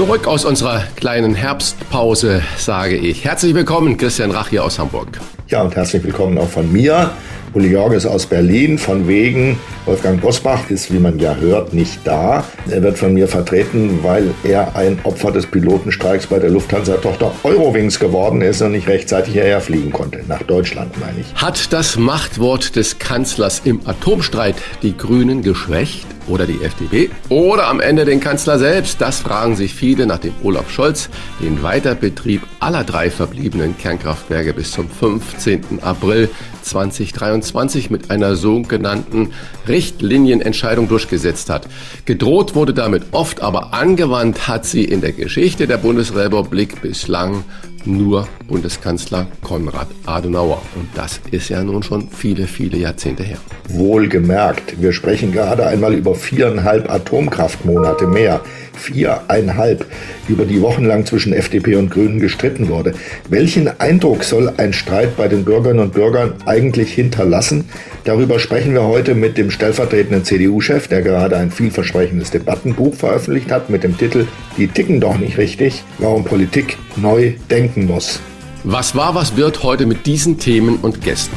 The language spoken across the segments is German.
Zurück aus unserer kleinen Herbstpause sage ich herzlich willkommen, Christian Rach hier aus Hamburg. Ja, und herzlich willkommen auch von mir. Uli Jorges aus Berlin, von wegen Wolfgang Bosbach ist, wie man ja hört, nicht da. Er wird von mir vertreten, weil er ein Opfer des Pilotenstreiks bei der Lufthansa-Tochter Eurowings geworden ist und nicht rechtzeitig hierher fliegen konnte. Nach Deutschland, meine ich. Hat das Machtwort des Kanzlers im Atomstreit die Grünen geschwächt? Oder die FDP oder am Ende den Kanzler selbst? Das fragen sich viele, nachdem Olaf Scholz den Weiterbetrieb aller drei verbliebenen Kernkraftwerke bis zum 15. April 2023 mit einer sogenannten Richtlinienentscheidung durchgesetzt hat. Gedroht wurde damit oft, aber angewandt hat sie in der Geschichte der Bundesrepublik bislang nur Bundeskanzler Konrad Adenauer. Und das ist ja nun schon viele, viele Jahrzehnte her. Wohlgemerkt, wir sprechen gerade einmal über viereinhalb Atomkraftmonate mehr. Viereinhalb, über die wochenlang zwischen FDP und Grünen gestritten wurde. Welchen Eindruck soll ein Streit bei den Bürgerinnen und Bürgern eigentlich hinterlassen? Darüber sprechen wir heute mit dem stellvertretenden CDU-Chef, der gerade ein vielversprechendes Debattenbuch veröffentlicht hat mit dem Titel Die ticken doch nicht richtig, warum Politik neu denken muss. Was war, was wird heute mit diesen Themen und Gästen?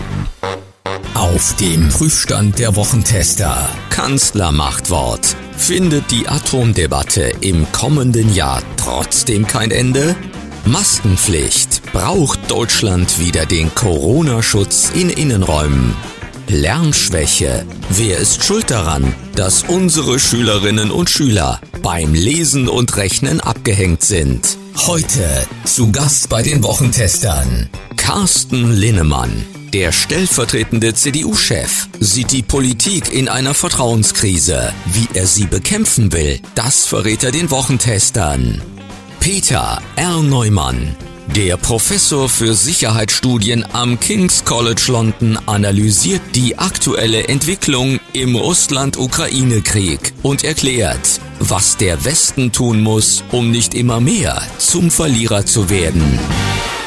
Auf dem Prüfstand der Wochentester. Kanzlermachtwort. Findet die Atomdebatte im kommenden Jahr trotzdem kein Ende? Maskenpflicht. Braucht Deutschland wieder den Corona-Schutz in Innenräumen? Lernschwäche. Wer ist schuld daran, dass unsere Schülerinnen und Schüler beim Lesen und Rechnen abgehängt sind? Heute zu Gast bei den Wochentestern Carsten Linnemann. Der stellvertretende CDU-Chef sieht die Politik in einer Vertrauenskrise. Wie er sie bekämpfen will, das verrät er den Wochentestern. Peter R. Neumann. Der Professor für Sicherheitsstudien am King's College London analysiert die aktuelle Entwicklung im Russland-Ukraine-Krieg und erklärt, was der Westen tun muss, um nicht immer mehr zum Verlierer zu werden.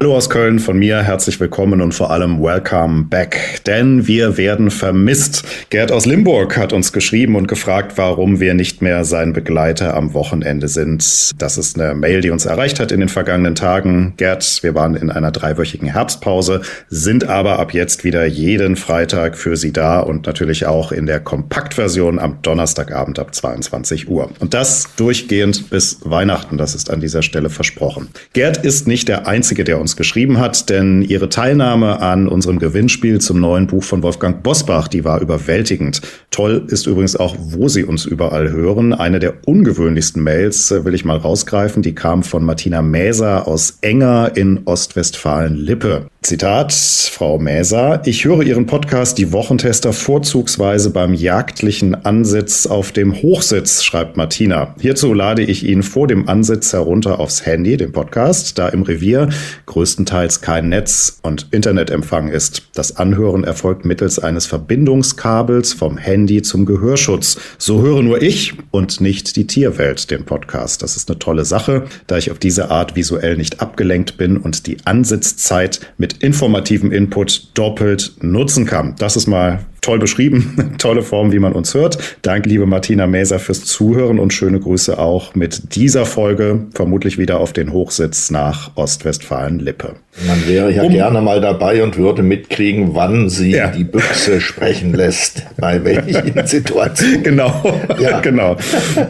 Hallo aus Köln, von mir herzlich willkommen und vor allem welcome back, denn wir werden vermisst. Gerd aus Limburg hat uns geschrieben und gefragt, warum wir nicht mehr sein Begleiter am Wochenende sind. Das ist eine Mail, die uns erreicht hat in den vergangenen Tagen. Gerd, wir waren in einer dreiwöchigen Herbstpause, sind aber ab jetzt wieder jeden Freitag für Sie da und natürlich auch in der Kompaktversion am Donnerstagabend ab 22 Uhr. Und das durchgehend bis Weihnachten, das ist an dieser Stelle versprochen. Gerd ist nicht der Einzige, der uns uns geschrieben hat, denn ihre Teilnahme an unserem Gewinnspiel zum neuen Buch von Wolfgang Bosbach, die war überwältigend. Toll ist übrigens auch, wo Sie uns überall hören. Eine der ungewöhnlichsten Mails äh, will ich mal rausgreifen, die kam von Martina Mäser aus Enger in Ostwestfalen-Lippe. Zitat, Frau Mäser, ich höre Ihren Podcast Die Wochentester vorzugsweise beim jagdlichen Ansitz auf dem Hochsitz, schreibt Martina. Hierzu lade ich ihn vor dem Ansitz herunter aufs Handy, den Podcast, da im Revier größtenteils kein Netz und Internetempfang ist. Das Anhören erfolgt mittels eines Verbindungskabels vom Handy zum Gehörschutz. So höre nur ich und nicht die Tierwelt den Podcast. Das ist eine tolle Sache, da ich auf diese Art visuell nicht abgelenkt bin und die Ansitzzeit mit informativem Input doppelt nutzen kann. Das ist mal toll beschrieben. Tolle Form, wie man uns hört. Danke, liebe Martina Mäser, fürs Zuhören und schöne Grüße auch mit dieser Folge vermutlich wieder auf den Hochsitz nach Ostwestfalen-Lippe. Man wäre ja um, gerne mal dabei und würde mitkriegen, wann sie ja. die Büchse sprechen lässt, bei welchen Situationen. Genau, ja. genau.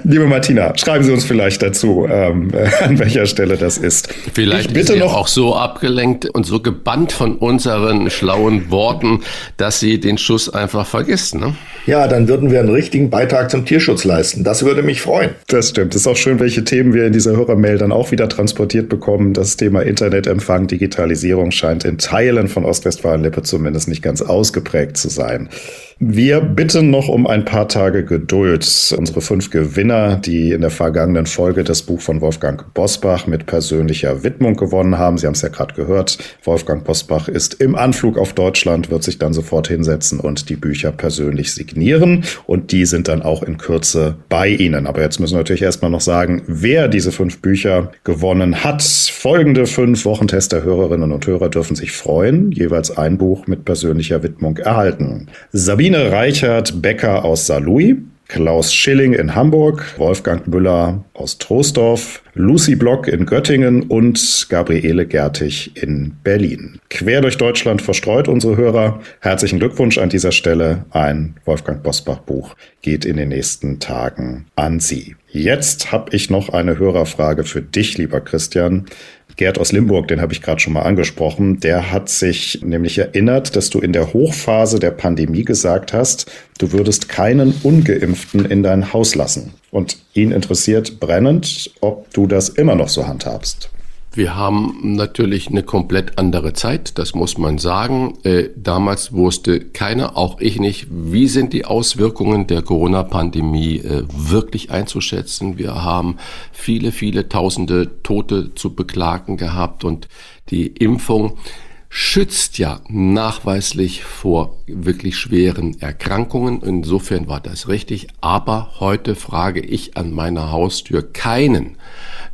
Liebe Martina, schreiben Sie uns vielleicht dazu, ähm, an welcher Stelle das ist. Vielleicht ich bitte ist sie noch auch so abgelenkt und so gebannt von unseren schlauen Worten, dass sie den Schuss einfach vergisst. Ne? Ja, dann würden wir einen richtigen Beitrag zum Tierschutz leisten. Das würde mich freuen. Das stimmt. Es ist auch schön, welche Themen wir in dieser Hörermail dann auch wieder transportiert bekommen. Das Thema Internetempfang, Digitalisierung scheint in Teilen von Ostwestfalen-Lippe zumindest nicht ganz ausgeprägt zu sein. Wir bitten noch um ein paar Tage Geduld. Unsere fünf Gewinner, die in der vergangenen Folge das Buch von Wolfgang Bosbach mit persönlicher Widmung gewonnen haben. Sie haben es ja gerade gehört. Wolfgang Bosbach ist im Anflug auf Deutschland, wird sich dann sofort hinsetzen und die Bücher persönlich signieren. Und die sind dann auch in Kürze bei Ihnen. Aber jetzt müssen wir natürlich erstmal noch sagen, wer diese fünf Bücher gewonnen hat. Folgende fünf Wochentester-Hörerinnen und Hörer dürfen sich freuen. Jeweils ein Buch mit persönlicher Widmung erhalten. Sabine Sabine Reichert-Becker aus Saarlouis, Klaus Schilling in Hamburg, Wolfgang Müller aus Troisdorf, Lucy Block in Göttingen und Gabriele Gertig in Berlin. Quer durch Deutschland verstreut unsere Hörer. Herzlichen Glückwunsch an dieser Stelle. Ein Wolfgang Bosbach Buch geht in den nächsten Tagen an Sie. Jetzt habe ich noch eine Hörerfrage für dich, lieber Christian. Gerd aus Limburg, den habe ich gerade schon mal angesprochen, der hat sich nämlich erinnert, dass du in der Hochphase der Pandemie gesagt hast, du würdest keinen ungeimpften in dein Haus lassen. Und ihn interessiert brennend, ob du das immer noch so handhabst. Wir haben natürlich eine komplett andere Zeit, das muss man sagen. Äh, damals wusste keiner, auch ich nicht, wie sind die Auswirkungen der Corona-Pandemie äh, wirklich einzuschätzen. Wir haben viele, viele tausende Tote zu beklagen gehabt und die Impfung schützt ja nachweislich vor wirklich schweren Erkrankungen. Insofern war das richtig. Aber heute frage ich an meiner Haustür keinen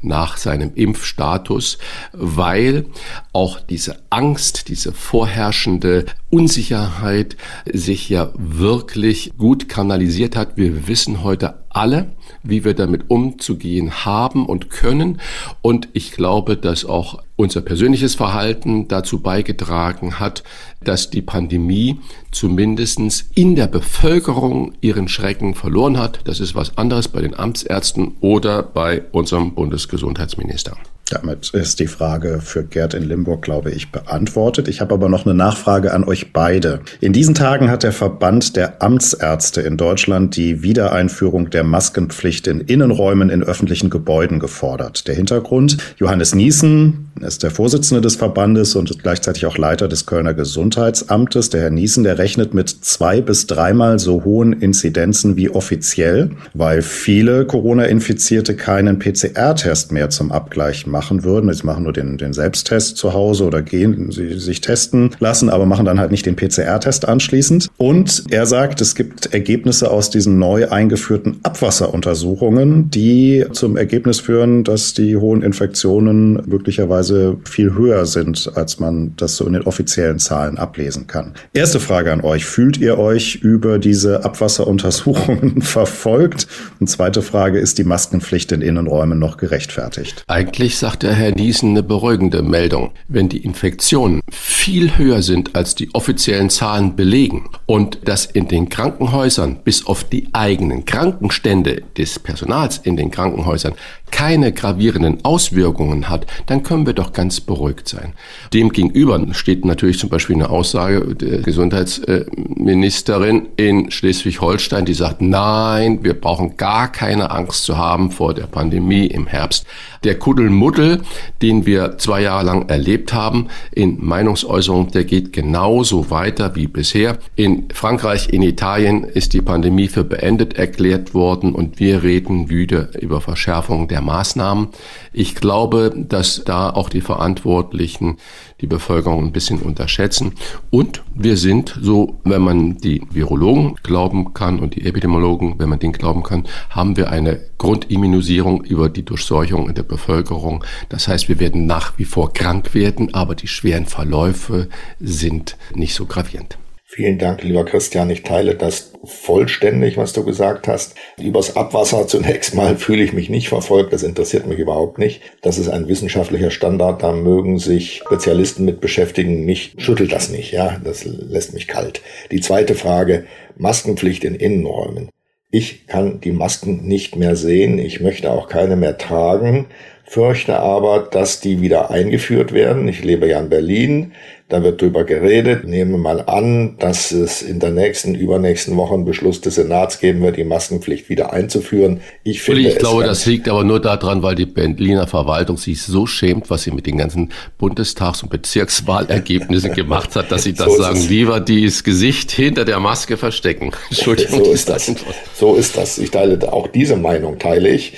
nach seinem Impfstatus, weil auch diese Angst, diese vorherrschende Unsicherheit sich ja wirklich gut kanalisiert hat. Wir wissen heute alle, wie wir damit umzugehen haben und können. Und ich glaube, dass auch unser persönliches Verhalten dazu beigetragen hat, dass die Pandemie zumindestens in der Bevölkerung ihren Schrecken verloren hat. Das ist was anderes bei den Amtsärzten oder bei unserem Bundesgesundheitsminister. Damit ist die Frage für Gerd in Limburg, glaube ich, beantwortet. Ich habe aber noch eine Nachfrage an euch beide. In diesen Tagen hat der Verband der Amtsärzte in Deutschland die Wiedereinführung der Maskenpflicht in Innenräumen in öffentlichen Gebäuden gefordert. Der Hintergrund, Johannes Niesen ist der Vorsitzende des Verbandes und gleichzeitig auch Leiter des Kölner Gesundheitsamtes. Der Herr Niesen, der rechnet mit zwei bis dreimal so hohen Inzidenzen wie offiziell, weil viele Corona-Infizierte keinen PCR-Test mehr zum Abgleich machen würden. Sie machen nur den, den Selbsttest zu Hause oder gehen sie sich testen lassen, aber machen dann halt nicht den PCR-Test anschließend. Und er sagt, es gibt Ergebnisse aus diesen neu eingeführten Abwasseruntersuchungen, die zum Ergebnis führen, dass die hohen Infektionen möglicherweise viel höher sind, als man das so in den offiziellen Zahlen ablesen kann. Erste Frage an euch. Fühlt ihr euch über diese Abwasseruntersuchungen verfolgt? Und zweite Frage, ist die Maskenpflicht in Innenräumen noch gerechtfertigt? Eigentlich sagt der Herr Niesen eine beruhigende Meldung. Wenn die Infektionen viel höher sind, als die offiziellen Zahlen belegen und das in den Krankenhäusern bis auf die eigenen Krankenstände des Personals in den Krankenhäusern keine gravierenden Auswirkungen hat, dann können wir doch ganz beruhigt sein. Demgegenüber steht natürlich zum Beispiel eine Aussage der Gesundheitsministerin in Schleswig-Holstein, die sagt, nein, wir brauchen gar keine Angst zu haben vor der Pandemie im Herbst. Der Kuddelmuddel, den wir zwei Jahre lang erlebt haben in Meinungsäußerung, der geht genauso weiter wie bisher. In Frankreich, in Italien ist die Pandemie für beendet erklärt worden und wir reden wieder über Verschärfung der Maßnahmen. Ich glaube, dass da auch die Verantwortlichen die Bevölkerung ein bisschen unterschätzen. Und wir sind so, wenn man die Virologen glauben kann und die Epidemiologen, wenn man den glauben kann, haben wir eine Grundimmunisierung über die Durchseuchung in der Bevölkerung. Das heißt, wir werden nach wie vor krank werden, aber die schweren Verläufe sind nicht so gravierend. Vielen Dank, lieber Christian. Ich teile das vollständig, was du gesagt hast. Übers Abwasser zunächst mal fühle ich mich nicht verfolgt. Das interessiert mich überhaupt nicht. Das ist ein wissenschaftlicher Standard. Da mögen sich Spezialisten mit beschäftigen. Mich schüttelt das nicht. Ja, das lässt mich kalt. Die zweite Frage. Maskenpflicht in Innenräumen. Ich kann die Masken nicht mehr sehen. Ich möchte auch keine mehr tragen fürchte aber, dass die wieder eingeführt werden. Ich lebe ja in Berlin. Da wird drüber geredet. Nehmen wir mal an, dass es in der nächsten, übernächsten Woche einen Beschluss des Senats geben wird, die Maskenpflicht wieder einzuführen. Ich finde, ich glaube, das liegt aber nur daran, weil die Berliner Verwaltung sich so schämt, was sie mit den ganzen Bundestags- und Bezirkswahlergebnissen gemacht hat, dass sie das so sagen, lieber dieses Gesicht hinter der Maske verstecken. Entschuldigung. So ist das. So ist das. Ich teile auch diese Meinung, teile ich.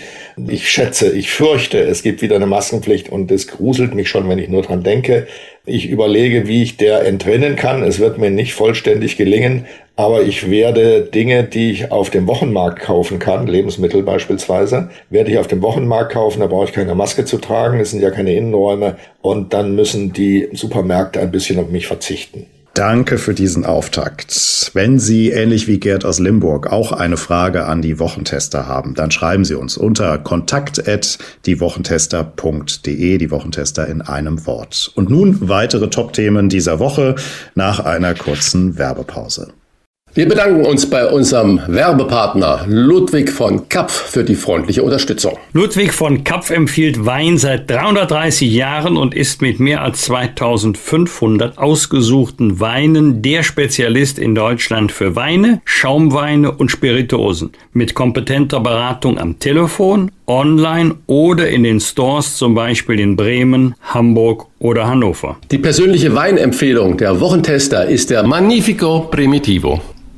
Ich schätze, ich fürchte, es gibt wieder eine Maskenpflicht und es gruselt mich schon, wenn ich nur dran denke. Ich überlege, wie ich der entrinnen kann. Es wird mir nicht vollständig gelingen, aber ich werde Dinge, die ich auf dem Wochenmarkt kaufen kann, Lebensmittel beispielsweise, werde ich auf dem Wochenmarkt kaufen, da brauche ich keine Maske zu tragen, es sind ja keine Innenräume und dann müssen die Supermärkte ein bisschen auf mich verzichten. Danke für diesen Auftakt. Wenn Sie, ähnlich wie Gerd aus Limburg, auch eine Frage an die Wochentester haben, dann schreiben Sie uns unter kontakt.diewochentester.de, die Wochentester in einem Wort. Und nun weitere Top-Themen dieser Woche nach einer kurzen Werbepause. Wir bedanken uns bei unserem Werbepartner Ludwig von Kapf für die freundliche Unterstützung. Ludwig von Kapf empfiehlt Wein seit 330 Jahren und ist mit mehr als 2500 ausgesuchten Weinen der Spezialist in Deutschland für Weine, Schaumweine und Spirituosen. Mit kompetenter Beratung am Telefon, online oder in den Stores, zum Beispiel in Bremen, Hamburg oder Hannover. Die persönliche Weinempfehlung der Wochentester ist der Magnifico Primitivo.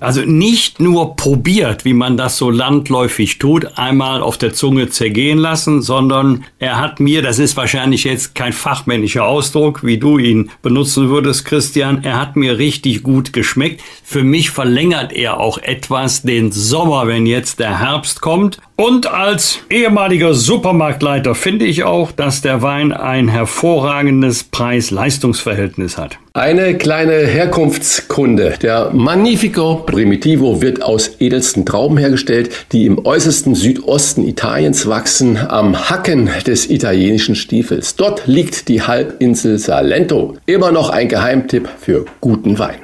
Also nicht nur probiert, wie man das so landläufig tut, einmal auf der Zunge zergehen lassen, sondern er hat mir, das ist wahrscheinlich jetzt kein fachmännischer Ausdruck, wie du ihn benutzen würdest, Christian, er hat mir richtig gut geschmeckt. Für mich verlängert er auch etwas den Sommer, wenn jetzt der Herbst kommt. Und als ehemaliger Supermarktleiter finde ich auch, dass der Wein ein hervorragendes Preis-Leistungs-Verhältnis hat. Eine kleine Herkunftskunde. Der Magnifico Primitivo wird aus edelsten Trauben hergestellt, die im äußersten Südosten Italiens wachsen, am Hacken des italienischen Stiefels. Dort liegt die Halbinsel Salento. Immer noch ein Geheimtipp für guten Wein.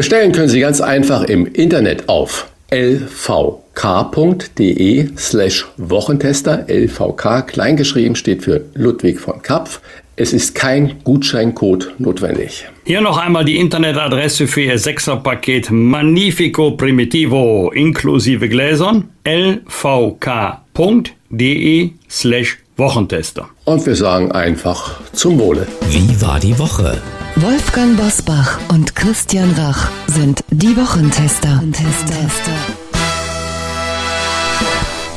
Bestellen können Sie ganz einfach im Internet auf lvk.de slash Wochentester. LVK kleingeschrieben steht für Ludwig von Kapf. Es ist kein Gutscheincode notwendig. Hier noch einmal die Internetadresse für Ihr Sechserpaket Magnifico Primitivo inklusive Gläsern lvk.de slash Wochentester. Und wir sagen einfach zum Wohle. Wie war die Woche? Wolfgang Bosbach und Christian Rach sind die Wochentester.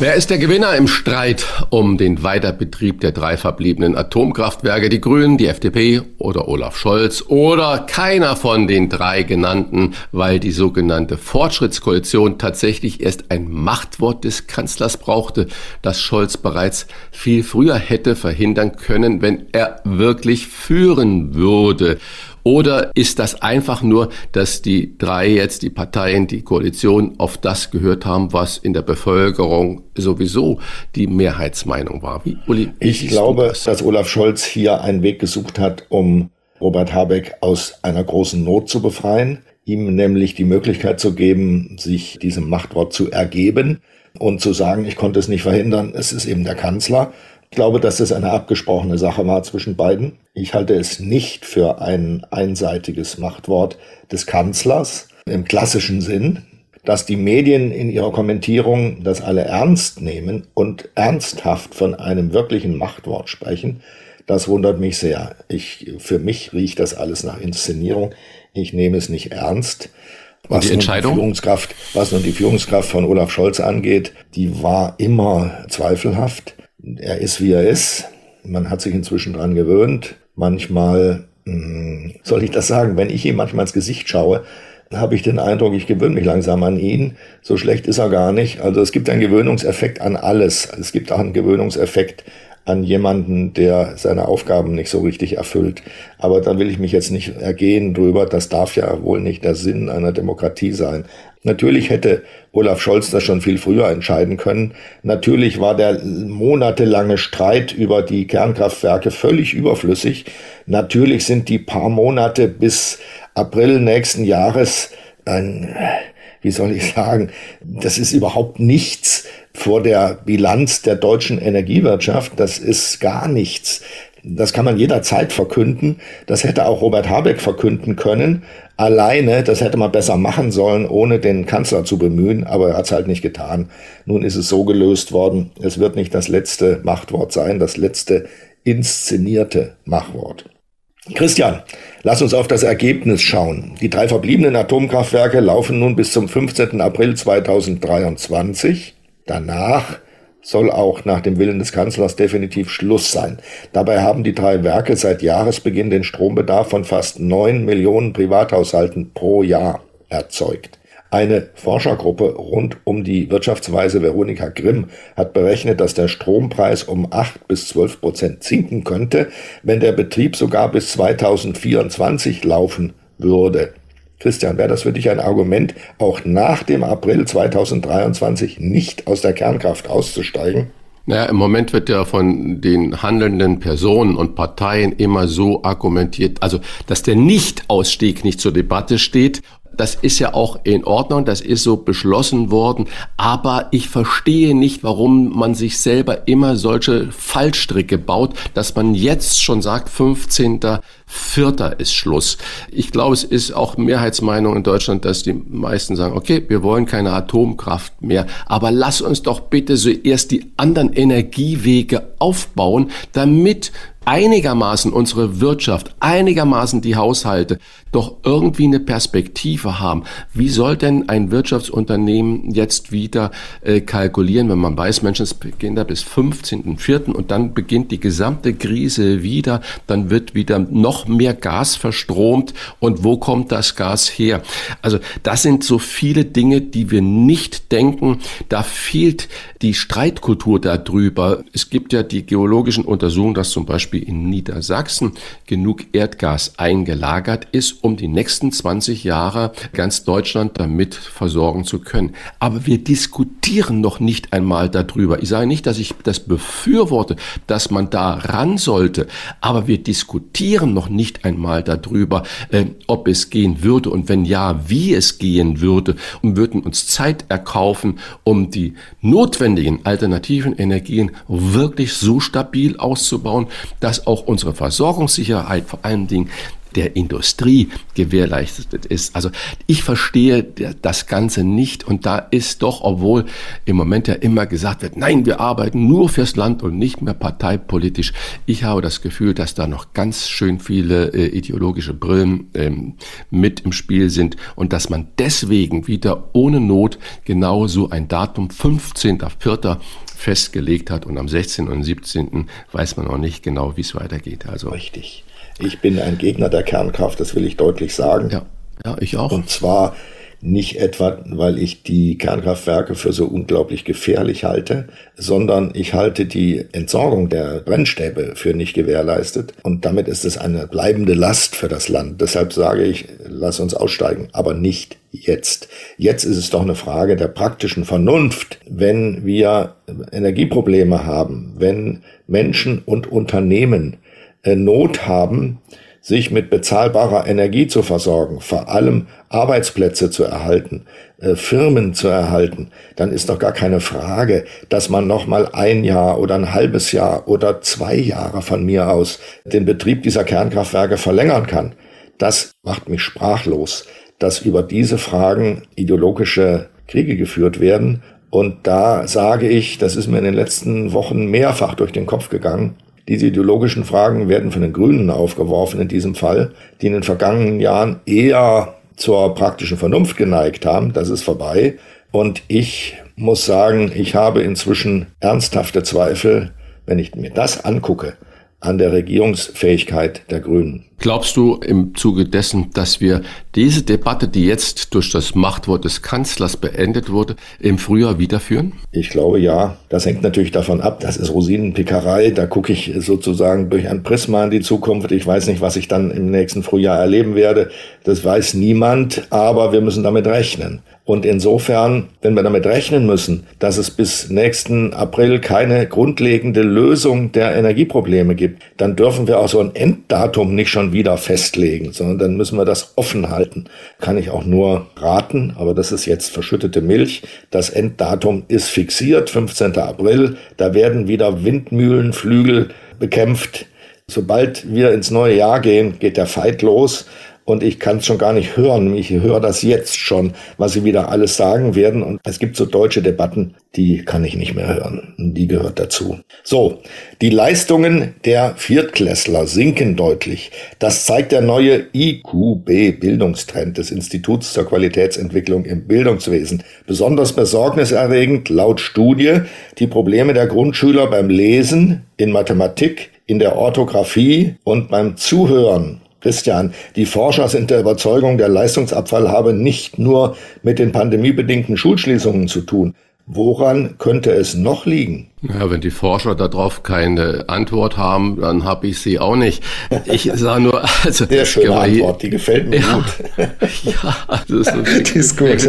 Wer ist der Gewinner im Streit um den Weiterbetrieb der drei verbliebenen Atomkraftwerke? Die Grünen, die FDP oder Olaf Scholz oder keiner von den drei genannten, weil die sogenannte Fortschrittskoalition tatsächlich erst ein Machtwort des Kanzlers brauchte, das Scholz bereits viel früher hätte verhindern können, wenn er wirklich führen würde. Oder ist das einfach nur, dass die drei jetzt, die Parteien, die Koalition auf das gehört haben, was in der Bevölkerung sowieso die Mehrheitsmeinung war? Wie, Uli, wie ich glaube, das? dass Olaf Scholz hier einen Weg gesucht hat, um Robert Habeck aus einer großen Not zu befreien, ihm nämlich die Möglichkeit zu geben, sich diesem Machtwort zu ergeben und zu sagen, ich konnte es nicht verhindern, es ist eben der Kanzler. Ich glaube, dass es eine abgesprochene Sache war zwischen beiden. Ich halte es nicht für ein einseitiges Machtwort des Kanzlers im klassischen Sinn. dass die Medien in ihrer Kommentierung das alle ernst nehmen und ernsthaft von einem wirklichen Machtwort sprechen, das wundert mich sehr. Ich, für mich riecht das alles nach Inszenierung. Ich nehme es nicht ernst. Was die Entscheidung? Die Führungskraft, was nun die Führungskraft von Olaf Scholz angeht, die war immer zweifelhaft. Er ist, wie er ist. Man hat sich inzwischen dran gewöhnt. Manchmal, mh, hm, soll ich das sagen, wenn ich ihm manchmal ins Gesicht schaue, habe ich den Eindruck, ich gewöhne mich langsam an ihn. So schlecht ist er gar nicht. Also es gibt einen Gewöhnungseffekt an alles. Es gibt auch einen Gewöhnungseffekt an jemanden, der seine Aufgaben nicht so richtig erfüllt. Aber da will ich mich jetzt nicht ergehen drüber. Das darf ja wohl nicht der Sinn einer Demokratie sein. Natürlich hätte Olaf Scholz das schon viel früher entscheiden können. Natürlich war der monatelange Streit über die Kernkraftwerke völlig überflüssig. Natürlich sind die paar Monate bis April nächsten Jahres ein, wie soll ich sagen, das ist überhaupt nichts vor der Bilanz der deutschen Energiewirtschaft. Das ist gar nichts. Das kann man jederzeit verkünden. Das hätte auch Robert Habeck verkünden können. Alleine, das hätte man besser machen sollen, ohne den Kanzler zu bemühen, aber er hat es halt nicht getan. Nun ist es so gelöst worden. Es wird nicht das letzte Machtwort sein, das letzte inszenierte Machtwort. Christian, lass uns auf das Ergebnis schauen. Die drei verbliebenen Atomkraftwerke laufen nun bis zum 15. April 2023. Danach soll auch nach dem Willen des Kanzlers definitiv Schluss sein. Dabei haben die drei Werke seit Jahresbeginn den Strombedarf von fast neun Millionen Privathaushalten pro Jahr erzeugt. Eine Forschergruppe rund um die Wirtschaftsweise Veronika Grimm hat berechnet, dass der Strompreis um acht bis zwölf Prozent sinken könnte, wenn der Betrieb sogar bis 2024 laufen würde. Christian, wäre das für dich ein Argument, auch nach dem April 2023 nicht aus der Kernkraft auszusteigen? Naja, im Moment wird ja von den handelnden Personen und Parteien immer so argumentiert, also dass der Nicht-Ausstieg nicht zur Debatte steht das ist ja auch in Ordnung, das ist so beschlossen worden, aber ich verstehe nicht, warum man sich selber immer solche Fallstricke baut, dass man jetzt schon sagt, 15. Vierter ist Schluss. Ich glaube, es ist auch Mehrheitsmeinung in Deutschland, dass die meisten sagen, okay, wir wollen keine Atomkraft mehr, aber lass uns doch bitte zuerst die anderen Energiewege aufbauen, damit einigermaßen unsere Wirtschaft, einigermaßen die Haushalte doch irgendwie eine Perspektive haben. Wie soll denn ein Wirtschaftsunternehmen jetzt wieder äh, kalkulieren, wenn man weiß, Menschen beginnen da bis 15.04. und dann beginnt die gesamte Krise wieder, dann wird wieder noch mehr Gas verstromt und wo kommt das Gas her? Also das sind so viele Dinge, die wir nicht denken. Da fehlt die Streitkultur darüber. Es gibt ja die geologischen Untersuchungen, dass zum Beispiel in Niedersachsen genug Erdgas eingelagert ist, um die nächsten 20 Jahre ganz Deutschland damit versorgen zu können. Aber wir diskutieren noch nicht einmal darüber. Ich sage nicht, dass ich das befürworte, dass man da ran sollte, aber wir diskutieren noch nicht einmal darüber, äh, ob es gehen würde und wenn ja, wie es gehen würde und würden uns Zeit erkaufen, um die notwendigen alternativen Energien wirklich so stabil auszubauen, dass auch unsere Versorgungssicherheit vor allen Dingen der Industrie gewährleistet ist. Also ich verstehe das Ganze nicht und da ist doch, obwohl im Moment ja immer gesagt wird, nein, wir arbeiten nur fürs Land und nicht mehr parteipolitisch. Ich habe das Gefühl, dass da noch ganz schön viele äh, ideologische Brillen ähm, mit im Spiel sind und dass man deswegen wieder ohne Not genau so ein Datum 15.04 festgelegt hat und am 16. und 17. weiß man noch nicht genau, wie es weitergeht. Also richtig. Ich bin ein Gegner der Kernkraft, das will ich deutlich sagen. Ja, ja ich auch. Und zwar nicht etwa, weil ich die Kernkraftwerke für so unglaublich gefährlich halte, sondern ich halte die Entsorgung der Brennstäbe für nicht gewährleistet. Und damit ist es eine bleibende Last für das Land. Deshalb sage ich, lass uns aussteigen, aber nicht jetzt. Jetzt ist es doch eine Frage der praktischen Vernunft. Wenn wir Energieprobleme haben, wenn Menschen und Unternehmen äh, Not haben, sich mit bezahlbarer Energie zu versorgen, vor allem Arbeitsplätze zu erhalten, äh, Firmen zu erhalten, dann ist doch gar keine Frage, dass man noch mal ein Jahr oder ein halbes Jahr oder zwei Jahre von mir aus den Betrieb dieser Kernkraftwerke verlängern kann. Das macht mich sprachlos, dass über diese Fragen ideologische Kriege geführt werden. Und da sage ich, das ist mir in den letzten Wochen mehrfach durch den Kopf gegangen. Diese ideologischen Fragen werden von den Grünen aufgeworfen in diesem Fall, die in den vergangenen Jahren eher zur praktischen Vernunft geneigt haben. Das ist vorbei. Und ich muss sagen, ich habe inzwischen ernsthafte Zweifel, wenn ich mir das angucke, an der Regierungsfähigkeit der Grünen. Glaubst du im Zuge dessen, dass wir diese Debatte, die jetzt durch das Machtwort des Kanzlers beendet wurde, im Frühjahr wiederführen? Ich glaube ja. Das hängt natürlich davon ab. Das ist Rosinenpickerei. Da gucke ich sozusagen durch ein Prisma in die Zukunft. Ich weiß nicht, was ich dann im nächsten Frühjahr erleben werde. Das weiß niemand. Aber wir müssen damit rechnen. Und insofern, wenn wir damit rechnen müssen, dass es bis nächsten April keine grundlegende Lösung der Energieprobleme gibt, dann dürfen wir auch so ein Enddatum nicht schon wieder festlegen, sondern dann müssen wir das offen halten. Kann ich auch nur raten, aber das ist jetzt verschüttete Milch. Das Enddatum ist fixiert, 15. April. Da werden wieder Windmühlenflügel bekämpft. Sobald wir ins neue Jahr gehen, geht der Fight los und ich kann es schon gar nicht hören. Ich höre das jetzt schon, was sie wieder alles sagen werden. Und es gibt so deutsche Debatten, die kann ich nicht mehr hören. Die gehört dazu. So, die Leistungen der Viertklässler sinken deutlich. Das zeigt der neue IQB-Bildungstrend des Instituts zur Qualitätsentwicklung im Bildungswesen. Besonders besorgniserregend laut Studie die Probleme der Grundschüler beim Lesen, in Mathematik, in der Orthographie und beim Zuhören Christian, die Forscher sind der Überzeugung, der Leistungsabfall habe nicht nur mit den pandemiebedingten Schulschließungen zu tun. Woran könnte es noch liegen? Ja, wenn die Forscher darauf keine Antwort haben, dann habe ich sie auch nicht. Ich sage nur, also sehr schöne Antwort, die gefällt mir ja, gut. Ja, das ist, die ist gut.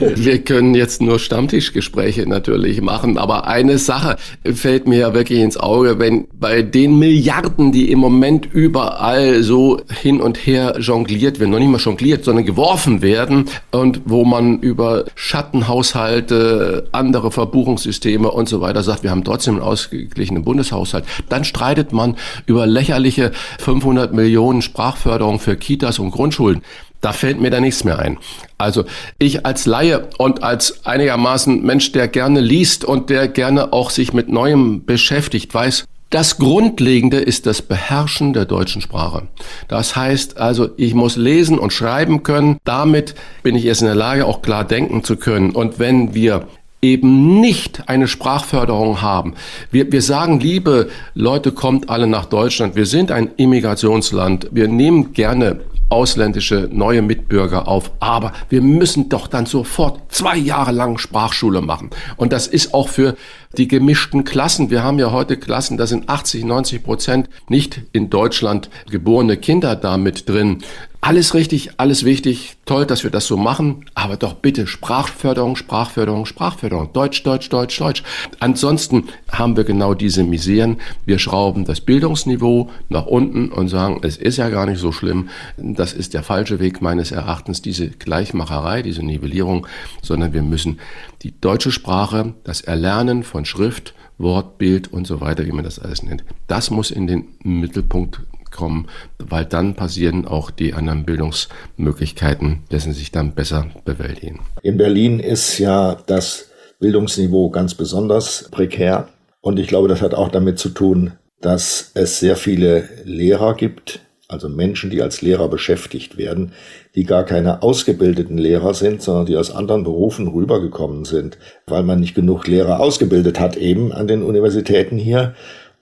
Wir können jetzt nur Stammtischgespräche natürlich machen, aber eine Sache fällt mir ja wirklich ins Auge, wenn bei den Milliarden, die im Moment überall so hin und her jongliert werden, noch nicht mal jongliert, sondern geworfen werden und wo man über Schattenhaushalte, andere Verbuchungssysteme und so weiter sagt, wir haben trotzdem einen ausgeglichenen Bundeshaushalt, dann streitet man über lächerliche 500 Millionen Sprachförderung für Kitas und Grundschulen. Da fällt mir da nichts mehr ein. Also ich als Laie und als einigermaßen Mensch, der gerne liest und der gerne auch sich mit Neuem beschäftigt, weiß, das Grundlegende ist das Beherrschen der deutschen Sprache. Das heißt also, ich muss lesen und schreiben können. Damit bin ich erst in der Lage, auch klar denken zu können. Und wenn wir eben nicht eine Sprachförderung haben. Wir, wir sagen, liebe Leute, kommt alle nach Deutschland. Wir sind ein Immigrationsland. Wir nehmen gerne ausländische neue Mitbürger auf. Aber wir müssen doch dann sofort zwei Jahre lang Sprachschule machen. Und das ist auch für die gemischten Klassen. Wir haben ja heute Klassen, da sind 80, 90 Prozent nicht in Deutschland geborene Kinder da mit drin. Alles richtig, alles wichtig, toll, dass wir das so machen, aber doch bitte Sprachförderung, Sprachförderung, Sprachförderung, Deutsch, Deutsch, Deutsch, Deutsch. Ansonsten haben wir genau diese Miseren. Wir schrauben das Bildungsniveau nach unten und sagen, es ist ja gar nicht so schlimm. Das ist der falsche Weg meines Erachtens, diese Gleichmacherei, diese Nivellierung, sondern wir müssen die deutsche Sprache, das Erlernen von Schrift, Wort, Bild und so weiter, wie man das alles nennt, das muss in den Mittelpunkt kommen, weil dann passieren auch die anderen Bildungsmöglichkeiten, dessen sich dann besser bewältigen. In Berlin ist ja das Bildungsniveau ganz besonders prekär und ich glaube, das hat auch damit zu tun, dass es sehr viele Lehrer gibt, also Menschen, die als Lehrer beschäftigt werden, die gar keine ausgebildeten Lehrer sind, sondern die aus anderen Berufen rübergekommen sind, weil man nicht genug Lehrer ausgebildet hat eben an den Universitäten hier.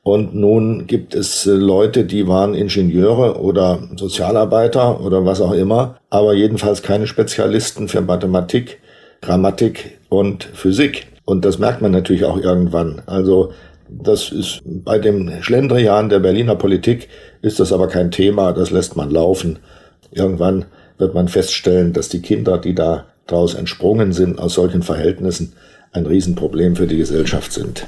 Und nun gibt es äh, Leute, die waren Ingenieure oder Sozialarbeiter oder was auch immer, aber jedenfalls keine Spezialisten für Mathematik, Grammatik und Physik. Und das merkt man natürlich auch irgendwann. Also das ist bei dem Schlendrian der Berliner Politik ist das aber kein Thema, das lässt man laufen. Irgendwann wird man feststellen, dass die Kinder, die da daraus entsprungen sind aus solchen Verhältnissen, ein Riesenproblem für die Gesellschaft sind.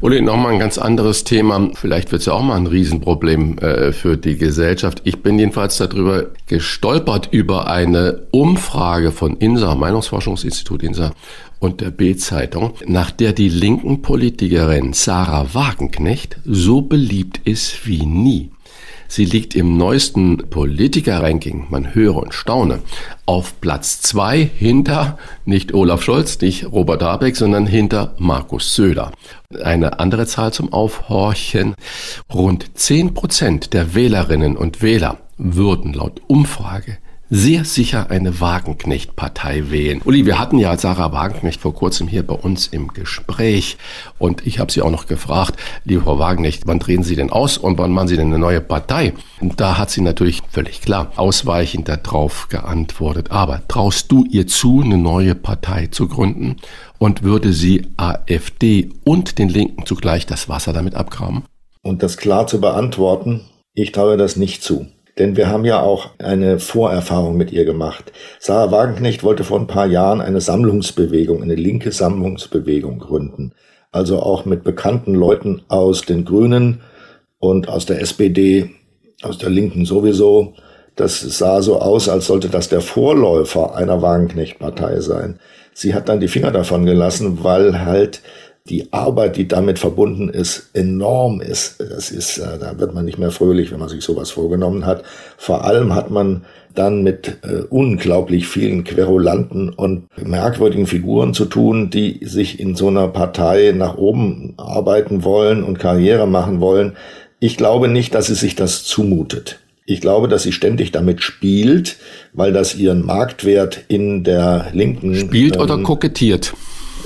Uli, nochmal ein ganz anderes Thema. Vielleicht wird es ja auch mal ein Riesenproblem äh, für die Gesellschaft. Ich bin jedenfalls darüber gestolpert über eine Umfrage von INSA, Meinungsforschungsinstitut INSA und der B-Zeitung, nach der die linken Politikerin Sarah Wagenknecht so beliebt ist wie nie. Sie liegt im neuesten Politiker-Ranking, man höre und staune, auf Platz zwei hinter nicht Olaf Scholz, nicht Robert Habeck, sondern hinter Markus Söder. Eine andere Zahl zum Aufhorchen. Rund zehn Prozent der Wählerinnen und Wähler würden laut Umfrage sehr sicher eine Wagenknecht-Partei wählen. Uli, wir hatten ja Sarah Wagenknecht vor kurzem hier bei uns im Gespräch und ich habe sie auch noch gefragt, liebe Frau Wagenknecht, wann drehen Sie denn aus und wann machen Sie denn eine neue Partei? Und da hat sie natürlich völlig klar ausweichend darauf geantwortet. Aber traust du ihr zu, eine neue Partei zu gründen und würde sie AfD und den Linken zugleich das Wasser damit abgraben? Und das klar zu beantworten, ich traue das nicht zu. Denn wir haben ja auch eine Vorerfahrung mit ihr gemacht. Sarah Wagenknecht wollte vor ein paar Jahren eine Sammlungsbewegung, eine linke Sammlungsbewegung gründen. Also auch mit bekannten Leuten aus den Grünen und aus der SPD, aus der Linken sowieso. Das sah so aus, als sollte das der Vorläufer einer Wagenknecht-Partei sein. Sie hat dann die Finger davon gelassen, weil halt die Arbeit, die damit verbunden ist, enorm ist. Das ist, äh, da wird man nicht mehr fröhlich, wenn man sich sowas vorgenommen hat. Vor allem hat man dann mit äh, unglaublich vielen Querulanten und merkwürdigen Figuren zu tun, die sich in so einer Partei nach oben arbeiten wollen und Karriere machen wollen. Ich glaube nicht, dass sie sich das zumutet. Ich glaube, dass sie ständig damit spielt, weil das ihren Marktwert in der linken. Spielt ähm, oder kokettiert?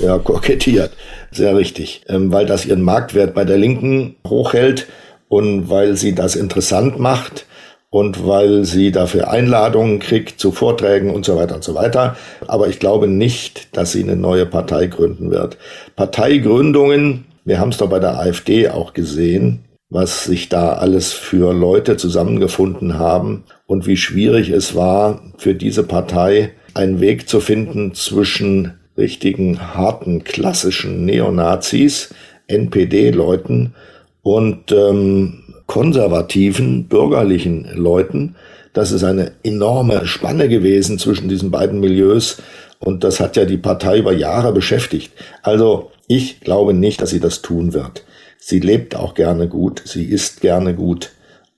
Ja, kokettiert. Sehr richtig. Ähm, weil das ihren Marktwert bei der Linken hochhält und weil sie das interessant macht und weil sie dafür Einladungen kriegt zu Vorträgen und so weiter und so weiter. Aber ich glaube nicht, dass sie eine neue Partei gründen wird. Parteigründungen, wir haben es doch bei der AfD auch gesehen, was sich da alles für Leute zusammengefunden haben und wie schwierig es war, für diese Partei einen Weg zu finden zwischen richtigen harten klassischen Neonazis, NPD-Leuten und ähm, konservativen bürgerlichen Leuten. Das ist eine enorme Spanne gewesen zwischen diesen beiden Milieus und das hat ja die Partei über Jahre beschäftigt. Also ich glaube nicht, dass sie das tun wird. Sie lebt auch gerne gut, sie isst gerne gut,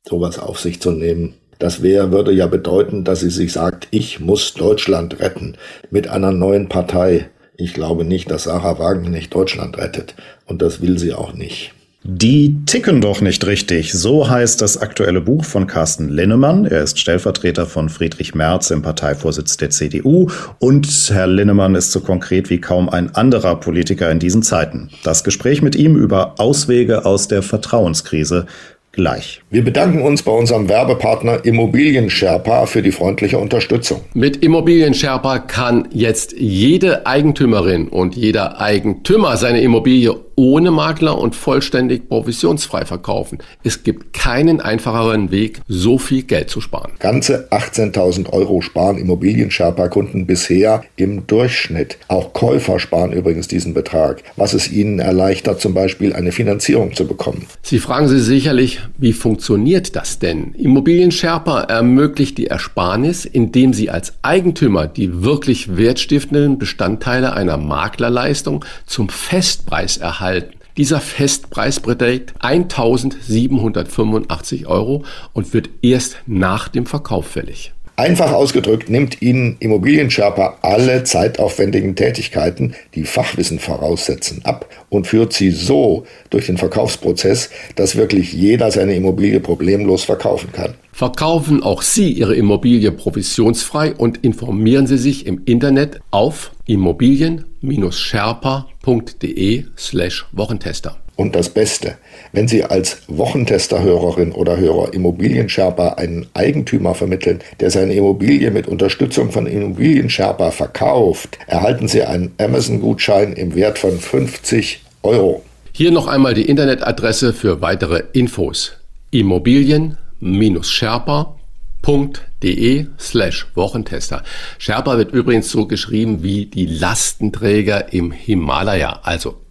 sowas auf sich zu nehmen. Das wäre, würde ja bedeuten, dass sie sich sagt, ich muss Deutschland retten mit einer neuen Partei. Ich glaube nicht, dass Sarah Wagenknecht Deutschland rettet. Und das will sie auch nicht. Die ticken doch nicht richtig. So heißt das aktuelle Buch von Carsten Linnemann. Er ist Stellvertreter von Friedrich Merz im Parteivorsitz der CDU. Und Herr Linnemann ist so konkret wie kaum ein anderer Politiker in diesen Zeiten. Das Gespräch mit ihm über Auswege aus der Vertrauenskrise gleich. Wir bedanken uns bei unserem Werbepartner Immobilien Sherpa für die freundliche Unterstützung. Mit Immobilien Sherpa kann jetzt jede Eigentümerin und jeder Eigentümer seine Immobilie ohne Makler und vollständig provisionsfrei verkaufen. Es gibt keinen einfacheren Weg, so viel Geld zu sparen. Ganze 18.000 Euro sparen Immobilien-Sherpa-Kunden bisher im Durchschnitt. Auch Käufer sparen übrigens diesen Betrag, was es ihnen erleichtert, zum Beispiel eine Finanzierung zu bekommen. Sie fragen sich sicherlich, wie funktioniert das denn? Immobilien-Sherpa ermöglicht die Ersparnis, indem Sie als Eigentümer die wirklich wertstiftenden Bestandteile einer Maklerleistung zum Festpreis erhalten erhalten. Dieser Festpreis beträgt 1785 Euro und wird erst nach dem Verkauf fällig. Einfach ausgedrückt nimmt Ihnen Immobiliensherpa alle zeitaufwendigen Tätigkeiten, die Fachwissen voraussetzen, ab und führt sie so durch den Verkaufsprozess, dass wirklich jeder seine Immobilie problemlos verkaufen kann. Verkaufen auch Sie Ihre Immobilie provisionsfrei und informieren Sie sich im Internet auf immobilien-sherpa.de slash Wochentester. Und das Beste, wenn Sie als Wochentester-Hörerin oder Hörer Immobilien-Sherpa einen Eigentümer vermitteln, der seine Immobilie mit Unterstützung von Immobilien-Sherpa verkauft, erhalten Sie einen Amazon-Gutschein im Wert von 50 Euro. Hier noch einmal die Internetadresse für weitere Infos. Immobilien-sherpa.de slash Wochentester. Sherpa wird übrigens so geschrieben wie die Lastenträger im Himalaya, also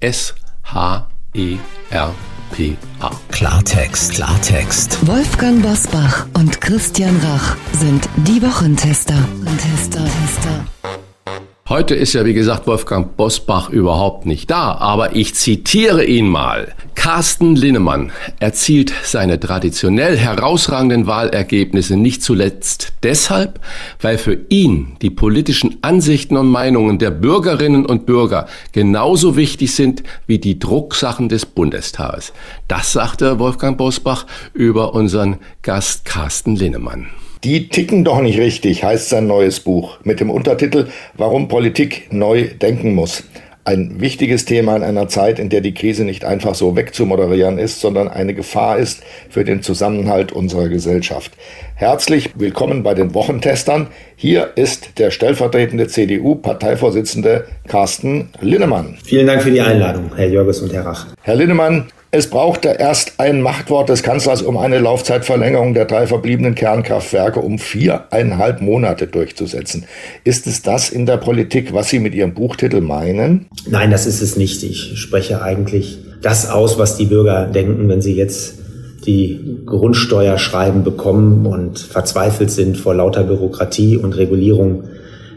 S-H E-R-P-A. Klartext, Klartext. Wolfgang Bosbach und Christian Rach sind die Wochentester. Tester, Tester. Heute ist ja, wie gesagt, Wolfgang Bosbach überhaupt nicht da, aber ich zitiere ihn mal. Carsten Linnemann erzielt seine traditionell herausragenden Wahlergebnisse nicht zuletzt deshalb, weil für ihn die politischen Ansichten und Meinungen der Bürgerinnen und Bürger genauso wichtig sind wie die Drucksachen des Bundestages. Das sagte Wolfgang Bosbach über unseren Gast Carsten Linnemann. Die ticken doch nicht richtig, heißt sein neues Buch mit dem Untertitel Warum Politik neu denken muss. Ein wichtiges Thema in einer Zeit, in der die Krise nicht einfach so wegzumoderieren ist, sondern eine Gefahr ist für den Zusammenhalt unserer Gesellschaft. Herzlich willkommen bei den Wochentestern. Hier ist der stellvertretende CDU-Parteivorsitzende Carsten Linnemann. Vielen Dank für die Einladung, Herr Jörges und Herr Rach. Herr Linnemann, es brauchte erst ein Machtwort des Kanzlers, um eine Laufzeitverlängerung der drei verbliebenen Kernkraftwerke um viereinhalb Monate durchzusetzen. Ist es das in der Politik, was Sie mit Ihrem Buchtitel meinen? Nein, das ist es nicht. Ich spreche eigentlich das aus, was die Bürger denken, wenn sie jetzt die Grundsteuerschreiben bekommen und verzweifelt sind vor lauter Bürokratie und Regulierung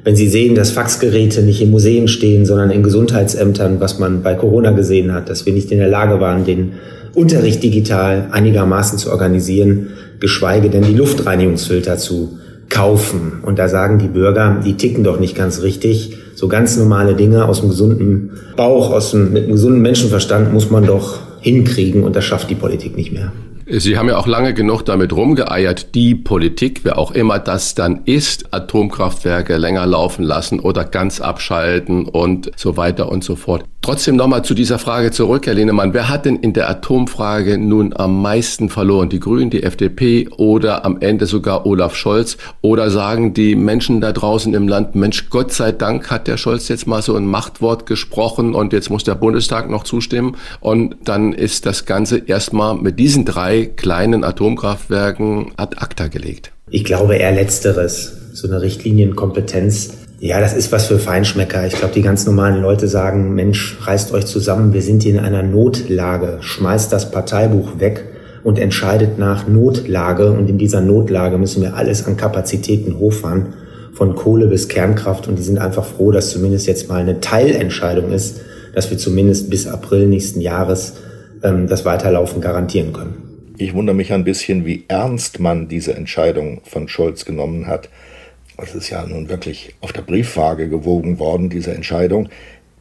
wenn Sie sehen, dass Faxgeräte nicht in Museen stehen, sondern in Gesundheitsämtern, was man bei Corona gesehen hat, dass wir nicht in der Lage waren, den Unterricht digital einigermaßen zu organisieren, geschweige denn die Luftreinigungsfilter zu kaufen. Und da sagen die Bürger, die ticken doch nicht ganz richtig. So ganz normale Dinge aus dem gesunden Bauch, aus dem, mit einem gesunden Menschenverstand muss man doch hinkriegen und das schafft die Politik nicht mehr. Sie haben ja auch lange genug damit rumgeeiert, die Politik, wer auch immer das dann ist, Atomkraftwerke länger laufen lassen oder ganz abschalten und so weiter und so fort. Trotzdem nochmal zu dieser Frage zurück, Herr Lehnemann. Wer hat denn in der Atomfrage nun am meisten verloren? Die Grünen, die FDP oder am Ende sogar Olaf Scholz? Oder sagen die Menschen da draußen im Land, Mensch, Gott sei Dank hat der Scholz jetzt mal so ein Machtwort gesprochen und jetzt muss der Bundestag noch zustimmen und dann ist das Ganze erstmal mit diesen drei kleinen Atomkraftwerken ad acta gelegt? Ich glaube eher letzteres. So eine Richtlinienkompetenz ja, das ist was für Feinschmecker. Ich glaube, die ganz normalen Leute sagen, Mensch, reißt euch zusammen, wir sind hier in einer Notlage, schmeißt das Parteibuch weg und entscheidet nach Notlage. Und in dieser Notlage müssen wir alles an Kapazitäten hochfahren, von Kohle bis Kernkraft. Und die sind einfach froh, dass zumindest jetzt mal eine Teilentscheidung ist, dass wir zumindest bis April nächsten Jahres ähm, das Weiterlaufen garantieren können. Ich wundere mich ein bisschen, wie ernst man diese Entscheidung von Scholz genommen hat. Das ist ja nun wirklich auf der Briefwaage gewogen worden, diese Entscheidung.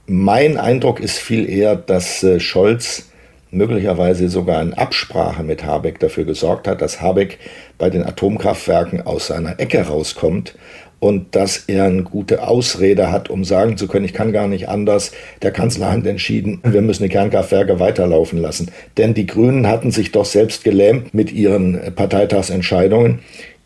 Mein Eindruck ist viel eher, dass äh, Scholz möglicherweise sogar in Absprache mit Habeck dafür gesorgt hat, dass Habeck bei den Atomkraftwerken aus seiner Ecke rauskommt und dass er eine gute Ausrede hat, um sagen zu können, ich kann gar nicht anders. Der Kanzler hat entschieden, wir müssen die Kernkraftwerke weiterlaufen lassen. Denn die Grünen hatten sich doch selbst gelähmt mit ihren Parteitagsentscheidungen.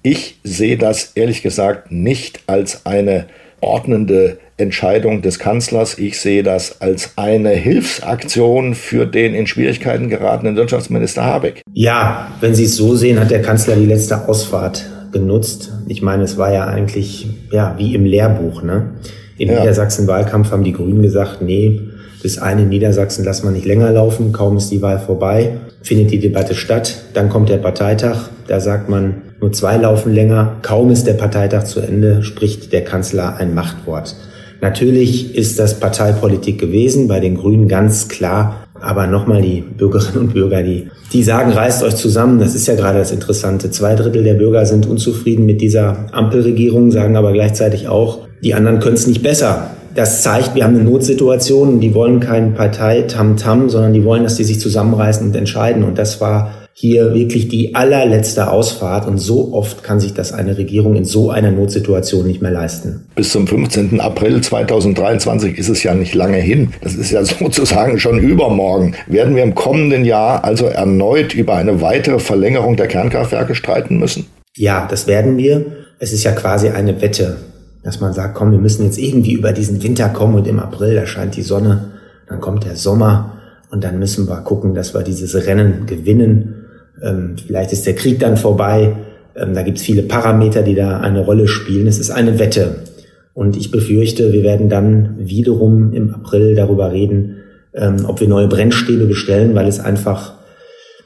Ich sehe das ehrlich gesagt nicht als eine ordnende Entscheidung des Kanzlers. Ich sehe das als eine Hilfsaktion für den in Schwierigkeiten geratenen Wirtschaftsminister Habeck. Ja, wenn Sie es so sehen, hat der Kanzler die letzte Ausfahrt genutzt. Ich meine, es war ja eigentlich ja wie im Lehrbuch. Ne? Im ja. Niedersachsen-Wahlkampf haben die Grünen gesagt, nee, das eine in Niedersachsen lassen wir nicht länger laufen. Kaum ist die Wahl vorbei, findet die Debatte statt. Dann kommt der Parteitag. Da sagt man, nur zwei laufen länger. Kaum ist der Parteitag zu Ende, spricht der Kanzler ein Machtwort. Natürlich ist das Parteipolitik gewesen, bei den Grünen ganz klar. Aber nochmal die Bürgerinnen und Bürger, die, die sagen, reißt euch zusammen. Das ist ja gerade das Interessante. Zwei Drittel der Bürger sind unzufrieden mit dieser Ampelregierung, sagen aber gleichzeitig auch, die anderen können es nicht besser. Das zeigt, wir haben eine Notsituation. Die wollen keinen Partei-Tam-Tam, sondern die wollen, dass die sich zusammenreißen und entscheiden. Und das war hier wirklich die allerletzte Ausfahrt und so oft kann sich das eine Regierung in so einer Notsituation nicht mehr leisten. Bis zum 15. April 2023 ist es ja nicht lange hin. Das ist ja sozusagen schon übermorgen. Werden wir im kommenden Jahr also erneut über eine weitere Verlängerung der Kernkraftwerke streiten müssen? Ja, das werden wir. Es ist ja quasi eine Wette, dass man sagt, komm, wir müssen jetzt irgendwie über diesen Winter kommen und im April erscheint die Sonne, dann kommt der Sommer und dann müssen wir gucken, dass wir dieses Rennen gewinnen ähm, vielleicht ist der Krieg dann vorbei. Ähm, da gibt es viele Parameter, die da eine Rolle spielen. Es ist eine Wette. Und ich befürchte, wir werden dann wiederum im April darüber reden, ähm, ob wir neue Brennstäbe bestellen, weil es einfach,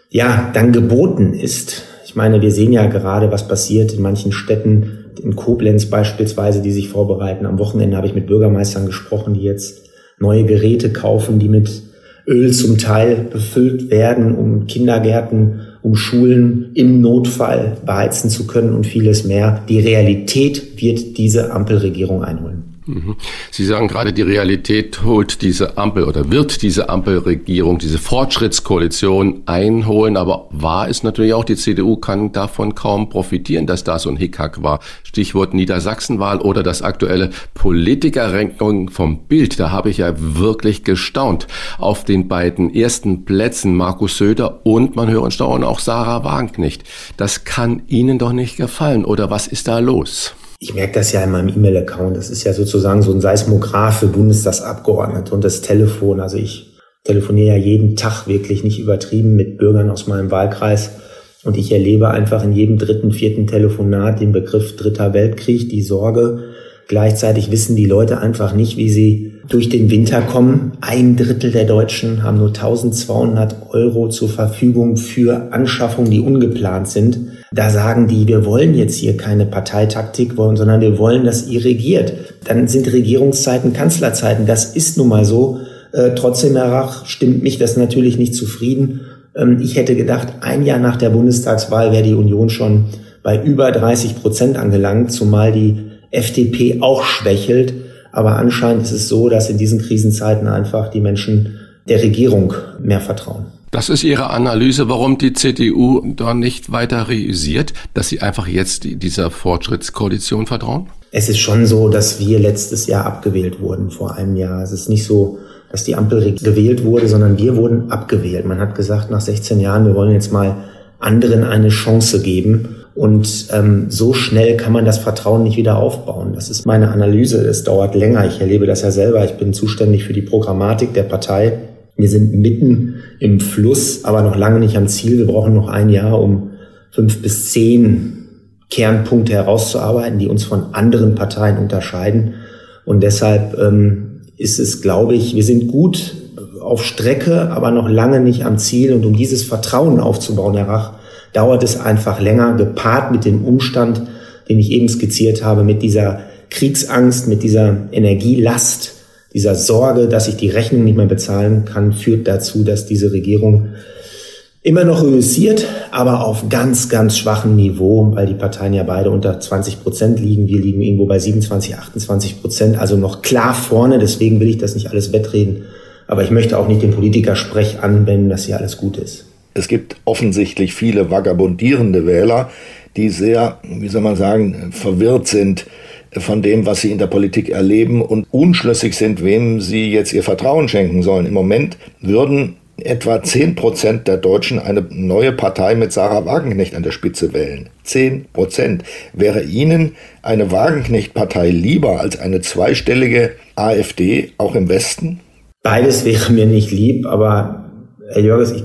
ja, dann geboten ist. Ich meine, wir sehen ja gerade, was passiert in manchen Städten, in Koblenz beispielsweise, die sich vorbereiten. Am Wochenende habe ich mit Bürgermeistern gesprochen, die jetzt neue Geräte kaufen, die mit Öl zum Teil befüllt werden, um Kindergärten, um Schulen im Notfall beheizen zu können und vieles mehr. Die Realität wird diese Ampelregierung einholen. Mhm. Sie sagen gerade, die Realität holt diese Ampel oder wird diese Ampelregierung, diese Fortschrittskoalition einholen. Aber wahr ist natürlich auch, die CDU kann davon kaum profitieren, dass da so ein Hickhack war. Stichwort Niedersachsenwahl oder das aktuelle Politikerranking vom Bild. Da habe ich ja wirklich gestaunt. Auf den beiden ersten Plätzen Markus Söder und, man hört und staunen, auch Sarah Wagenknecht. Das kann Ihnen doch nicht gefallen. Oder was ist da los? Ich merke das ja in meinem E-Mail-Account. Das ist ja sozusagen so ein Seismograph für Bundestagsabgeordnete und das Telefon. Also ich telefoniere ja jeden Tag wirklich nicht übertrieben mit Bürgern aus meinem Wahlkreis. Und ich erlebe einfach in jedem dritten, vierten Telefonat den Begriff Dritter Weltkrieg, die Sorge. Gleichzeitig wissen die Leute einfach nicht, wie sie durch den Winter kommen. Ein Drittel der Deutschen haben nur 1200 Euro zur Verfügung für Anschaffungen, die ungeplant sind. Da sagen die, wir wollen jetzt hier keine Parteitaktik wollen, sondern wir wollen, dass ihr regiert. Dann sind Regierungszeiten Kanzlerzeiten. Das ist nun mal so. Äh, trotzdem, Herr Rach, stimmt mich das natürlich nicht zufrieden. Ähm, ich hätte gedacht, ein Jahr nach der Bundestagswahl wäre die Union schon bei über 30 Prozent angelangt, zumal die FDP auch schwächelt. Aber anscheinend ist es so, dass in diesen Krisenzeiten einfach die Menschen der Regierung mehr vertrauen. Das ist Ihre Analyse, warum die CDU da nicht weiter realisiert, dass sie einfach jetzt dieser Fortschrittskoalition vertrauen? Es ist schon so, dass wir letztes Jahr abgewählt wurden, vor einem Jahr. Es ist nicht so, dass die Ampel gewählt wurde, sondern wir wurden abgewählt. Man hat gesagt, nach 16 Jahren, wir wollen jetzt mal anderen eine Chance geben. Und ähm, so schnell kann man das Vertrauen nicht wieder aufbauen. Das ist meine Analyse. Es dauert länger. Ich erlebe das ja selber. Ich bin zuständig für die Programmatik der Partei. Wir sind mitten im Fluss, aber noch lange nicht am Ziel. Wir brauchen noch ein Jahr, um fünf bis zehn Kernpunkte herauszuarbeiten, die uns von anderen Parteien unterscheiden. Und deshalb ähm, ist es, glaube ich, wir sind gut auf Strecke, aber noch lange nicht am Ziel. Und um dieses Vertrauen aufzubauen, Herr Rach, dauert es einfach länger, gepaart mit dem Umstand, den ich eben skizziert habe, mit dieser Kriegsangst, mit dieser Energielast, dieser Sorge, dass ich die Rechnung nicht mehr bezahlen kann, führt dazu, dass diese Regierung immer noch reüssiert, aber auf ganz, ganz schwachem Niveau, weil die Parteien ja beide unter 20 Prozent liegen. Wir liegen irgendwo bei 27, 28 Prozent, also noch klar vorne. Deswegen will ich das nicht alles wettreden. Aber ich möchte auch nicht den Politikersprech anwenden, dass hier alles gut ist. Es gibt offensichtlich viele vagabundierende Wähler, die sehr, wie soll man sagen, verwirrt sind von dem, was sie in der Politik erleben und unschlüssig sind, wem sie jetzt ihr Vertrauen schenken sollen. Im Moment würden etwa 10 Prozent der Deutschen eine neue Partei mit Sarah Wagenknecht an der Spitze wählen. 10 Prozent. Wäre Ihnen eine Wagenknecht-Partei lieber als eine zweistellige AfD, auch im Westen? Beides wäre mir nicht lieb, aber Herr Jörges, ich,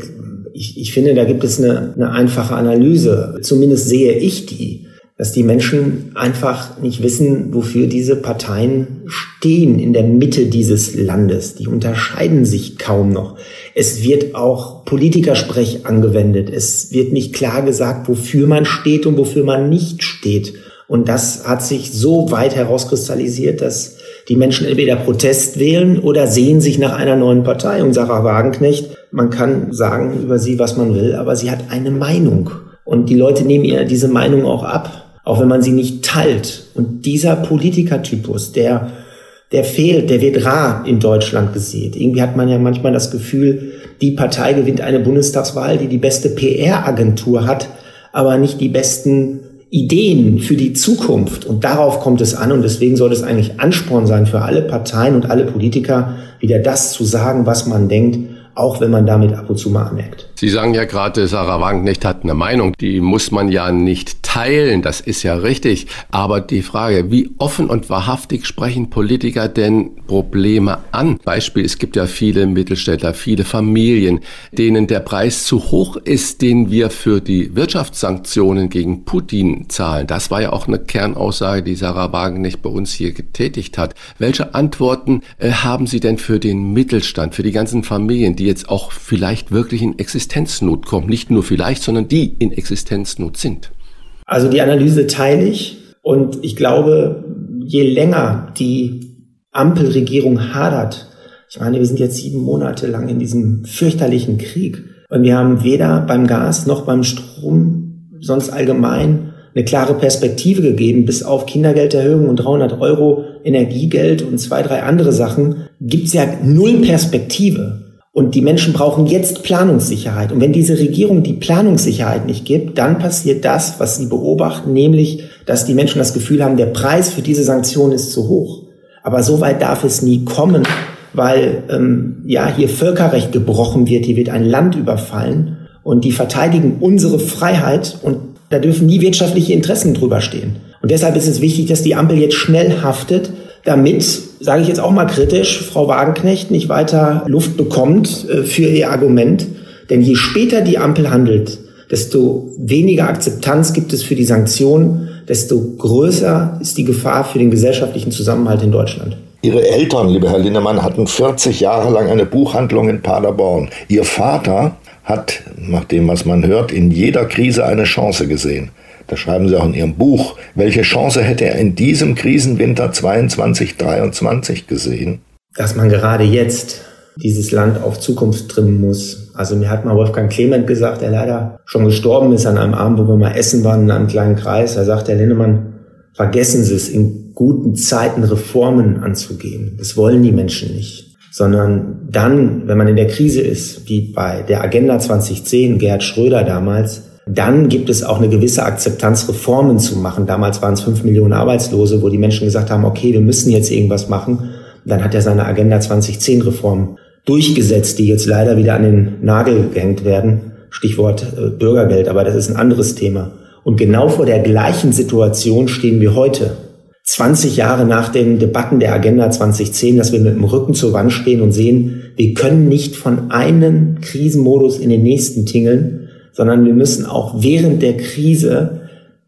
ich, ich finde, da gibt es eine, eine einfache Analyse. Zumindest sehe ich die dass die Menschen einfach nicht wissen, wofür diese Parteien stehen in der Mitte dieses Landes. Die unterscheiden sich kaum noch. Es wird auch Politikersprech angewendet. Es wird nicht klar gesagt, wofür man steht und wofür man nicht steht. Und das hat sich so weit herauskristallisiert, dass die Menschen entweder Protest wählen oder sehen sich nach einer neuen Partei. Und Sarah Wagenknecht, man kann sagen über sie, was man will, aber sie hat eine Meinung. Und die Leute nehmen ihr diese Meinung auch ab auch wenn man sie nicht teilt. Und dieser Politikertypus, der, der fehlt, der wird rar in Deutschland gesehen. Irgendwie hat man ja manchmal das Gefühl, die Partei gewinnt eine Bundestagswahl, die die beste PR-Agentur hat, aber nicht die besten Ideen für die Zukunft. Und darauf kommt es an. Und deswegen soll es eigentlich Ansporn sein für alle Parteien und alle Politiker, wieder das zu sagen, was man denkt auch wenn man damit ab und zu mal anmerkt. Sie sagen ja gerade, Sarah Wagenknecht hat eine Meinung, die muss man ja nicht teilen, das ist ja richtig. Aber die Frage, wie offen und wahrhaftig sprechen Politiker denn Probleme an? Beispiel, es gibt ja viele Mittelständler, viele Familien, denen der Preis zu hoch ist, den wir für die Wirtschaftssanktionen gegen Putin zahlen. Das war ja auch eine Kernaussage, die Sarah Wagenknecht bei uns hier getätigt hat. Welche Antworten äh, haben Sie denn für den Mittelstand, für die ganzen Familien, die jetzt auch vielleicht wirklich in Existenznot kommen. Nicht nur vielleicht, sondern die in Existenznot sind. Also die Analyse teile ich und ich glaube, je länger die Ampelregierung hadert, Ich meine, wir sind jetzt sieben Monate lang in diesem fürchterlichen Krieg. Und wir haben weder beim Gas noch beim Strom sonst allgemein eine klare Perspektive gegeben, bis auf Kindergelderhöhung und 300 Euro Energiegeld und zwei, drei andere Sachen, gibt's ja null Perspektive. Und die Menschen brauchen jetzt Planungssicherheit. Und wenn diese Regierung die Planungssicherheit nicht gibt, dann passiert das, was sie beobachten, nämlich, dass die Menschen das Gefühl haben, der Preis für diese Sanktionen ist zu hoch. Aber so weit darf es nie kommen, weil ähm, ja hier Völkerrecht gebrochen wird, hier wird ein Land überfallen und die verteidigen unsere Freiheit und da dürfen nie wirtschaftliche Interessen drüber stehen. Und deshalb ist es wichtig, dass die Ampel jetzt schnell haftet, damit, sage ich jetzt auch mal kritisch, Frau Wagenknecht nicht weiter Luft bekommt äh, für ihr Argument. Denn je später die Ampel handelt, desto weniger Akzeptanz gibt es für die Sanktionen, desto größer ist die Gefahr für den gesellschaftlichen Zusammenhalt in Deutschland. Ihre Eltern, lieber Herr Linnemann, hatten 40 Jahre lang eine Buchhandlung in Paderborn. Ihr Vater hat, nach dem, was man hört, in jeder Krise eine Chance gesehen. Das schreiben Sie auch in Ihrem Buch. Welche Chance hätte er in diesem Krisenwinter 22, 23 gesehen? Dass man gerade jetzt dieses Land auf Zukunft trimmen muss. Also mir hat mal Wolfgang Clement gesagt, der leider schon gestorben ist an einem Abend, wo wir mal essen waren in einem kleinen Kreis. Da sagt Herr Linnemann, vergessen Sie es, in guten Zeiten Reformen anzugehen. Das wollen die Menschen nicht. Sondern dann, wenn man in der Krise ist, wie bei der Agenda 2010, Gerhard Schröder damals, dann gibt es auch eine gewisse Akzeptanz, Reformen zu machen. Damals waren es fünf Millionen Arbeitslose, wo die Menschen gesagt haben, okay, wir müssen jetzt irgendwas machen. Dann hat er seine Agenda 2010 Reform durchgesetzt, die jetzt leider wieder an den Nagel gehängt werden. Stichwort äh, Bürgergeld, aber das ist ein anderes Thema. Und genau vor der gleichen Situation stehen wir heute. 20 Jahre nach den Debatten der Agenda 2010, dass wir mit dem Rücken zur Wand stehen und sehen, wir können nicht von einem Krisenmodus in den nächsten tingeln, sondern wir müssen auch während der Krise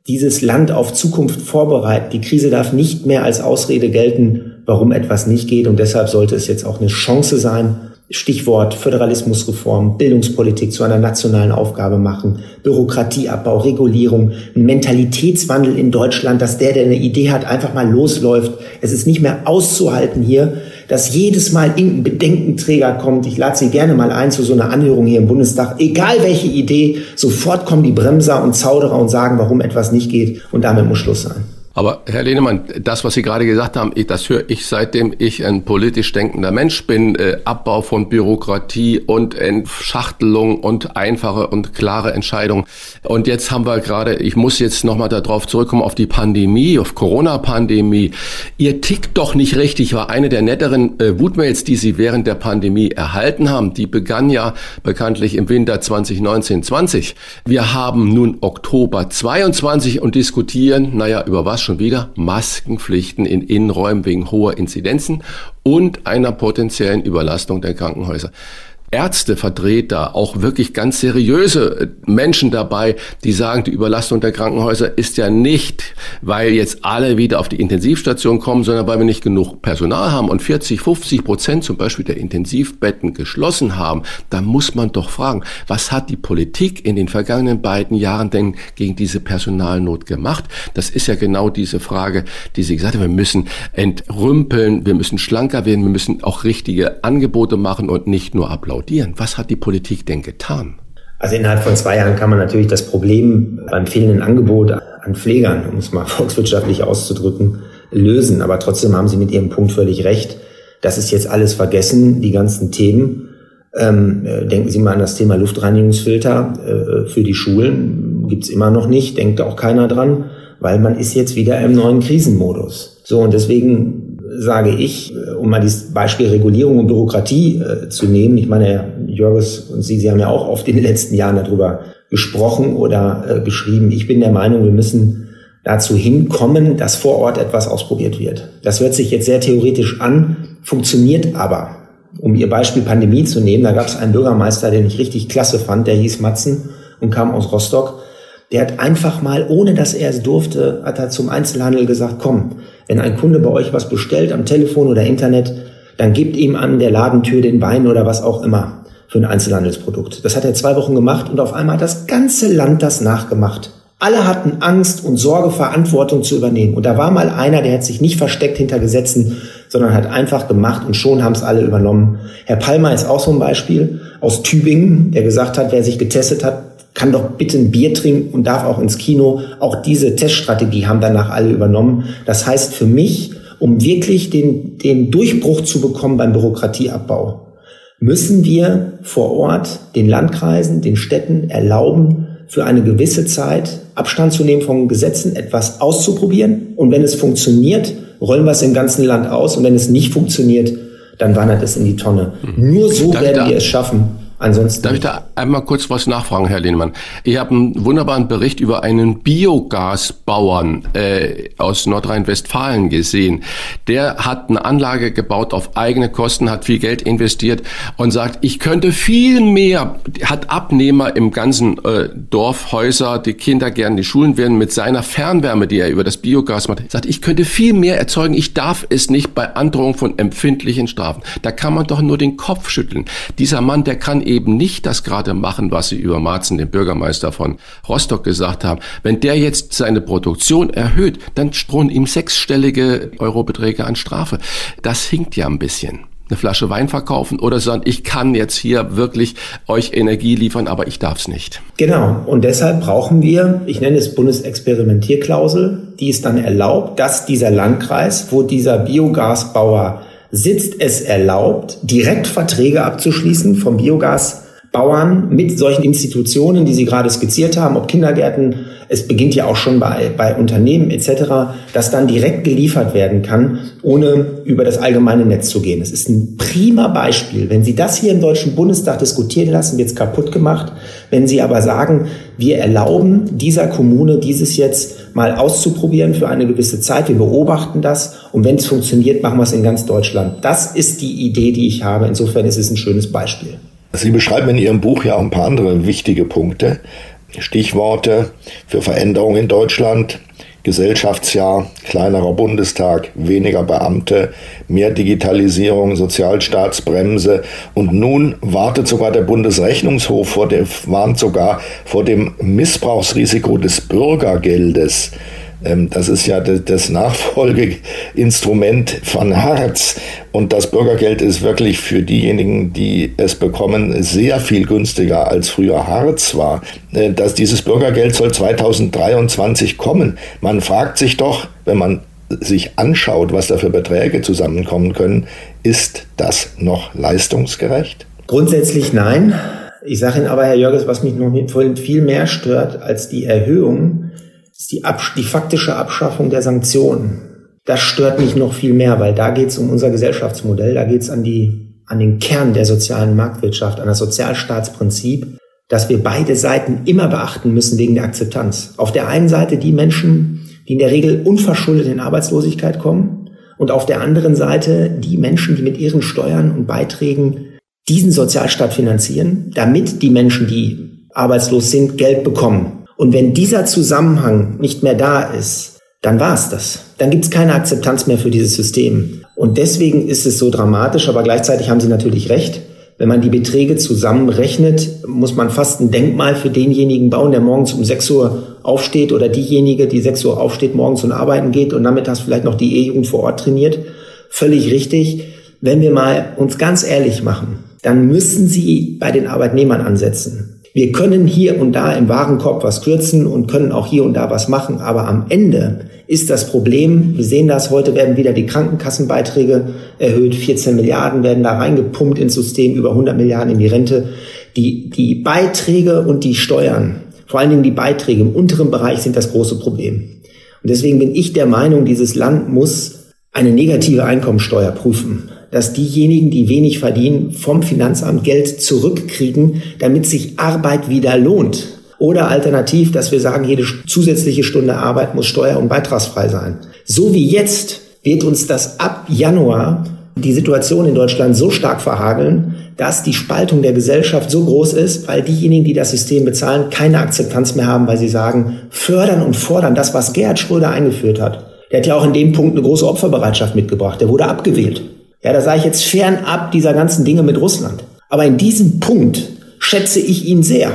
dieses Land auf Zukunft vorbereiten. Die Krise darf nicht mehr als Ausrede gelten, warum etwas nicht geht. Und deshalb sollte es jetzt auch eine Chance sein, Stichwort Föderalismusreform, Bildungspolitik zu einer nationalen Aufgabe machen, Bürokratieabbau, Regulierung, Mentalitätswandel in Deutschland, dass der, der eine Idee hat, einfach mal losläuft. Es ist nicht mehr auszuhalten hier, dass jedes Mal irgendein Bedenkenträger kommt. Ich lade Sie gerne mal ein zu so einer Anhörung hier im Bundestag. Egal welche Idee, sofort kommen die Bremser und Zauderer und sagen, warum etwas nicht geht. Und damit muss Schluss sein. Aber Herr Lehnemann, das, was Sie gerade gesagt haben, das höre ich seitdem ich ein politisch denkender Mensch bin. Äh, Abbau von Bürokratie und Entschachtelung und einfache und klare Entscheidungen. Und jetzt haben wir gerade, ich muss jetzt nochmal darauf zurückkommen, auf die Pandemie, auf Corona-Pandemie. Ihr tickt doch nicht richtig, war eine der netteren äh, Wutmails, die Sie während der Pandemie erhalten haben. Die begann ja bekanntlich im Winter 2019-20. Wir haben nun Oktober 22 und diskutieren, naja, über was schon wieder Maskenpflichten in Innenräumen wegen hoher Inzidenzen und einer potenziellen Überlastung der Krankenhäuser. Ärztevertreter, auch wirklich ganz seriöse äh, Menschen dabei, die sagen, die Überlastung der Krankenhäuser ist ja nicht, weil jetzt alle wieder auf die Intensivstation kommen, sondern weil wir nicht genug Personal haben und 40, 50 Prozent zum Beispiel der Intensivbetten geschlossen haben. Da muss man doch fragen, was hat die Politik in den vergangenen beiden Jahren denn gegen diese Personalnot gemacht? Das ist ja genau diese Frage, die Sie gesagt haben. Wir müssen entrümpeln, wir müssen schlanker werden, wir müssen auch richtige Angebote machen und nicht nur ablaufen applaudieren. Was hat die Politik denn getan? Also innerhalb von zwei Jahren kann man natürlich das Problem beim fehlenden Angebot an Pflegern, um es mal volkswirtschaftlich auszudrücken, lösen. Aber trotzdem haben Sie mit Ihrem Punkt völlig recht. Das ist jetzt alles vergessen, die ganzen Themen. Ähm, äh, denken Sie mal an das Thema Luftreinigungsfilter äh, für die Schulen. Gibt's immer noch nicht, denkt auch keiner dran, weil man ist jetzt wieder im neuen Krisenmodus. So, und deswegen sage ich, äh, um mal dieses Beispiel Regulierung und Bürokratie äh, zu nehmen. Ich meine, Herr Jörges und Sie, Sie haben ja auch oft in den letzten Jahren darüber gesprochen oder äh, geschrieben. Ich bin der Meinung, wir müssen dazu hinkommen, dass vor Ort etwas ausprobiert wird. Das hört sich jetzt sehr theoretisch an, funktioniert aber. Um Ihr Beispiel Pandemie zu nehmen, da gab es einen Bürgermeister, den ich richtig klasse fand, der hieß Matzen und kam aus Rostock. Der hat einfach mal, ohne dass er es durfte, hat er zum Einzelhandel gesagt, komm, wenn ein Kunde bei euch was bestellt am Telefon oder Internet, dann gebt ihm an der Ladentür den Wein oder was auch immer für ein Einzelhandelsprodukt. Das hat er zwei Wochen gemacht und auf einmal hat das ganze Land das nachgemacht. Alle hatten Angst und Sorge, Verantwortung zu übernehmen. Und da war mal einer, der hat sich nicht versteckt hinter Gesetzen, sondern hat einfach gemacht und schon haben es alle übernommen. Herr Palmer ist auch so ein Beispiel aus Tübingen, der gesagt hat, wer sich getestet hat, kann doch bitte ein Bier trinken und darf auch ins Kino. Auch diese Teststrategie haben danach alle übernommen. Das heißt für mich, um wirklich den, den Durchbruch zu bekommen beim Bürokratieabbau, müssen wir vor Ort den Landkreisen, den Städten erlauben, für eine gewisse Zeit Abstand zu nehmen von Gesetzen, etwas auszuprobieren. Und wenn es funktioniert, rollen wir es im ganzen Land aus. Und wenn es nicht funktioniert, dann wandert es in die Tonne. Mhm. Nur so Darf werden wir es schaffen, Ansonsten. Darf ich da einmal kurz was nachfragen, Herr Lehnemann? Ich habe einen wunderbaren Bericht über einen Biogasbauern äh, aus Nordrhein-Westfalen gesehen. Der hat eine Anlage gebaut auf eigene Kosten, hat viel Geld investiert und sagt, ich könnte viel mehr, hat Abnehmer im ganzen äh, Dorf, Häuser, die Kinder gerne die Schulen werden mit seiner Fernwärme, die er über das Biogas macht, sagt, ich könnte viel mehr erzeugen, ich darf es nicht bei Androhung von empfindlichen Strafen. Da kann man doch nur den Kopf schütteln. Dieser Mann, der kann eben nicht das gerade machen, was Sie über Marzen, den Bürgermeister von Rostock, gesagt haben. Wenn der jetzt seine Produktion erhöht, dann drohen ihm sechsstellige Eurobeträge an Strafe. Das hinkt ja ein bisschen eine Flasche Wein verkaufen oder sagen, ich kann jetzt hier wirklich euch Energie liefern, aber ich darf es nicht. Genau. Und deshalb brauchen wir, ich nenne es Bundesexperimentierklausel, die es dann erlaubt, dass dieser Landkreis, wo dieser Biogasbauer sitzt es erlaubt, direkt Verträge abzuschließen vom Biogasbauern mit solchen Institutionen, die Sie gerade skizziert haben, ob Kindergärten, es beginnt ja auch schon bei, bei Unternehmen etc., dass dann direkt geliefert werden kann, ohne über das allgemeine Netz zu gehen. Es ist ein prima Beispiel. Wenn Sie das hier im Deutschen Bundestag diskutieren lassen, wird es kaputt gemacht. Wenn Sie aber sagen, wir erlauben dieser Kommune dieses jetzt mal auszuprobieren für eine gewisse Zeit, wir beobachten das und wenn es funktioniert, machen wir es in ganz Deutschland. Das ist die Idee, die ich habe. Insofern ist es ein schönes Beispiel. Sie beschreiben in Ihrem Buch ja auch ein paar andere wichtige Punkte. Stichworte für Veränderungen in Deutschland. Gesellschaftsjahr, kleinerer Bundestag, weniger Beamte, mehr Digitalisierung, Sozialstaatsbremse und nun wartet sogar der Bundesrechnungshof vor dem, warnt sogar vor dem Missbrauchsrisiko des Bürgergeldes. Ähm, das ist ja das Nachfolgeinstrument von Hartz. Und das Bürgergeld ist wirklich für diejenigen, die es bekommen, sehr viel günstiger als früher Hartz war. Äh, dass dieses Bürgergeld soll 2023 kommen. Man fragt sich doch, wenn man sich anschaut, was da für Beträge zusammenkommen können, ist das noch leistungsgerecht? Grundsätzlich nein. Ich sage Ihnen aber, Herr Jörges, was mich noch viel mehr stört als die Erhöhung, ist die, die faktische Abschaffung der Sanktionen. Das stört mich noch viel mehr, weil da geht es um unser Gesellschaftsmodell, da geht es an, an den Kern der sozialen Marktwirtschaft, an das Sozialstaatsprinzip, dass wir beide Seiten immer beachten müssen wegen der Akzeptanz. Auf der einen Seite die Menschen, die in der Regel unverschuldet in Arbeitslosigkeit kommen und auf der anderen Seite die Menschen, die mit ihren Steuern und Beiträgen diesen Sozialstaat finanzieren, damit die Menschen, die arbeitslos sind, Geld bekommen. Und wenn dieser Zusammenhang nicht mehr da ist, dann war es das. Dann gibt es keine Akzeptanz mehr für dieses System. Und deswegen ist es so dramatisch, aber gleichzeitig haben Sie natürlich recht. Wenn man die Beträge zusammenrechnet, muss man fast ein Denkmal für denjenigen bauen, der morgens um 6 Uhr aufsteht oder diejenige, die 6 Uhr aufsteht, morgens und arbeiten geht und hast vielleicht noch die E-Jugend vor Ort trainiert. Völlig richtig. Wenn wir mal uns ganz ehrlich machen, dann müssen Sie bei den Arbeitnehmern ansetzen. Wir können hier und da im Warenkorb was kürzen und können auch hier und da was machen, aber am Ende ist das Problem, wir sehen das, heute werden wieder die Krankenkassenbeiträge erhöht, 14 Milliarden werden da reingepumpt ins System, über 100 Milliarden in die Rente. Die, die Beiträge und die Steuern, vor allen Dingen die Beiträge im unteren Bereich sind das große Problem. Und deswegen bin ich der Meinung, dieses Land muss eine negative Einkommensteuer prüfen dass diejenigen, die wenig verdienen, vom Finanzamt Geld zurückkriegen, damit sich Arbeit wieder lohnt. Oder alternativ, dass wir sagen, jede zusätzliche Stunde Arbeit muss steuer- und beitragsfrei sein. So wie jetzt wird uns das ab Januar die Situation in Deutschland so stark verhageln, dass die Spaltung der Gesellschaft so groß ist, weil diejenigen, die das System bezahlen, keine Akzeptanz mehr haben, weil sie sagen, fördern und fordern, das, was Gerhard Schröder eingeführt hat. Der hat ja auch in dem Punkt eine große Opferbereitschaft mitgebracht. Der wurde abgewählt. Ja, da sage ich jetzt fernab dieser ganzen Dinge mit Russland. Aber in diesem Punkt schätze ich ihn sehr.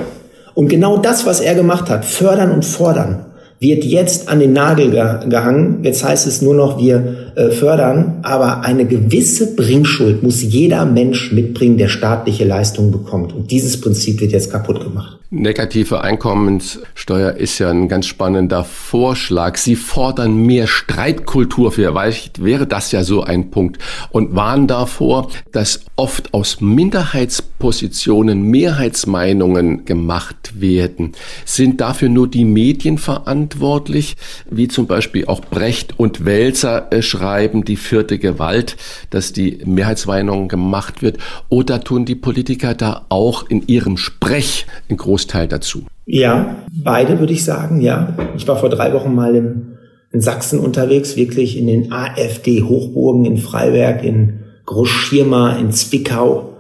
Und genau das, was er gemacht hat, fördern und fordern, wird jetzt an den Nagel gehangen. Jetzt heißt es nur noch, wir äh, fördern, aber eine gewisse Bringschuld muss jeder Mensch mitbringen, der staatliche Leistungen bekommt. Und dieses Prinzip wird jetzt kaputt gemacht. Negative Einkommenssteuer ist ja ein ganz spannender Vorschlag. Sie fordern mehr Streitkultur. Vielleicht wäre das ja so ein Punkt und warnen davor, dass oft aus Minderheitspositionen Mehrheitsmeinungen gemacht werden. Sind dafür nur die Medien verantwortlich, wie zum Beispiel auch Brecht und Welser äh, schreiben, die vierte Gewalt, dass die Mehrheitsmeinung gemacht wird? Oder tun die Politiker da auch in ihrem Sprech in großen Großteil dazu? Ja, beide würde ich sagen, ja. Ich war vor drei Wochen mal im, in Sachsen unterwegs, wirklich in den AfD-Hochburgen in Freiberg, in Großschirma, in Zwickau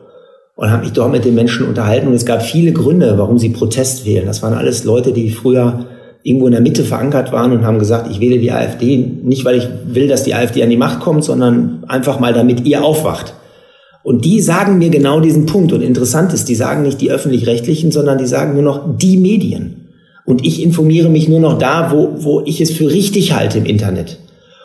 und habe mich dort mit den Menschen unterhalten. Und es gab viele Gründe, warum sie Protest wählen. Das waren alles Leute, die früher irgendwo in der Mitte verankert waren und haben gesagt, ich wähle die AfD nicht, weil ich will, dass die AfD an die Macht kommt, sondern einfach mal, damit ihr aufwacht. Und die sagen mir genau diesen Punkt. Und interessant ist, die sagen nicht die öffentlich-rechtlichen, sondern die sagen nur noch die Medien. Und ich informiere mich nur noch da, wo, wo ich es für richtig halte im Internet.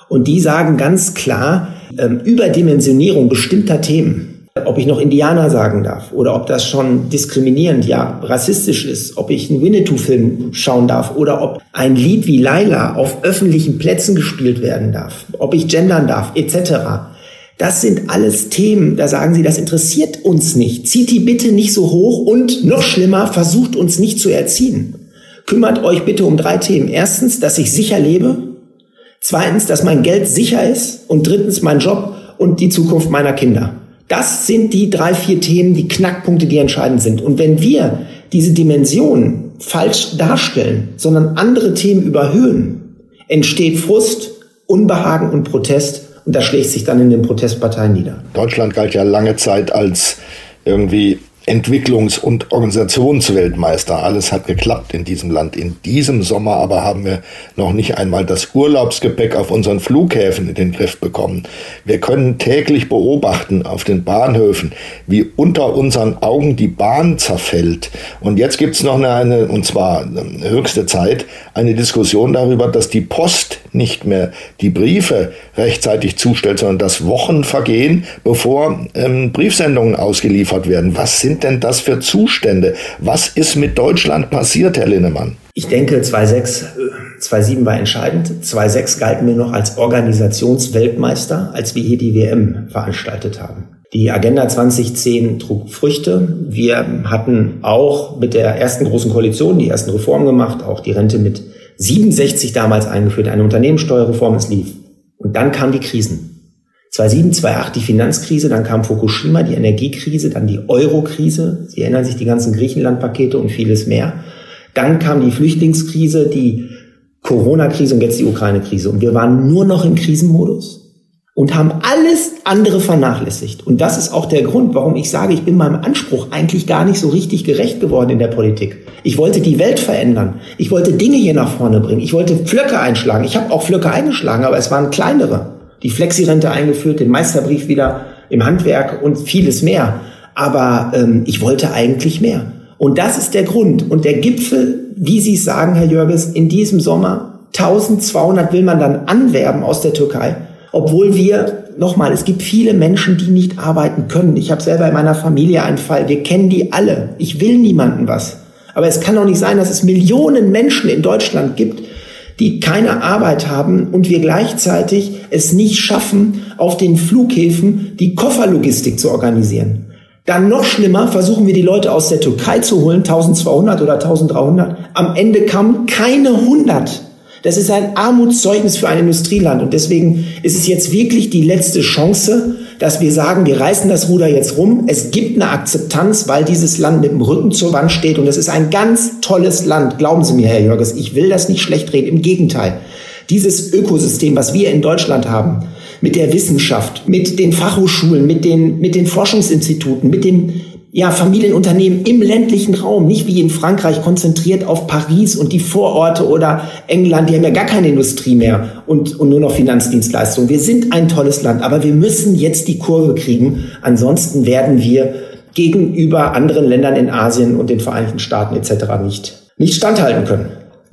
Und die sagen ganz klar, ähm, Überdimensionierung bestimmter Themen, ob ich noch Indianer sagen darf oder ob das schon diskriminierend, ja, rassistisch ist, ob ich einen Winnetou-Film schauen darf oder ob ein Lied wie Laila auf öffentlichen Plätzen gespielt werden darf, ob ich gendern darf, etc. Das sind alles Themen, da sagen sie, das interessiert uns nicht. Zieht die bitte nicht so hoch und noch schlimmer, versucht uns nicht zu erziehen. Kümmert euch bitte um drei Themen. Erstens, dass ich sicher lebe. Zweitens, dass mein Geld sicher ist. Und drittens, mein Job und die Zukunft meiner Kinder. Das sind die drei, vier Themen, die Knackpunkte, die entscheidend sind. Und wenn wir diese Dimension falsch darstellen, sondern andere Themen überhöhen, entsteht Frust, Unbehagen und Protest und das schlägt sich dann in den Protestparteien nieder. Deutschland galt ja lange Zeit als irgendwie Entwicklungs- und Organisationsweltmeister. Alles hat geklappt in diesem Land. In diesem Sommer aber haben wir noch nicht einmal das Urlaubsgepäck auf unseren Flughäfen in den Griff bekommen. Wir können täglich beobachten auf den Bahnhöfen, wie unter unseren Augen die Bahn zerfällt. Und jetzt gibt's noch eine, eine, und zwar ähm, höchste Zeit, eine Diskussion darüber, dass die Post nicht mehr die Briefe rechtzeitig zustellt, sondern dass Wochen vergehen, bevor ähm, Briefsendungen ausgeliefert werden. Was sind denn das für Zustände? Was ist mit Deutschland passiert, Herr Linnemann? Ich denke, 2.6, 2.7 war entscheidend. 2.6 galten wir noch als Organisationsweltmeister, als wir hier die WM veranstaltet haben. Die Agenda 2010 trug Früchte. Wir hatten auch mit der ersten großen Koalition die ersten Reformen gemacht, auch die Rente mit 67 damals eingeführt, eine Unternehmenssteuerreform, es lief. Und dann kamen die Krisen. 2007, 2008 die Finanzkrise, dann kam Fukushima, die Energiekrise, dann die Eurokrise. Sie erinnern sich die ganzen Griechenland-Pakete und vieles mehr. Dann kam die Flüchtlingskrise, die Corona-Krise und jetzt die Ukraine-Krise. Und wir waren nur noch im Krisenmodus und haben alles andere vernachlässigt. Und das ist auch der Grund, warum ich sage, ich bin meinem Anspruch eigentlich gar nicht so richtig gerecht geworden in der Politik. Ich wollte die Welt verändern. Ich wollte Dinge hier nach vorne bringen. Ich wollte Flöcke einschlagen. Ich habe auch Flöcke eingeschlagen, aber es waren kleinere. Die Flexirente eingeführt, den Meisterbrief wieder im Handwerk und vieles mehr. Aber ähm, ich wollte eigentlich mehr. Und das ist der Grund. Und der Gipfel, wie Sie sagen, Herr Jörges, in diesem Sommer 1200 will man dann anwerben aus der Türkei obwohl wir, nochmal, es gibt viele Menschen, die nicht arbeiten können. Ich habe selber in meiner Familie einen Fall, wir kennen die alle. Ich will niemanden was. Aber es kann doch nicht sein, dass es Millionen Menschen in Deutschland gibt, die keine Arbeit haben und wir gleichzeitig es nicht schaffen, auf den Flughäfen die Kofferlogistik zu organisieren. Dann noch schlimmer, versuchen wir die Leute aus der Türkei zu holen, 1200 oder 1300. Am Ende kamen keine 100. Das ist ein Armutszeugnis für ein Industrieland. Und deswegen ist es jetzt wirklich die letzte Chance, dass wir sagen, wir reißen das Ruder jetzt rum. Es gibt eine Akzeptanz, weil dieses Land mit dem Rücken zur Wand steht. Und es ist ein ganz tolles Land. Glauben Sie mir, Herr Jörges, ich will das nicht schlecht reden. Im Gegenteil. Dieses Ökosystem, was wir in Deutschland haben, mit der Wissenschaft, mit den Fachhochschulen, mit den, mit den Forschungsinstituten, mit dem ja, Familienunternehmen im ländlichen Raum, nicht wie in Frankreich konzentriert auf Paris und die Vororte oder England, die haben ja gar keine Industrie mehr und, und nur noch Finanzdienstleistungen. Wir sind ein tolles Land, aber wir müssen jetzt die Kurve kriegen, ansonsten werden wir gegenüber anderen Ländern in Asien und den Vereinigten Staaten etc. nicht, nicht standhalten können.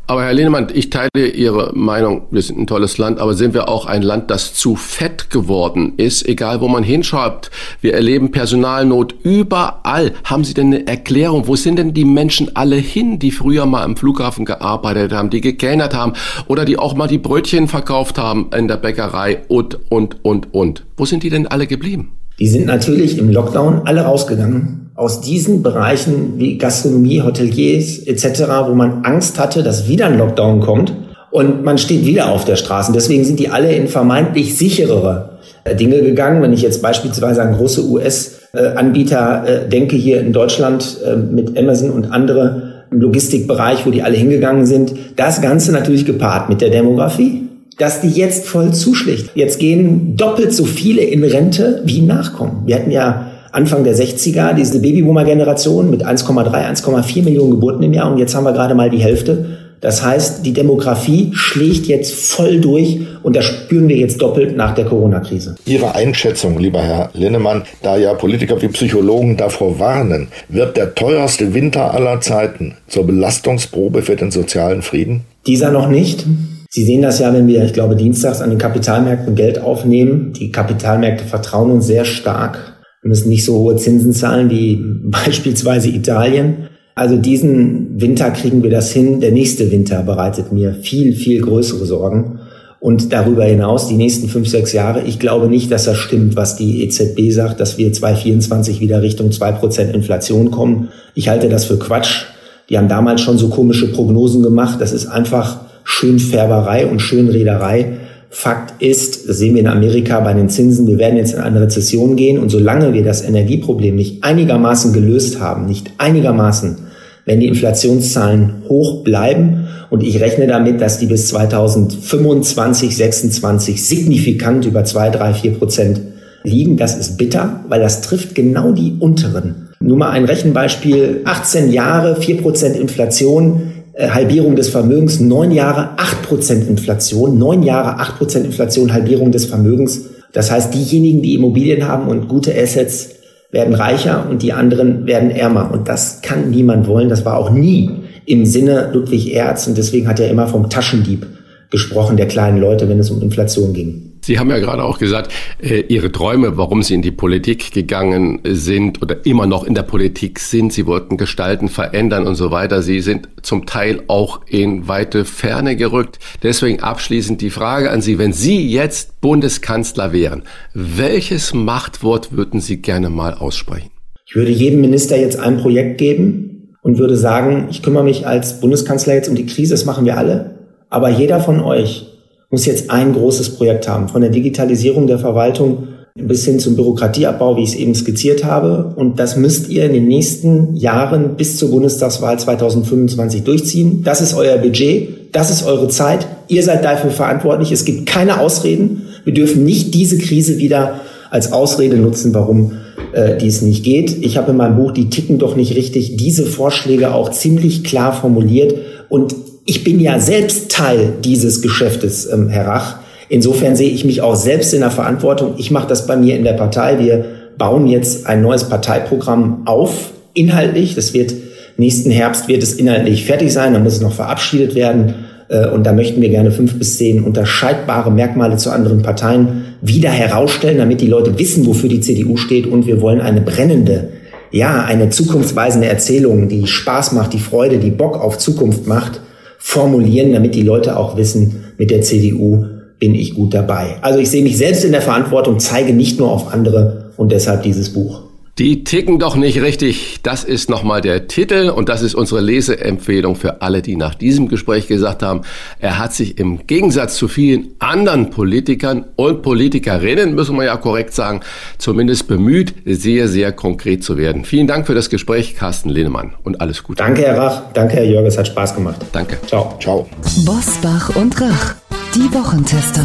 Aber Herr Lehnemann, ich teile Ihre Meinung, wir sind ein tolles Land, aber sind wir auch ein Land, das zu fett geworden ist, egal wo man hinschaut. Wir erleben Personalnot überall. Haben Sie denn eine Erklärung? Wo sind denn die Menschen alle hin, die früher mal am Flughafen gearbeitet haben, die gekellnert haben oder die auch mal die Brötchen verkauft haben in der Bäckerei und, und, und, und? Wo sind die denn alle geblieben? Die sind natürlich im Lockdown alle rausgegangen. Aus diesen Bereichen wie Gastronomie, Hoteliers etc., wo man Angst hatte, dass wieder ein Lockdown kommt und man steht wieder auf der Straße. Deswegen sind die alle in vermeintlich sicherere äh, Dinge gegangen. Wenn ich jetzt beispielsweise an große US-Anbieter äh, denke hier in Deutschland äh, mit Amazon und andere im Logistikbereich, wo die alle hingegangen sind. Das Ganze natürlich gepaart mit der Demografie dass die jetzt voll zuschlägt. Jetzt gehen doppelt so viele in Rente wie nachkommen. Wir hatten ja Anfang der 60er diese Babyboomer-Generation mit 1,3, 1,4 Millionen Geburten im Jahr und jetzt haben wir gerade mal die Hälfte. Das heißt, die Demografie schlägt jetzt voll durch und das spüren wir jetzt doppelt nach der Corona-Krise. Ihre Einschätzung, lieber Herr Linnemann, da ja Politiker wie Psychologen davor warnen, wird der teuerste Winter aller Zeiten zur Belastungsprobe für den sozialen Frieden? Dieser noch nicht. Sie sehen das ja, wenn wir, ich glaube, dienstags an den Kapitalmärkten Geld aufnehmen. Die Kapitalmärkte vertrauen uns sehr stark. Wir müssen nicht so hohe Zinsen zahlen wie beispielsweise Italien. Also diesen Winter kriegen wir das hin. Der nächste Winter bereitet mir viel, viel größere Sorgen. Und darüber hinaus die nächsten fünf, sechs Jahre. Ich glaube nicht, dass das stimmt, was die EZB sagt, dass wir 2024 wieder Richtung zwei Prozent Inflation kommen. Ich halte das für Quatsch. Die haben damals schon so komische Prognosen gemacht. Das ist einfach Schönfärberei und Schönrederei. Fakt ist, das sehen wir in Amerika bei den Zinsen, wir werden jetzt in eine Rezession gehen und solange wir das Energieproblem nicht einigermaßen gelöst haben, nicht einigermaßen, wenn die Inflationszahlen hoch bleiben und ich rechne damit, dass die bis 2025, 26 signifikant über 2, 3, 4 Prozent liegen, das ist bitter, weil das trifft genau die unteren. Nur mal ein Rechenbeispiel, 18 Jahre, 4 Prozent Inflation, Halbierung des Vermögens, neun Jahre acht Prozent Inflation, neun Jahre acht Prozent Inflation, Halbierung des Vermögens. Das heißt, diejenigen, die Immobilien haben und gute Assets, werden reicher und die anderen werden ärmer. Und das kann niemand wollen. Das war auch nie im Sinne Ludwig Erz. Und deswegen hat er immer vom Taschendieb gesprochen, der kleinen Leute, wenn es um Inflation ging. Sie haben ja gerade auch gesagt, äh, Ihre Träume, warum Sie in die Politik gegangen sind oder immer noch in der Politik sind. Sie wollten gestalten, verändern und so weiter. Sie sind zum Teil auch in weite Ferne gerückt. Deswegen abschließend die Frage an Sie, wenn Sie jetzt Bundeskanzler wären, welches Machtwort würden Sie gerne mal aussprechen? Ich würde jedem Minister jetzt ein Projekt geben und würde sagen, ich kümmere mich als Bundeskanzler jetzt um die Krise, das machen wir alle. Aber jeder von euch muss jetzt ein großes Projekt haben, von der Digitalisierung der Verwaltung bis hin zum Bürokratieabbau, wie ich es eben skizziert habe. Und das müsst ihr in den nächsten Jahren bis zur Bundestagswahl 2025 durchziehen. Das ist euer Budget, das ist eure Zeit. Ihr seid dafür verantwortlich. Es gibt keine Ausreden. Wir dürfen nicht diese Krise wieder als Ausrede nutzen, warum äh, dies nicht geht. Ich habe in meinem Buch Die ticken doch nicht richtig diese Vorschläge auch ziemlich klar formuliert und ich bin ja selbst Teil dieses Geschäftes, ähm, Herr Rach. Insofern sehe ich mich auch selbst in der Verantwortung. Ich mache das bei mir in der Partei. Wir bauen jetzt ein neues Parteiprogramm auf, inhaltlich. Das wird nächsten Herbst wird es inhaltlich fertig sein. Dann muss es noch verabschiedet werden. Äh, und da möchten wir gerne fünf bis zehn unterscheidbare Merkmale zu anderen Parteien wieder herausstellen, damit die Leute wissen, wofür die CDU steht. Und wir wollen eine brennende, ja, eine zukunftsweisende Erzählung, die Spaß macht, die Freude, die Bock auf Zukunft macht, formulieren, damit die Leute auch wissen, mit der CDU bin ich gut dabei. Also ich sehe mich selbst in der Verantwortung, zeige nicht nur auf andere und deshalb dieses Buch. Die ticken doch nicht richtig. Das ist nochmal der Titel und das ist unsere Leseempfehlung für alle, die nach diesem Gespräch gesagt haben, er hat sich im Gegensatz zu vielen anderen Politikern und Politikerinnen, müssen wir ja korrekt sagen, zumindest bemüht, sehr, sehr konkret zu werden. Vielen Dank für das Gespräch, Carsten Lehnemann und alles Gute. Danke, Herr Rach. Danke, Herr Jörg. Es hat Spaß gemacht. Danke. Ciao. Ciao. Bosbach und Rach. Die Wochentester.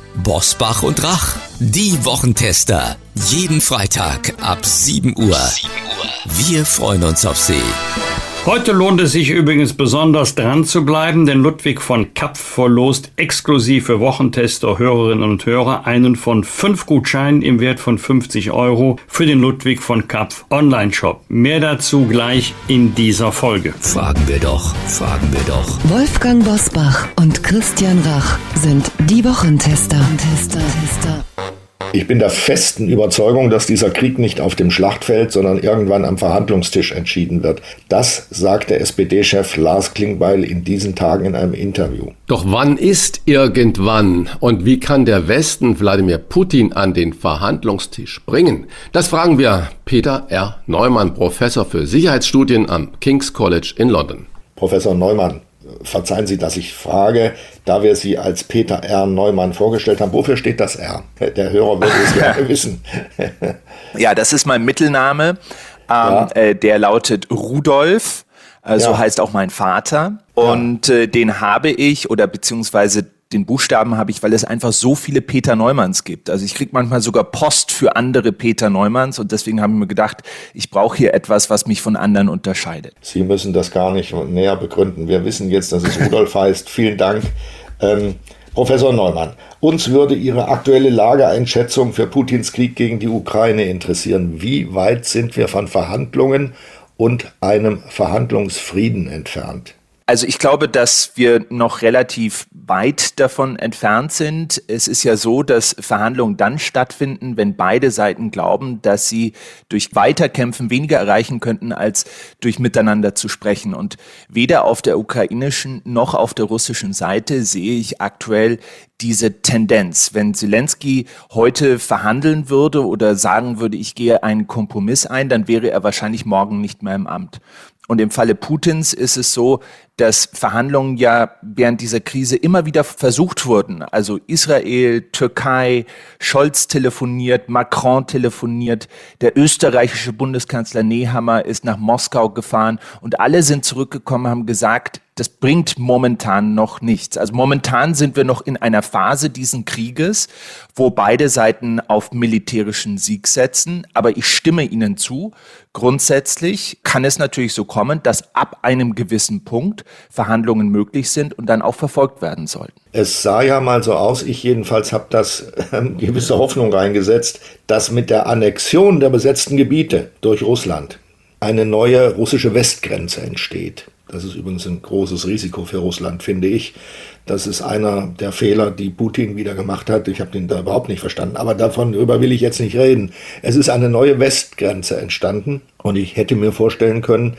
Bosbach und Rach, die Wochentester. Jeden Freitag ab 7 Uhr. Wir freuen uns auf Sie. Heute lohnt es sich übrigens besonders dran zu bleiben, denn Ludwig von Kapf verlost exklusiv für Wochentester, Hörerinnen und Hörer einen von fünf Gutscheinen im Wert von 50 Euro für den Ludwig von Kapf Online-Shop. Mehr dazu gleich in dieser Folge. Fragen wir doch, fragen wir doch. Wolfgang Bosbach und Christian Rach sind die Wochentester. Tester, Tester. Ich bin der festen Überzeugung, dass dieser Krieg nicht auf dem Schlachtfeld, sondern irgendwann am Verhandlungstisch entschieden wird. Das sagte SPD-Chef Lars Klingbeil in diesen Tagen in einem Interview. Doch wann ist irgendwann und wie kann der Westen Wladimir Putin an den Verhandlungstisch bringen? Das fragen wir Peter R. Neumann, Professor für Sicherheitsstudien am King's College in London. Professor Neumann, verzeihen Sie, dass ich frage, da wir Sie als Peter R. Neumann vorgestellt haben, wofür steht das R? Der Hörer würde es gerne wissen. ja, das ist mein Mittelname. Ähm, ja. äh, der lautet Rudolf. Äh, so ja. heißt auch mein Vater. Und ja. äh, den habe ich oder beziehungsweise den Buchstaben habe ich, weil es einfach so viele Peter Neumanns gibt. Also ich kriege manchmal sogar Post für andere Peter Neumanns und deswegen habe ich mir gedacht, ich brauche hier etwas, was mich von anderen unterscheidet. Sie müssen das gar nicht näher begründen. Wir wissen jetzt, dass es Rudolf heißt. Vielen Dank. Ähm, Professor Neumann, uns würde Ihre aktuelle Lageeinschätzung für Putins Krieg gegen die Ukraine interessieren. Wie weit sind wir von Verhandlungen und einem Verhandlungsfrieden entfernt? Also ich glaube, dass wir noch relativ weit davon entfernt sind. Es ist ja so, dass Verhandlungen dann stattfinden, wenn beide Seiten glauben, dass sie durch Weiterkämpfen weniger erreichen könnten, als durch miteinander zu sprechen. Und weder auf der ukrainischen noch auf der russischen Seite sehe ich aktuell diese Tendenz. Wenn Zelensky heute verhandeln würde oder sagen würde, ich gehe einen Kompromiss ein, dann wäre er wahrscheinlich morgen nicht mehr im Amt. Und im Falle Putins ist es so, dass Verhandlungen ja während dieser Krise immer wieder versucht wurden. Also Israel, Türkei, Scholz telefoniert, Macron telefoniert, der österreichische Bundeskanzler Nehammer ist nach Moskau gefahren und alle sind zurückgekommen, haben gesagt, das bringt momentan noch nichts. Also momentan sind wir noch in einer Phase diesen Krieges, wo beide Seiten auf militärischen Sieg setzen. Aber ich stimme Ihnen zu. Grundsätzlich kann es natürlich so kommen, dass ab einem gewissen Punkt Verhandlungen möglich sind und dann auch verfolgt werden sollten. Es sah ja mal so aus, ich jedenfalls habe das äh, gewisse Hoffnung reingesetzt, dass mit der Annexion der besetzten Gebiete durch Russland eine neue russische Westgrenze entsteht. Das ist übrigens ein großes Risiko für Russland, finde ich. Das ist einer der Fehler, die Putin wieder gemacht hat. Ich habe den da überhaupt nicht verstanden. Aber davon darüber will ich jetzt nicht reden. Es ist eine neue Westgrenze entstanden. Und ich hätte mir vorstellen können,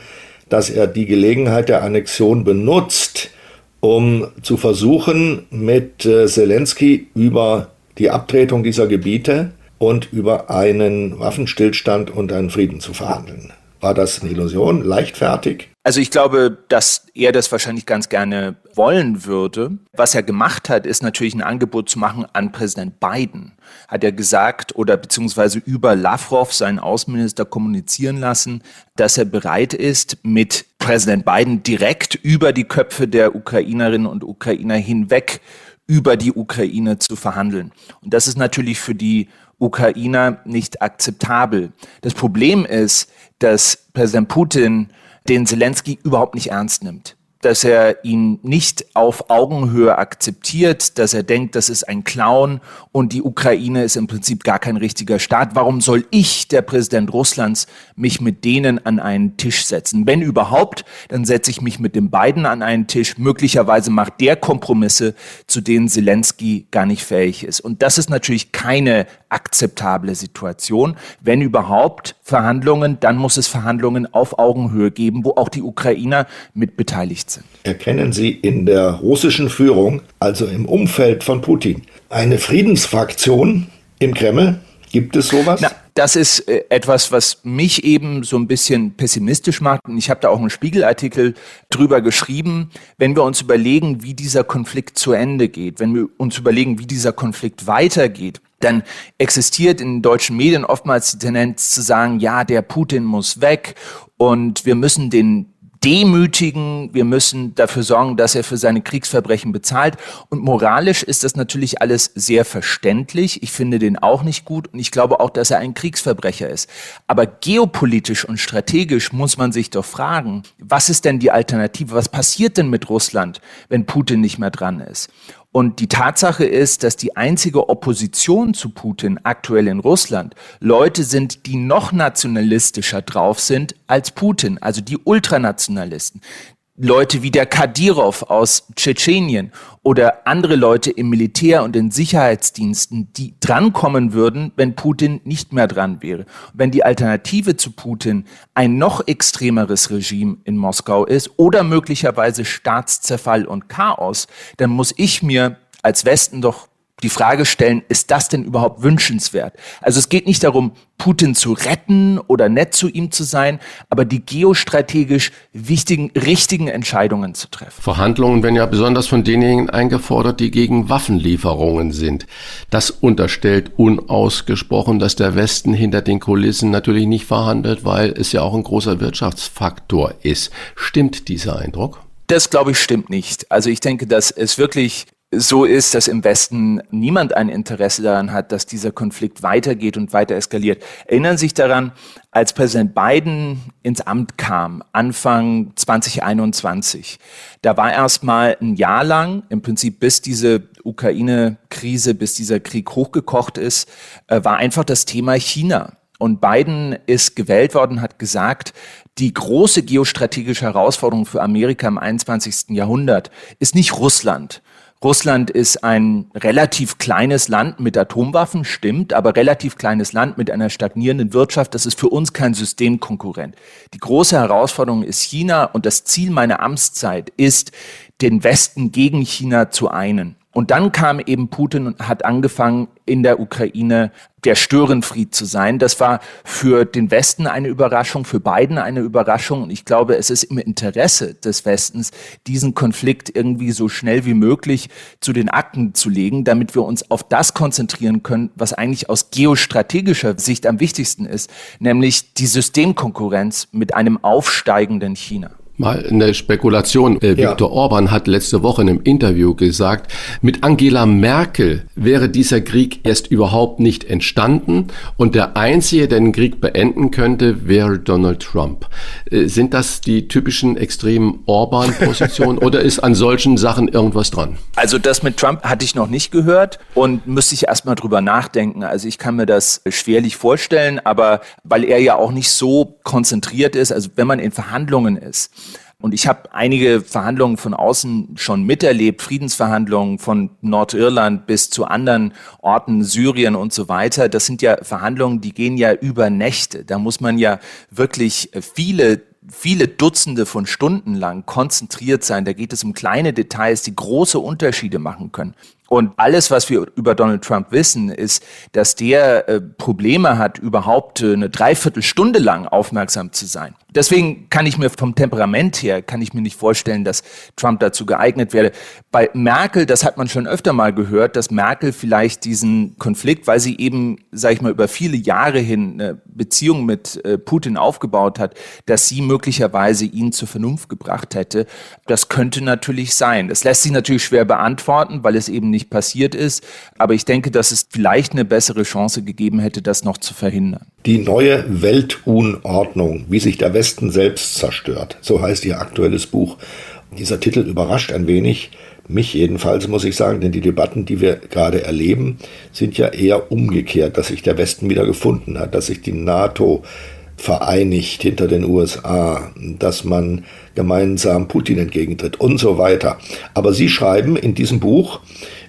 dass er die Gelegenheit der Annexion benutzt, um zu versuchen, mit äh, Zelensky über die Abtretung dieser Gebiete und über einen Waffenstillstand und einen Frieden zu verhandeln. War das eine Illusion? Leichtfertig? Also ich glaube, dass er das wahrscheinlich ganz gerne wollen würde. Was er gemacht hat, ist natürlich ein Angebot zu machen an Präsident Biden. Hat er gesagt oder beziehungsweise über Lavrov, seinen Außenminister, kommunizieren lassen, dass er bereit ist, mit Präsident Biden direkt über die Köpfe der Ukrainerinnen und Ukrainer hinweg über die Ukraine zu verhandeln. Und das ist natürlich für die Ukrainer nicht akzeptabel. Das Problem ist, dass Präsident Putin den Zelensky überhaupt nicht ernst nimmt dass er ihn nicht auf Augenhöhe akzeptiert, dass er denkt, das ist ein Clown und die Ukraine ist im Prinzip gar kein richtiger Staat. Warum soll ich, der Präsident Russlands, mich mit denen an einen Tisch setzen? Wenn überhaupt, dann setze ich mich mit den beiden an einen Tisch. Möglicherweise macht der Kompromisse, zu denen Zelensky gar nicht fähig ist. Und das ist natürlich keine akzeptable Situation. Wenn überhaupt Verhandlungen, dann muss es Verhandlungen auf Augenhöhe geben, wo auch die Ukrainer mit beteiligt sind sind. Erkennen Sie in der russischen Führung, also im Umfeld von Putin, eine Friedensfraktion im Kreml? Gibt es sowas? Na, das ist äh, etwas, was mich eben so ein bisschen pessimistisch macht. Und ich habe da auch einen Spiegelartikel drüber geschrieben. Wenn wir uns überlegen, wie dieser Konflikt zu Ende geht, wenn wir uns überlegen, wie dieser Konflikt weitergeht, dann existiert in deutschen Medien oftmals die Tendenz zu sagen, ja, der Putin muss weg und wir müssen den demütigen, wir müssen dafür sorgen, dass er für seine Kriegsverbrechen bezahlt. Und moralisch ist das natürlich alles sehr verständlich. Ich finde den auch nicht gut und ich glaube auch, dass er ein Kriegsverbrecher ist. Aber geopolitisch und strategisch muss man sich doch fragen, was ist denn die Alternative? Was passiert denn mit Russland, wenn Putin nicht mehr dran ist? Und die Tatsache ist, dass die einzige Opposition zu Putin aktuell in Russland Leute sind, die noch nationalistischer drauf sind als Putin, also die Ultranationalisten. Leute wie der Kadyrov aus Tschetschenien oder andere Leute im Militär und in Sicherheitsdiensten, die drankommen würden, wenn Putin nicht mehr dran wäre. Wenn die Alternative zu Putin ein noch extremeres Regime in Moskau ist oder möglicherweise Staatszerfall und Chaos, dann muss ich mir als Westen doch die Frage stellen, ist das denn überhaupt wünschenswert? Also es geht nicht darum, Putin zu retten oder nett zu ihm zu sein, aber die geostrategisch wichtigen, richtigen Entscheidungen zu treffen. Verhandlungen werden ja besonders von denjenigen eingefordert, die gegen Waffenlieferungen sind. Das unterstellt unausgesprochen, dass der Westen hinter den Kulissen natürlich nicht verhandelt, weil es ja auch ein großer Wirtschaftsfaktor ist. Stimmt dieser Eindruck? Das glaube ich stimmt nicht. Also ich denke, dass es wirklich so ist, dass im Westen niemand ein Interesse daran hat, dass dieser Konflikt weitergeht und weiter eskaliert. Erinnern Sie sich daran, als Präsident Biden ins Amt kam, Anfang 2021, da war erstmal ein Jahr lang, im Prinzip bis diese Ukraine-Krise, bis dieser Krieg hochgekocht ist, äh, war einfach das Thema China. Und Biden ist gewählt worden, hat gesagt, die große geostrategische Herausforderung für Amerika im 21. Jahrhundert ist nicht Russland, Russland ist ein relativ kleines Land mit Atomwaffen, stimmt, aber relativ kleines Land mit einer stagnierenden Wirtschaft. Das ist für uns kein Systemkonkurrent. Die große Herausforderung ist China und das Ziel meiner Amtszeit ist, den Westen gegen China zu einen. Und dann kam eben Putin und hat angefangen, in der Ukraine der Störenfried zu sein. Das war für den Westen eine Überraschung, für Biden eine Überraschung. Und ich glaube, es ist im Interesse des Westens, diesen Konflikt irgendwie so schnell wie möglich zu den Akten zu legen, damit wir uns auf das konzentrieren können, was eigentlich aus geostrategischer Sicht am wichtigsten ist, nämlich die Systemkonkurrenz mit einem aufsteigenden China. Mal eine Spekulation. Äh, ja. Viktor Orban hat letzte Woche in einem Interview gesagt, mit Angela Merkel wäre dieser Krieg erst überhaupt nicht entstanden und der Einzige, der den Krieg beenden könnte, wäre Donald Trump. Äh, sind das die typischen extremen Orban-Positionen oder ist an solchen Sachen irgendwas dran? Also das mit Trump hatte ich noch nicht gehört und müsste ich erstmal drüber nachdenken. Also ich kann mir das schwerlich vorstellen, aber weil er ja auch nicht so konzentriert ist, also wenn man in Verhandlungen ist, und ich habe einige Verhandlungen von außen schon miterlebt, Friedensverhandlungen von Nordirland bis zu anderen Orten, Syrien und so weiter. Das sind ja Verhandlungen, die gehen ja über Nächte. Da muss man ja wirklich viele viele Dutzende von Stunden lang konzentriert sein. Da geht es um kleine Details, die große Unterschiede machen können. Und alles, was wir über Donald Trump wissen, ist, dass der äh, Probleme hat, überhaupt äh, eine Dreiviertelstunde lang aufmerksam zu sein. Deswegen kann ich mir vom Temperament her, kann ich mir nicht vorstellen, dass Trump dazu geeignet wäre. Bei Merkel, das hat man schon öfter mal gehört, dass Merkel vielleicht diesen Konflikt, weil sie eben, sage ich mal, über viele Jahre hin eine Beziehung mit äh, Putin aufgebaut hat, dass sie möglicherweise ihn zur Vernunft gebracht hätte. Das könnte natürlich sein. Das lässt sich natürlich schwer beantworten, weil es eben nicht passiert ist. Aber ich denke, dass es vielleicht eine bessere Chance gegeben hätte, das noch zu verhindern. Die neue Weltunordnung, wie sich der Westen selbst zerstört, so heißt ihr aktuelles Buch. Dieser Titel überrascht ein wenig, mich jedenfalls muss ich sagen, denn die Debatten, die wir gerade erleben, sind ja eher umgekehrt, dass sich der Westen wieder gefunden hat, dass sich die NATO vereinigt hinter den USA, dass man gemeinsam Putin entgegentritt und so weiter. Aber Sie schreiben in diesem Buch,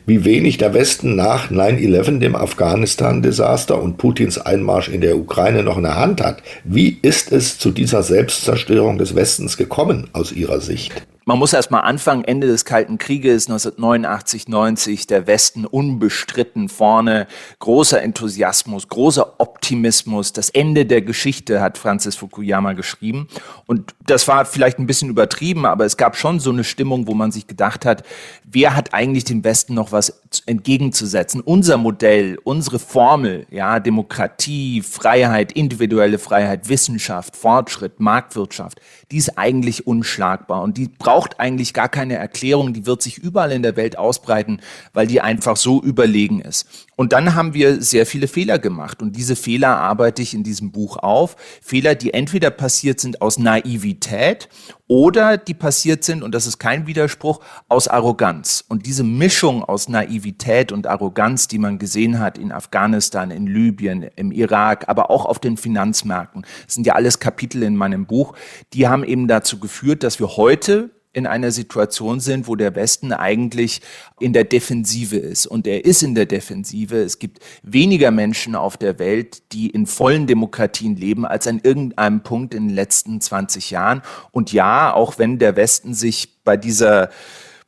wie wenig der Westen nach 9-11, dem Afghanistan-Desaster und Putins Einmarsch in der Ukraine noch in der Hand hat. Wie ist es zu dieser Selbstzerstörung des Westens gekommen aus Ihrer Sicht? Man muss erst mal anfangen, Ende des Kalten Krieges 1989, 90, der Westen unbestritten vorne, großer Enthusiasmus, großer Optimismus, das Ende der Geschichte hat Francis Fukuyama geschrieben. Und das war vielleicht ein bisschen übertrieben, aber es gab schon so eine Stimmung, wo man sich gedacht hat, wer hat eigentlich dem Westen noch was entgegenzusetzen? Unser Modell, unsere Formel, ja, Demokratie, Freiheit, individuelle Freiheit, Wissenschaft, Fortschritt, Marktwirtschaft, die ist eigentlich unschlagbar und die braucht eigentlich gar keine Erklärung, die wird sich überall in der Welt ausbreiten, weil die einfach so überlegen ist. Und dann haben wir sehr viele Fehler gemacht und diese Fehler arbeite ich in diesem Buch auf. Fehler, die entweder passiert sind aus Naivität oder die passiert sind, und das ist kein Widerspruch, aus Arroganz. Und diese Mischung aus Naivität und Arroganz, die man gesehen hat in Afghanistan, in Libyen, im Irak, aber auch auf den Finanzmärkten, das sind ja alles Kapitel in meinem Buch, die haben eben dazu geführt, dass wir heute in einer Situation sind, wo der Westen eigentlich in der Defensive ist. Und er ist in der Defensive. Es gibt weniger Menschen auf der Welt, die in vollen Demokratien leben, als an irgendeinem Punkt in den letzten 20 Jahren. Und ja, auch wenn der Westen sich bei dieser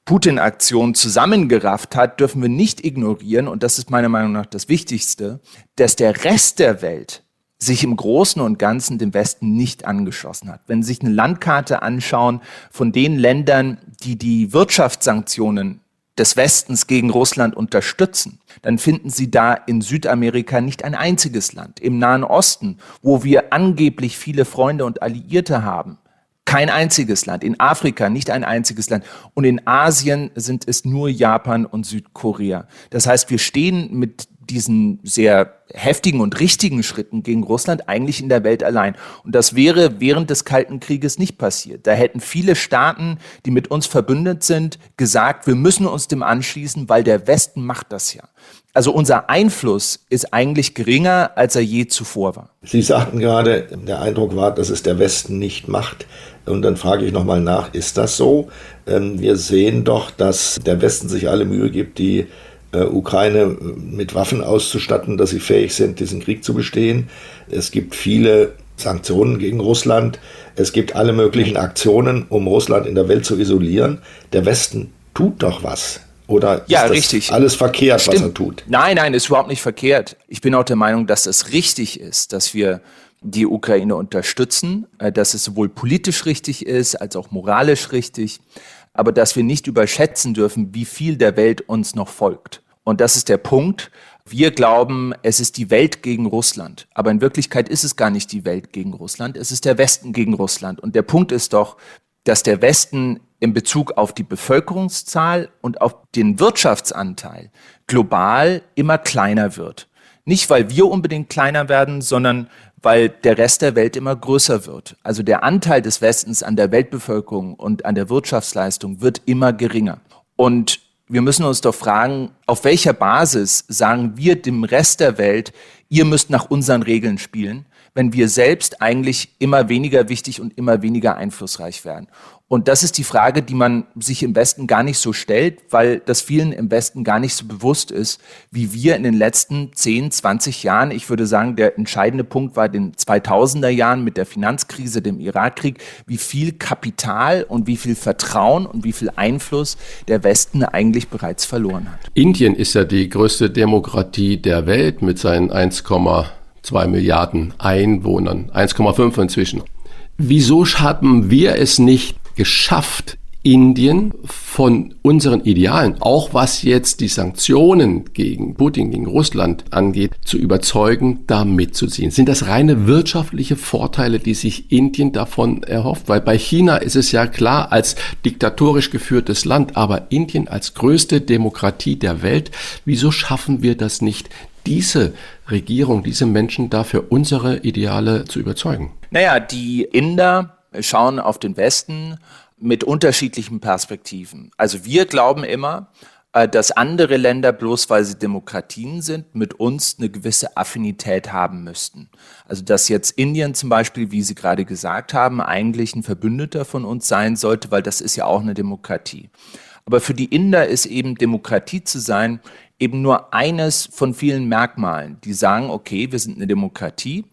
Putin-Aktion zusammengerafft hat, dürfen wir nicht ignorieren, und das ist meiner Meinung nach das Wichtigste, dass der Rest der Welt sich im Großen und Ganzen dem Westen nicht angeschlossen hat. Wenn Sie sich eine Landkarte anschauen von den Ländern, die die Wirtschaftssanktionen des Westens gegen Russland unterstützen, dann finden Sie da in Südamerika nicht ein einziges Land. Im Nahen Osten, wo wir angeblich viele Freunde und Alliierte haben, kein einziges Land. In Afrika nicht ein einziges Land. Und in Asien sind es nur Japan und Südkorea. Das heißt, wir stehen mit diesen sehr heftigen und richtigen Schritten gegen Russland eigentlich in der Welt allein. Und das wäre während des Kalten Krieges nicht passiert. Da hätten viele Staaten, die mit uns verbündet sind, gesagt, wir müssen uns dem anschließen, weil der Westen macht das ja. Also unser Einfluss ist eigentlich geringer, als er je zuvor war. Sie sagten gerade, der Eindruck war, dass es der Westen nicht macht. Und dann frage ich nochmal nach, ist das so? Ähm, wir sehen doch, dass der Westen sich alle Mühe gibt, die Ukraine mit Waffen auszustatten, dass sie fähig sind, diesen Krieg zu bestehen. Es gibt viele Sanktionen gegen Russland. Es gibt alle möglichen Aktionen, um Russland in der Welt zu isolieren. Der Westen tut doch was. Oder ja, ist richtig. alles verkehrt, Stimmt. was er tut? Nein, nein, ist überhaupt nicht verkehrt. Ich bin auch der Meinung, dass es richtig ist, dass wir die Ukraine unterstützen, äh, dass es sowohl politisch richtig ist als auch moralisch richtig, aber dass wir nicht überschätzen dürfen, wie viel der Welt uns noch folgt. Und das ist der Punkt. Wir glauben, es ist die Welt gegen Russland. Aber in Wirklichkeit ist es gar nicht die Welt gegen Russland. Es ist der Westen gegen Russland. Und der Punkt ist doch, dass der Westen in Bezug auf die Bevölkerungszahl und auf den Wirtschaftsanteil global immer kleiner wird. Nicht, weil wir unbedingt kleiner werden, sondern weil der Rest der Welt immer größer wird. Also der Anteil des Westens an der Weltbevölkerung und an der Wirtschaftsleistung wird immer geringer. Und wir müssen uns doch fragen, auf welcher Basis sagen wir dem Rest der Welt, ihr müsst nach unseren Regeln spielen, wenn wir selbst eigentlich immer weniger wichtig und immer weniger einflussreich werden. Und das ist die Frage, die man sich im Westen gar nicht so stellt, weil das vielen im Westen gar nicht so bewusst ist, wie wir in den letzten 10, 20 Jahren, ich würde sagen, der entscheidende Punkt war den 2000er Jahren mit der Finanzkrise, dem Irakkrieg, wie viel Kapital und wie viel Vertrauen und wie viel Einfluss der Westen eigentlich bereits verloren hat. Indien ist ja die größte Demokratie der Welt mit seinen 1,2 Milliarden Einwohnern, 1,5 inzwischen. Wieso haben wir es nicht geschafft, Indien von unseren Idealen, auch was jetzt die Sanktionen gegen Putin, gegen Russland angeht, zu überzeugen, da mitzuziehen? Sind das reine wirtschaftliche Vorteile, die sich Indien davon erhofft? Weil bei China ist es ja klar als diktatorisch geführtes Land, aber Indien als größte Demokratie der Welt, wieso schaffen wir das nicht, diese Regierung, diese Menschen dafür unsere Ideale zu überzeugen? Naja, die Inder schauen auf den Westen mit unterschiedlichen Perspektiven. Also wir glauben immer, äh, dass andere Länder, bloß weil sie Demokratien sind, mit uns eine gewisse Affinität haben müssten. Also dass jetzt Indien zum Beispiel, wie Sie gerade gesagt haben, eigentlich ein Verbündeter von uns sein sollte, weil das ist ja auch eine Demokratie. Aber für die Inder ist eben Demokratie zu sein eben nur eines von vielen Merkmalen, die sagen, okay, wir sind eine Demokratie,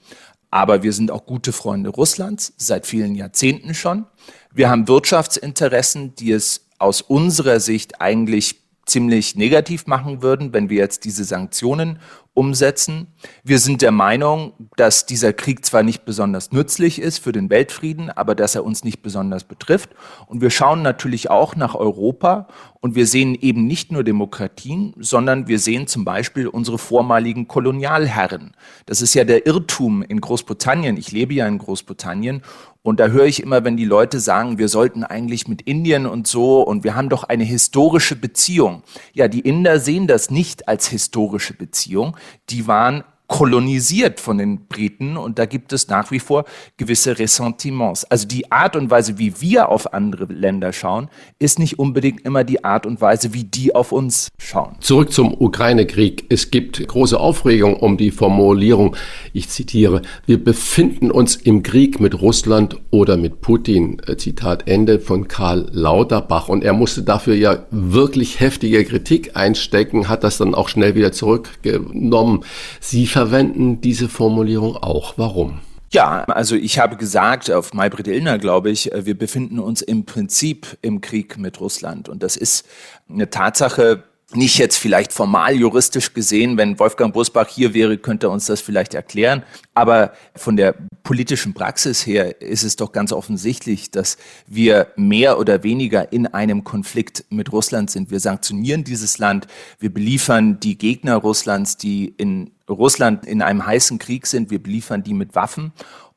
Aber wir sind auch gute Freunde Russlands, seit vielen Jahrzehnten schon. Wir haben Wirtschaftsinteressen, die es aus unserer Sicht eigentlich ziemlich negativ machen würden, wenn wir jetzt diese Sanktionen umsetzen. Wir sind der Meinung, dass dieser Krieg zwar nicht besonders nützlich ist für den Weltfrieden, aber dass er uns nicht besonders betrifft. Und wir schauen natürlich auch nach Europa und wir sehen eben nicht nur Demokratien, sondern wir sehen zum Beispiel unsere vormaligen Kolonialherren. Das ist ja der Irrtum in Großbritannien. Ich lebe ja in Großbritannien und da höre ich immer, wenn die Leute sagen, wir sollten eigentlich mit Indien und so und wir haben doch eine historische Beziehung. Ja, die Inder sehen das nicht als historische Beziehung. Die waren kolonisiert von den Briten und da gibt es nach wie vor gewisse Ressentiments. Also die Art und Weise, wie wir auf andere Länder schauen, ist nicht unbedingt immer die Art und Weise, wie die auf uns schauen. Zurück zum Ukraine-Krieg. Es gibt große Aufregung um die Formulierung, ich zitiere, wir befinden uns im Krieg mit Russland oder mit Putin. Äh, Zitat Ende von Karl Lauterbach. Und er musste dafür ja wirklich heftige Kritik einstecken, hat das dann auch schnell wieder zurückgenommen. Sie verwenden diese Formulierung auch. Warum? Ja, also ich habe gesagt auf Maybrit Illner, glaube ich, äh, wir befinden uns im Prinzip im Krieg mit Russland. Und das ist eine Tatsache, nicht jetzt vielleicht formal juristisch gesehen, wenn Wolfgang Busbach hier wäre, könnte er uns das vielleicht erklären. Aber von der politischen Praxis her ist es doch ganz offensichtlich, dass wir mehr oder weniger in einem Konflikt mit Russland sind. Wir sanktionieren dieses Land, wir beliefern die Gegner Russlands, die in Russland in einem heißen Krieg sind, wir beliefern die mit Waffen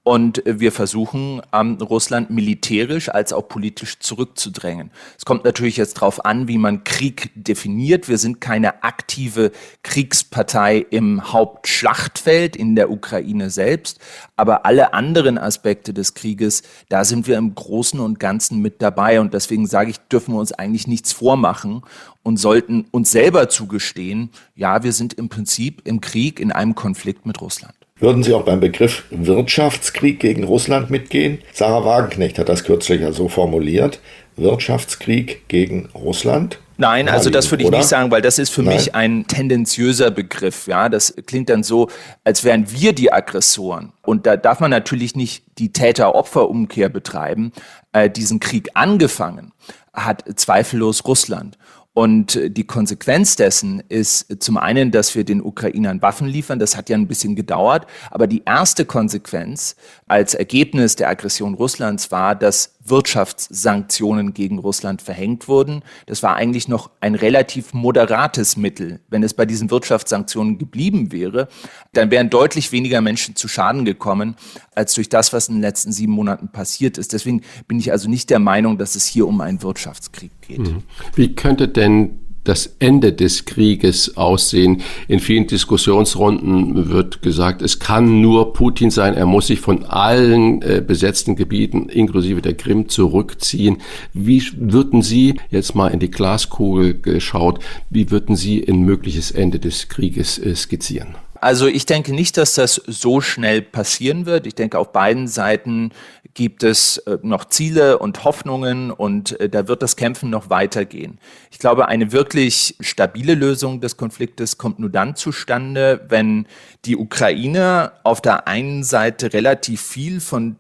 und wir versuchen, ähm, Russland militärisch als auch politisch zurückzudrängen. Es kommt natürlich jetzt darauf an, wie man Krieg definiert. Wir sind keine aktive Kriegspartei im Hauptschlachtfeld in der Ukraine selbst. Aber alle anderen Aspekte des Krieges, da sind wir im Großen und Ganzen mit dabei. Und deswegen sage ich, dürfen wir uns eigentlich nichts vormachen und sollten uns selber zugestehen, ja, wir sind im Prinzip im Krieg, in einem Konflikt mit Russland. Würden Sie auch beim Begriff Wirtschaftskrieg gegen Russland mitgehen? Sarah Wagenknecht hat das kürzlich ja so formuliert. Wirtschaftskrieg gegen Russland? Nein, also das würde ich oder? nicht sagen, weil das ist für Nein. mich ein tendenziöser Begriff. Ja, das klingt dann so, als wären wir die Aggressoren. Und da darf man natürlich nicht die Täter-Opfer-Umkehr betreiben. Äh, diesen Krieg angefangen hat zweifellos Russland. Und die Konsequenz dessen ist zum einen, dass wir den Ukrainern Waffen liefern. Das hat ja ein bisschen gedauert. Aber die erste Konsequenz als Ergebnis der Aggression Russlands war, dass Wirtschaftssanktionen gegen Russland verhängt wurden. Das war eigentlich noch ein relativ moderates Mittel. Wenn es bei diesen Wirtschaftssanktionen geblieben wäre, dann wären deutlich weniger Menschen zu Schaden gekommen, als durch das, was in den letzten sieben Monaten passiert ist. Deswegen bin ich also nicht der Meinung, dass es hier um einen Wirtschaftskrieg geht. Mhm. Wie könnte denn das Ende des Krieges aussehen. In vielen Diskussionsrunden wird gesagt, es kann nur Putin sein, er muss sich von allen äh, besetzten Gebieten inklusive der Krim zurückziehen. Wie würden Sie jetzt mal in die Glaskugel geschaut, wie würden Sie ein mögliches Ende des Krieges äh, skizzieren? Also ich denke nicht, dass das so schnell passieren wird. Ich denke, auf beiden Seiten gibt es äh, noch Ziele und Hoffnungen und äh, da wird das Kämpfen noch weitergehen. Ich glaube, eine wirklich stabile Lösung des Konfliktes kommt nur dann zustande, wenn die Ukraine auf der einen Seite relativ viel von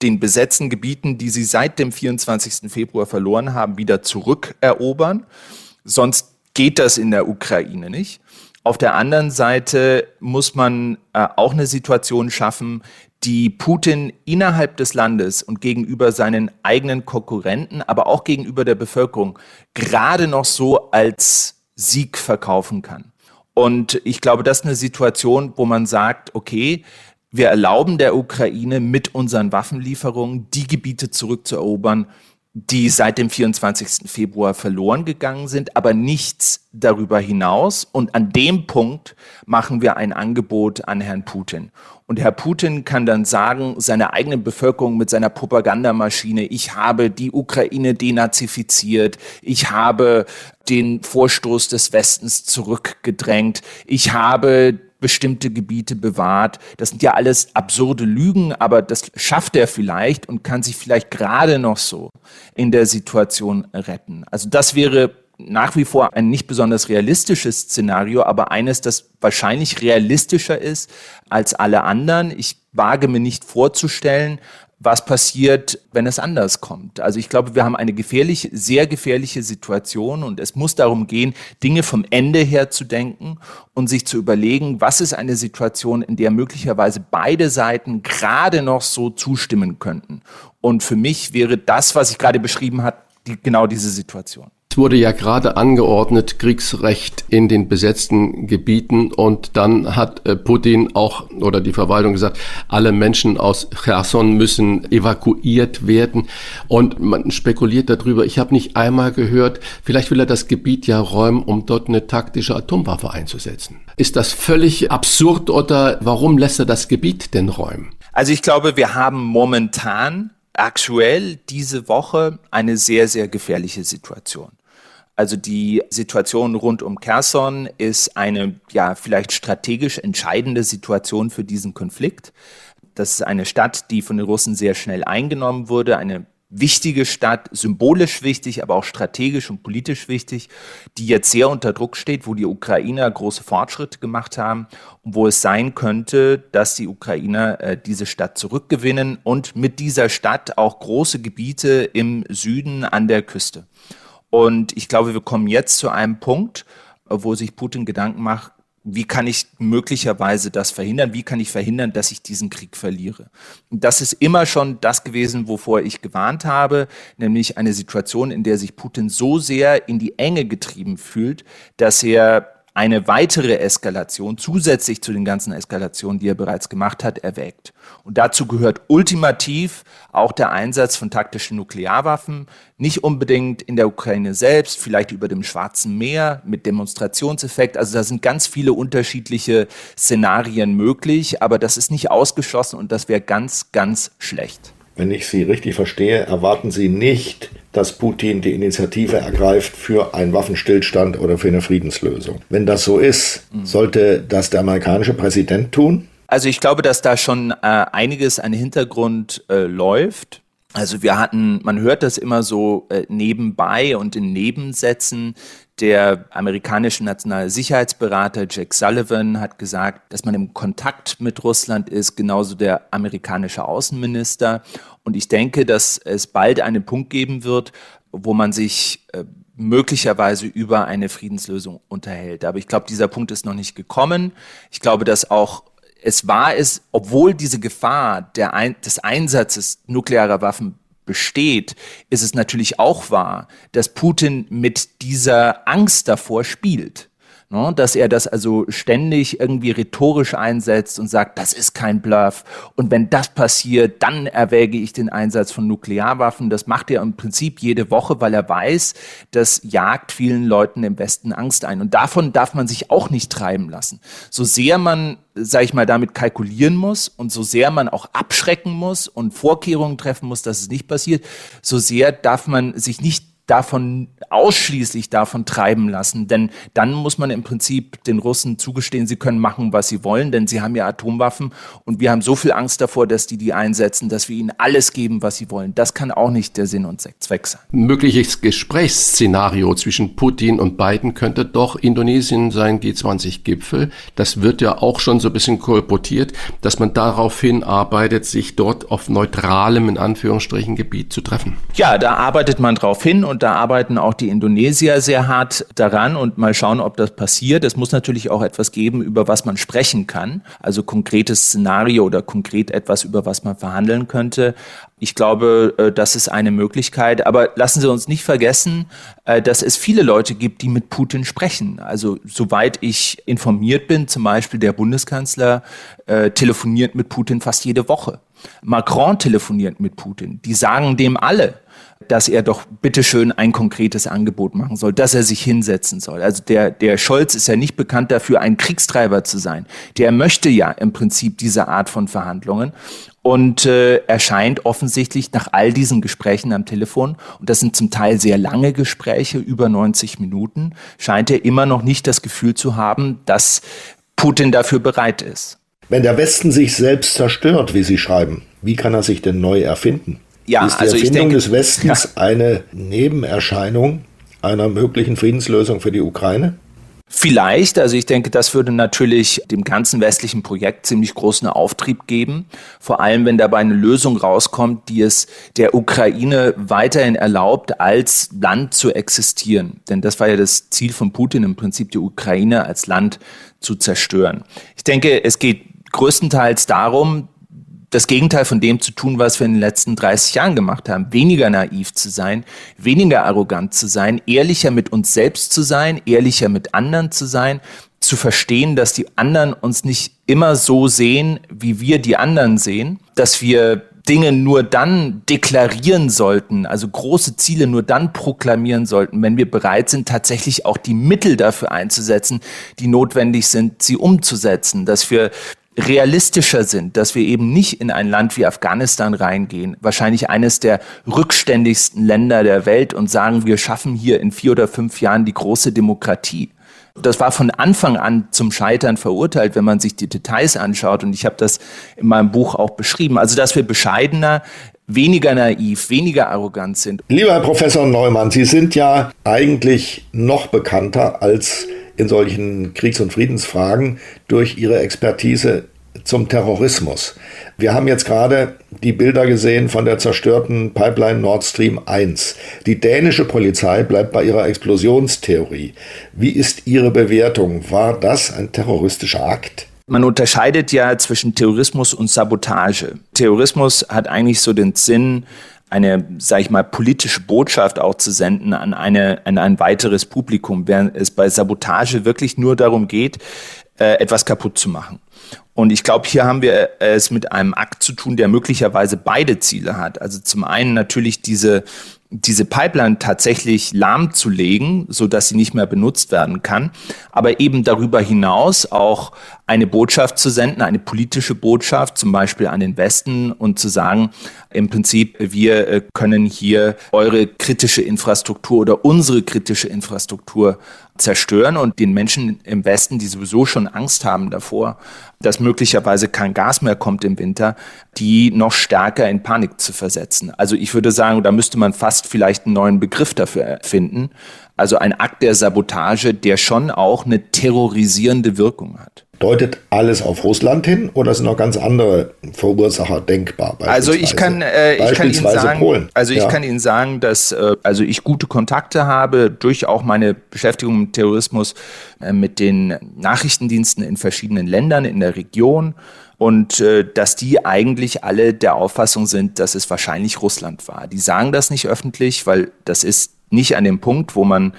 den besetzten Gebieten, die sie seit dem 24. Februar verloren haben, wieder zurückerobern. Sonst geht das in der Ukraine nicht. Auf der anderen Seite muss man äh, auch eine Situation schaffen, die Putin innerhalb des Landes und gegenüber seinen eigenen Konkurrenten, aber auch gegenüber der Bevölkerung gerade noch so als Sieg verkaufen kann. Und ich glaube, das ist eine Situation, wo man sagt, okay, wir erlauben der Ukraine mit unseren Waffenlieferungen die Gebiete zurückzuerobern, die seit dem 24. Februar verloren gegangen sind, aber nichts darüber hinaus. Und an dem Punkt machen wir ein Angebot an Herrn Putin. Und Herr Putin kann dann sagen, seiner eigenen Bevölkerung mit seiner Propagandamaschine, ich habe die Ukraine denazifiziert, ich habe den Vorstoß des Westens zurückgedrängt, ich habe bestimmte Gebiete bewahrt. Das sind ja alles absurde Lügen, aber das schafft er vielleicht und kann sich vielleicht gerade noch so in der Situation retten. Also das wäre nach wie vor ein nicht besonders realistisches Szenario, aber eines, das wahrscheinlich realistischer ist als alle anderen. Ich wage mir nicht vorzustellen, was passiert, wenn es anders kommt. Also ich glaube, wir haben eine gefährliche, sehr gefährliche Situation und es muss darum gehen, Dinge vom Ende her zu denken und sich zu überlegen, was ist eine Situation, in der möglicherweise beide Seiten gerade noch so zustimmen könnten. Und für mich wäre das, was ich gerade beschrieben habe, die, genau diese Situation. Es wurde ja gerade angeordnet, Kriegsrecht in den besetzten Gebieten und dann hat äh, Putin auch oder die Verwaltung gesagt, alle Menschen aus Cherson müssen evakuiert werden und man spekuliert darüber. Ich habe nicht einmal gehört, vielleicht will er das Gebiet ja räumen, um dort eine taktische Atomwaffe einzusetzen. Ist das völlig absurd oder warum lässt er das Gebiet denn räumen? Also ich glaube, wir haben momentan aktuell diese Woche eine sehr, sehr gefährliche Situation. Also die Situation rund um Kherson ist eine ja vielleicht strategisch entscheidende Situation für diesen Konflikt. Das ist eine Stadt, die von den Russen sehr schnell eingenommen wurde, eine wichtige Stadt, symbolisch wichtig, aber auch strategisch und politisch wichtig, die jetzt sehr unter Druck steht, wo die Ukrainer große Fortschritte gemacht haben und wo es sein könnte, dass die Ukrainer äh, diese Stadt zurückgewinnen und mit dieser Stadt auch große Gebiete im Süden an der Küste. Und ich glaube, wir kommen jetzt zu einem Punkt, wo sich Putin Gedanken macht, wie kann ich möglicherweise das verhindern? Wie kann ich verhindern, dass ich diesen Krieg verliere? Und das ist immer schon das gewesen, wovor ich gewarnt habe, nämlich eine Situation, in der sich Putin so sehr in die Enge getrieben fühlt, dass er eine weitere Eskalation zusätzlich zu den ganzen Eskalationen, die er bereits gemacht hat, erwägt. Und dazu gehört ultimativ auch der Einsatz von taktischen Nuklearwaffen, nicht unbedingt in der Ukraine selbst, vielleicht über dem Schwarzen Meer mit Demonstrationseffekt. Also da sind ganz viele unterschiedliche Szenarien möglich, aber das ist nicht ausgeschlossen und das wäre ganz, ganz schlecht. Wenn ich Sie richtig verstehe, erwarten Sie nicht, dass Putin die Initiative ergreift für einen Waffenstillstand oder für eine Friedenslösung. Wenn das so ist, sollte das der amerikanische Präsident tun? Also ich glaube, dass da schon äh, einiges an Hintergrund äh, läuft. Also wir hatten, man hört das immer so äh, nebenbei und in Nebensätzen. Der amerikanische nationale Sicherheitsberater Jack Sullivan hat gesagt, dass man im Kontakt mit Russland ist, genauso der amerikanische Außenminister. Und ich denke, dass es bald einen Punkt geben wird, wo man sich äh, möglicherweise über eine Friedenslösung unterhält. Aber ich glaube, dieser Punkt ist noch nicht gekommen. Ich glaube, dass auch es wahr ist, obwohl diese Gefahr Ein des Einsatzes nuklearer Waffen besteht, ist es natürlich auch wahr, dass Putin mit dieser Angst davor spielt. Ne, dass er das also ständig irgendwie rhetorisch einsetzt und sagt, das ist kein Bluff. Und wenn das passiert, dann erwäge ich den Einsatz von Nuklearwaffen. Das macht er im Prinzip jede Woche, weil er weiß, das jagt vielen Leuten im Westen Angst ein. Und davon darf man sich auch nicht treiben lassen. So sehr man sag ich mal, damit kalkulieren muss und so sehr man auch abschrecken muss und Vorkehrungen treffen muss, dass es nicht passiert, so sehr darf man sich nicht davon ausschließlich davon treiben lassen, denn dann muss man im Prinzip den Russen zugestehen, sie können machen, was sie wollen, denn sie haben ja Atomwaffen und wir haben so viel Angst davor, dass die die einsetzen, dass wir ihnen alles geben, was sie wollen. Das kann auch nicht der Sinn und Zweck sein. Mögliches Gesprächsszenario zwischen Putin und Biden könnte doch Indonesien sein G20-Gipfel. Das wird ja auch schon so ein bisschen kolportiert, dass man darauf hinarbeitet, sich dort auf neutralem, in Anführungsstrichen, Gebiet zu treffen. Ja, da arbeitet man drauf hin und und da arbeiten auch die Indonesier sehr hart daran und mal schauen, ob das passiert. Es muss natürlich auch etwas geben, über was man sprechen kann, also konkretes Szenario oder konkret etwas, über was man verhandeln könnte. Ich glaube, äh, das ist eine Möglichkeit. Aber lassen Sie uns nicht vergessen, äh, dass es viele Leute gibt, die mit Putin sprechen. Also soweit ich informiert bin, zum Beispiel der Bundeskanzler äh, telefoniert mit Putin fast jede Woche. Macron telefoniert mit Putin. Die sagen dem alle, dass er doch bitteschön ein konkretes Angebot machen soll, dass er sich hinsetzen soll. Also der, der Scholz ist ja nicht bekannt dafür, ein Kriegstreiber zu sein. Der möchte ja im Prinzip diese Art von Verhandlungen. Und äh, er scheint offensichtlich nach all diesen Gesprächen am Telefon, und das sind zum Teil sehr lange Gespräche, über 90 Minuten, scheint er immer noch nicht das Gefühl zu haben, dass Putin dafür bereit ist. Wenn der Westen sich selbst zerstört, wie Sie schreiben, wie kann er sich denn neu erfinden? Ja, ist die also Erfindung denke, des Westens ja. eine Nebenerscheinung einer möglichen Friedenslösung für die Ukraine? Vielleicht, also ich denke, das würde natürlich dem ganzen westlichen Projekt ziemlich großen Auftrieb geben. Vor allem, wenn dabei eine Lösung rauskommt, die es der Ukraine weiterhin erlaubt, als Land zu existieren. Denn das war ja das Ziel von Putin, im Prinzip die Ukraine als Land zu zerstören. Ich denke, es geht größtenteils darum, das Gegenteil von dem zu tun, was wir in den letzten 30 Jahren gemacht haben. Weniger naiv zu sein, weniger arrogant zu sein, ehrlicher mit uns selbst zu sein, ehrlicher mit anderen zu sein, zu verstehen, dass die anderen uns nicht immer so sehen, wie wir die anderen sehen, dass wir Dinge nur dann deklarieren sollten, also große Ziele nur dann proklamieren sollten, wenn wir bereit sind, tatsächlich auch die Mittel dafür einzusetzen, die notwendig sind, sie umzusetzen, dass wir realistischer sind, dass wir eben nicht in ein Land wie Afghanistan reingehen, wahrscheinlich eines der rückständigsten Länder der Welt und sagen, wir schaffen hier in vier oder fünf Jahren die große Demokratie. Das war von Anfang an zum Scheitern verurteilt, wenn man sich die Details anschaut. Und ich habe das in meinem Buch auch beschrieben. Also, dass wir bescheidener, weniger naiv, weniger arrogant sind. Lieber Herr Professor Neumann, Sie sind ja eigentlich noch bekannter als in solchen Kriegs- und Friedensfragen durch ihre Expertise zum Terrorismus. Wir haben jetzt gerade die Bilder gesehen von der zerstörten Pipeline Nord Stream 1. Die dänische Polizei bleibt bei ihrer Explosionstheorie. Wie ist Ihre Bewertung? War das ein terroristischer Akt? Man unterscheidet ja zwischen Terrorismus und Sabotage. Terrorismus hat eigentlich so den Sinn, eine, sage ich mal, politische Botschaft auch zu senden an, eine, an ein weiteres Publikum, während es bei Sabotage wirklich nur darum geht, äh, etwas kaputt zu machen. Und ich glaube, hier haben wir es mit einem Akt zu tun, der möglicherweise beide Ziele hat. Also zum einen natürlich diese diese Pipeline tatsächlich lahmzulegen, so dass sie nicht mehr benutzt werden kann, aber eben darüber hinaus auch eine Botschaft zu senden, eine politische Botschaft, zum Beispiel an den Westen und zu sagen, im Prinzip, wir äh, können hier eure kritische Infrastruktur oder unsere kritische Infrastruktur zerstören und den Menschen im Westen, die sowieso schon Angst haben davor, dass möglicherweise kein Gas mehr kommt im Winter, die noch stärker in Panik zu versetzen. Also ich würde sagen, da müsste man fast vielleicht einen neuen Begriff dafür erfinden. Also ein Akt der Sabotage, der schon auch eine terrorisierende Wirkung hat. Deutet alles auf Russland hin oder sind noch ganz andere Verursacher denkbar? Also ich kann, äh, ich kann Ihnen sagen, Polen. also ich ja. kann Ihnen sagen, dass äh, also ich gute Kontakte habe durch auch meine Beschäftigung mit Terrorismus äh, mit den Nachrichtendiensten in verschiedenen Ländern in der Region und äh, dass die eigentlich alle der Auffassung sind, dass es wahrscheinlich Russland war. Die sagen das nicht öffentlich, weil das ist nicht an dem Punkt, wo man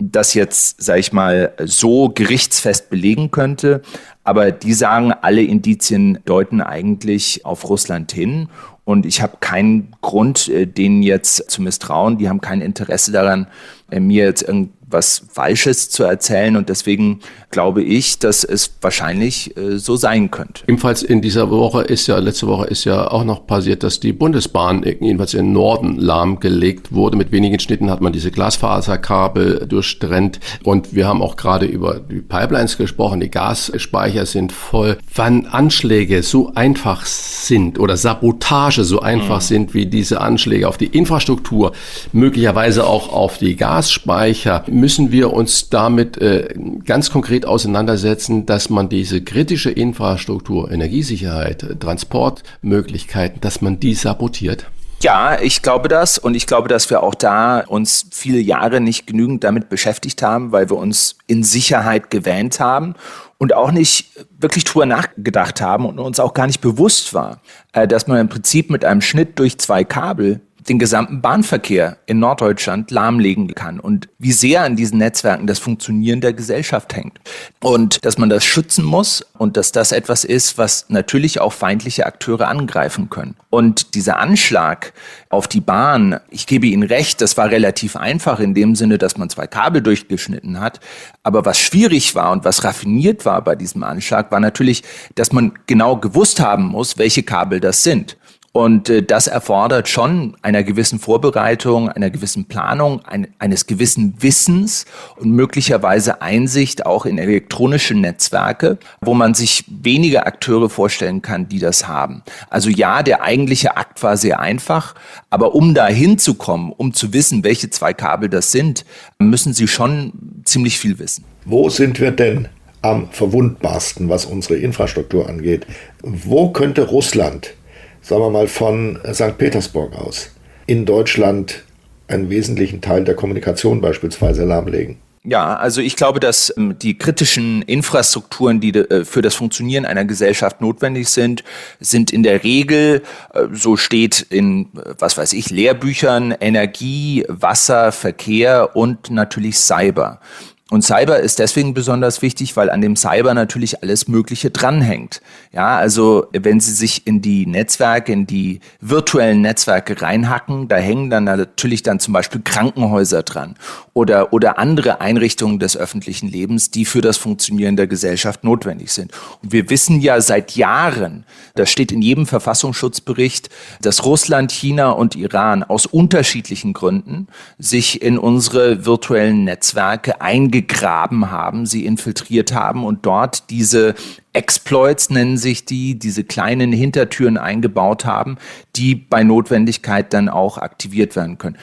das jetzt, sag ich mal, so gerichtsfest belegen könnte. Aber die sagen, alle Indizien deuten eigentlich auf Russland hin. Und ich habe keinen Grund, äh, denen jetzt zu misstrauen. Die haben kein Interesse daran, äh, mir jetzt irgendwie was Falsches zu erzählen. Und deswegen glaube ich, dass es wahrscheinlich äh, so sein könnte. Ebenfalls in dieser Woche ist ja, letzte Woche ist ja auch noch passiert, dass die Bundesbahn jedenfalls im Norden lahmgelegt wurde. Mit wenigen Schnitten hat man diese Glasfaserkabel durchtrennt. Und wir haben auch gerade über die Pipelines gesprochen. Die Gasspeicher sind voll. Wann Anschläge so einfach sind oder Sabotage so einfach mhm. sind wie diese Anschläge auf die Infrastruktur, möglicherweise auch auf die Gasspeicher, müssen wir uns damit äh, ganz konkret auseinandersetzen, dass man diese kritische Infrastruktur, Energiesicherheit, Transportmöglichkeiten, dass man die sabotiert? Ja, ich glaube das und ich glaube, dass wir auch da uns viele Jahre nicht genügend damit beschäftigt haben, weil wir uns in Sicherheit gewähnt haben und auch nicht wirklich drüber nachgedacht haben und uns auch gar nicht bewusst war, äh, dass man im Prinzip mit einem Schnitt durch zwei Kabel den gesamten Bahnverkehr in Norddeutschland lahmlegen kann und wie sehr an diesen Netzwerken das Funktionieren der Gesellschaft hängt. Und dass man das schützen muss und dass das etwas ist, was natürlich auch feindliche Akteure angreifen können. Und dieser Anschlag auf die Bahn, ich gebe Ihnen recht, das war relativ einfach in dem Sinne, dass man zwei Kabel durchgeschnitten hat. Aber was schwierig war und was raffiniert war bei diesem Anschlag, war natürlich, dass man genau gewusst haben muss, welche Kabel das sind. Und äh, das erfordert schon einer gewissen Vorbereitung, einer gewissen Planung, ein, eines gewissen Wissens und möglicherweise Einsicht auch in elektronische Netzwerke, wo man sich wenige Akteure vorstellen kann, die das haben. Also ja, der eigentliche Akt war sehr einfach, aber um da hinzukommen, um zu wissen, welche zwei Kabel das sind, müssen Sie schon ziemlich viel wissen. Wo sind wir denn am verwundbarsten, was unsere Infrastruktur angeht? Wo könnte Russland sagen wir mal, von St. Petersburg aus in Deutschland einen wesentlichen Teil der Kommunikation beispielsweise lahmlegen. Ja, also ich glaube, dass ähm, die kritischen Infrastrukturen, die äh, für das Funktionieren einer Gesellschaft notwendig sind, sind in der Regel, äh, so steht in, äh, was weiß ich, Lehrbüchern, Energie, Wasser, Verkehr und natürlich Cyber. Und Cyber ist deswegen besonders wichtig, weil an dem Cyber natürlich alles Mögliche dranhängt. Ja, also wenn Sie sich in die Netzwerke, in die virtuellen Netzwerke reinhacken, da hängen dann natürlich dann zum Beispiel Krankenhäuser dran oder, oder andere Einrichtungen des öffentlichen Lebens, die für das Funktionieren der Gesellschaft notwendig sind. Und wir wissen ja seit Jahren, das steht in jedem Verfassungsschutzbericht, dass Russland, China und Iran aus unterschiedlichen Gründen sich in unsere virtuellen Netzwerke eingegangen eingegraben haben, sie infiltriert haben und dort diese Exploits nennen sich die, diese kleinen Hintertüren eingebaut haben, die bei Notwendigkeit dann auch aktiviert werden können.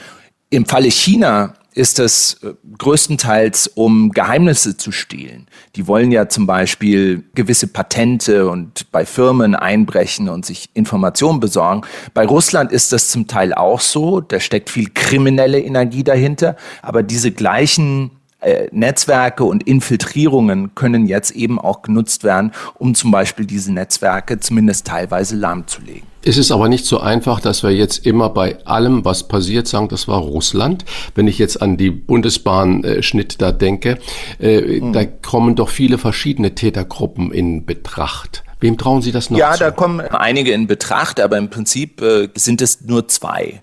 Im Falle China ist es äh, größtenteils, um Geheimnisse zu stehlen. Die wollen ja zum Beispiel gewisse Patente und bei Firmen einbrechen und sich Informationen besorgen. Bei Russland ist das zum Teil auch so. Da steckt viel kriminelle Energie dahinter. Aber diese gleichen äh, Netzwerke und Infiltrierungen können jetzt eben auch genutzt werden, um zum Beispiel diese Netzwerke zumindest teilweise lahmzulegen. Es ist aber nicht so einfach, dass wir jetzt immer bei allem, was passiert, sagen, das war Russland. Wenn ich jetzt an die Bundesbahnschnitt da denke, äh, mhm. da kommen doch viele verschiedene Tätergruppen in Betracht. Wem trauen Sie das noch? Ja, zu? da kommen einige in Betracht, aber im Prinzip äh, sind es nur zwei.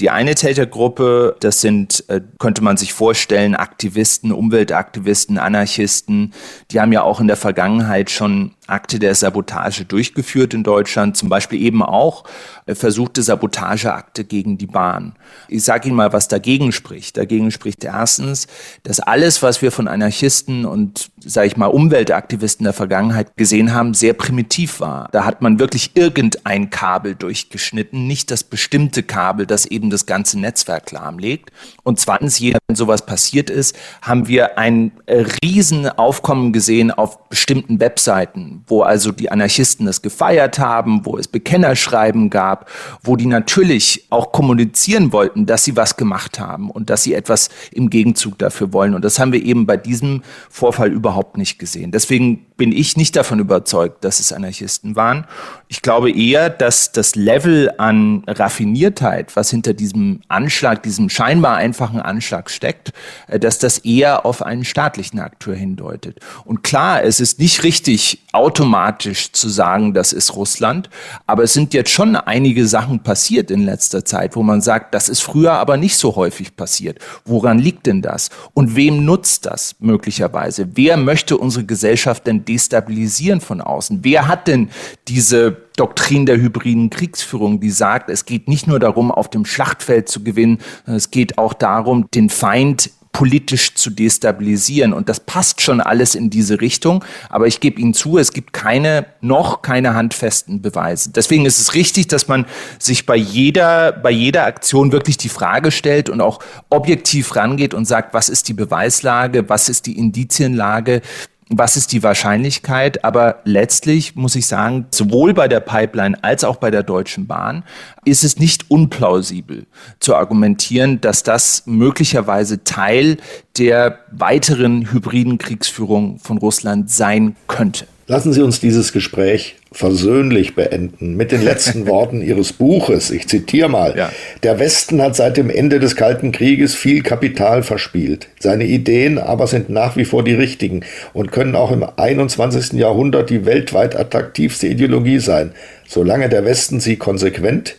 Die eine Tätergruppe, das sind, äh, könnte man sich vorstellen, Aktivisten, Umweltaktivisten, Anarchisten. Die haben ja auch in der Vergangenheit schon Akte der Sabotage durchgeführt in Deutschland, zum Beispiel eben auch äh, versuchte Sabotageakte gegen die Bahn. Ich sage Ihnen mal, was dagegen spricht. Dagegen spricht erstens, dass alles, was wir von Anarchisten und, sage ich mal, Umweltaktivisten der Vergangenheit gesehen haben, sehr primitiv war. Da hat man wirklich irgendein Kabel durchgeschnitten, nicht das bestimmte Kabel, das eben das ganze Netzwerk lahmlegt. Und zweitens, wenn sowas passiert ist, haben wir ein äh, Riesenaufkommen gesehen auf bestimmten Webseiten wo also die Anarchisten es gefeiert haben, wo es Bekennerschreiben gab, wo die natürlich auch kommunizieren wollten, dass sie was gemacht haben und dass sie etwas im Gegenzug dafür wollen. Und das haben wir eben bei diesem Vorfall überhaupt nicht gesehen. Deswegen bin ich nicht davon überzeugt, dass es Anarchisten waren. Ich glaube eher, dass das Level an Raffiniertheit, was hinter diesem Anschlag, diesem scheinbar einfachen Anschlag steckt, äh, dass das eher auf einen staatlichen Akteur hindeutet. Und klar, es ist nicht richtig, automatisch zu sagen, das ist Russland. Aber es sind jetzt schon einige Sachen passiert in letzter Zeit, wo man sagt, das ist früher aber nicht so häufig passiert. Woran liegt denn das? Und wem nutzt das möglicherweise? Wer möchte unsere Gesellschaft denn destabilisieren von außen? Wer hat denn diese Doktrin der hybriden Kriegsführung, die sagt, es geht nicht nur darum, auf dem Schlachtfeld zu gewinnen, es geht auch darum, den Feind politisch zu destabilisieren. Und das passt schon alles in diese Richtung. Aber ich gebe Ihnen zu, es gibt keine, noch keine handfesten Beweise. Deswegen ist es richtig, dass man sich bei jeder, bei jeder Aktion wirklich die Frage stellt und auch objektiv rangeht und sagt, was ist die Beweislage, was ist die Indizienlage, was ist die Wahrscheinlichkeit? Aber letztlich muss ich sagen, sowohl bei der Pipeline als auch bei der Deutschen Bahn ist es nicht unplausibel zu argumentieren, dass das möglicherweise Teil der weiteren hybriden Kriegsführung von Russland sein könnte. Lassen Sie uns dieses Gespräch versöhnlich beenden mit den letzten Worten Ihres Buches. Ich zitiere mal. Ja. Der Westen hat seit dem Ende des Kalten Krieges viel Kapital verspielt. Seine Ideen aber sind nach wie vor die richtigen und können auch im 21. Jahrhundert die weltweit attraktivste Ideologie sein, solange der Westen sie konsequent,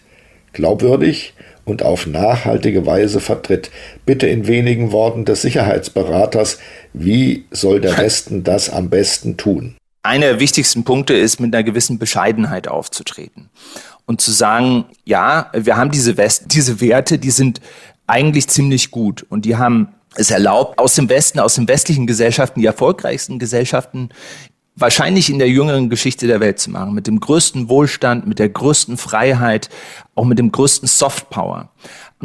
glaubwürdig und auf nachhaltige Weise vertritt. Bitte in wenigen Worten des Sicherheitsberaters, wie soll der Westen das am besten tun? Einer der wichtigsten Punkte ist, mit einer gewissen Bescheidenheit aufzutreten. und zu sagen, ja, wir haben diese, West diese Werte, die sind eigentlich ziemlich gut und die haben es erlaubt, aus dem Westen, aus den westlichen Gesellschaften, die erfolgreichsten Gesellschaften wahrscheinlich in der jüngeren Geschichte der Welt zu machen, mit dem größten Wohlstand, mit der größten Freiheit, auch mit dem größten Softpower.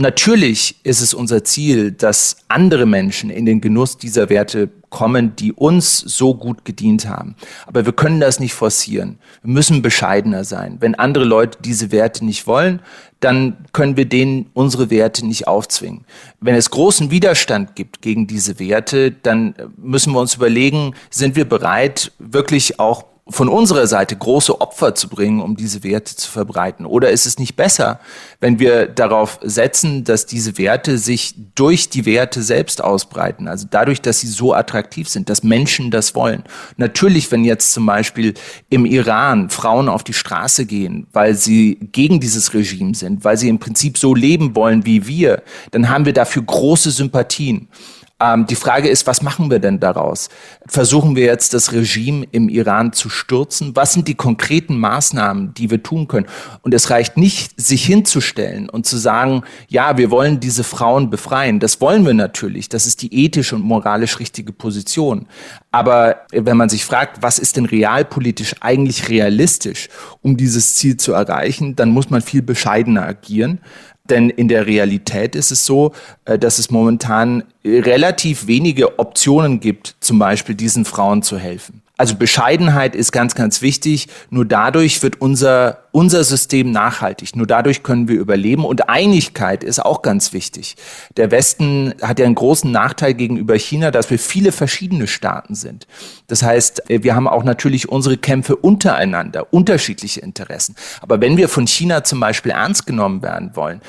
Natürlich ist es unser Ziel, dass andere Menschen in den Genuss dieser Werte kommen, die uns so gut gedient haben. Aber wir können das nicht forcieren. Wir müssen bescheidener sein. Wenn andere Leute diese Werte nicht wollen, dann können wir denen unsere Werte nicht aufzwingen. Wenn es großen Widerstand gibt gegen diese Werte, dann müssen wir uns überlegen, sind wir bereit, wirklich auch von unserer Seite große Opfer zu bringen, um diese Werte zu verbreiten? Oder ist es nicht besser, wenn wir darauf setzen, dass diese Werte sich durch die Werte selbst ausbreiten? Also dadurch, dass sie so attraktiv sind, dass Menschen das wollen. Natürlich, wenn jetzt zum Beispiel im Iran Frauen auf die Straße gehen, weil sie gegen dieses Regime sind, weil sie im Prinzip so leben wollen wie wir, dann haben wir dafür große Sympathien. Ähm, die Frage ist, was machen wir denn daraus? Versuchen wir jetzt das Regime im Iran zu stürzen? Was sind die konkreten Maßnahmen, die wir tun können? Und es reicht nicht, sich hinzustellen und zu sagen, ja, wir wollen diese Frauen befreien. Das wollen wir natürlich. Das ist die ethisch und moralisch richtige Position. Aber wenn man sich fragt, was ist denn realpolitisch eigentlich realistisch, um dieses Ziel zu erreichen, dann muss man viel bescheidener agieren. Denn in der Realität ist es so, äh, dass es momentan relativ wenige Optionen gibt, zum Beispiel diesen Frauen zu helfen. Also Bescheidenheit ist ganz, ganz wichtig. Nur dadurch wird unser, unser System nachhaltig. Nur dadurch können wir überleben. Und Einigkeit ist auch ganz wichtig. Der Westen hat ja einen großen Nachteil gegenüber China, dass wir viele verschiedene Staaten sind. Das heißt, wir haben auch natürlich unsere Kämpfe untereinander, unterschiedliche Interessen. Aber wenn wir von China zum Beispiel ernst genommen werden wollen,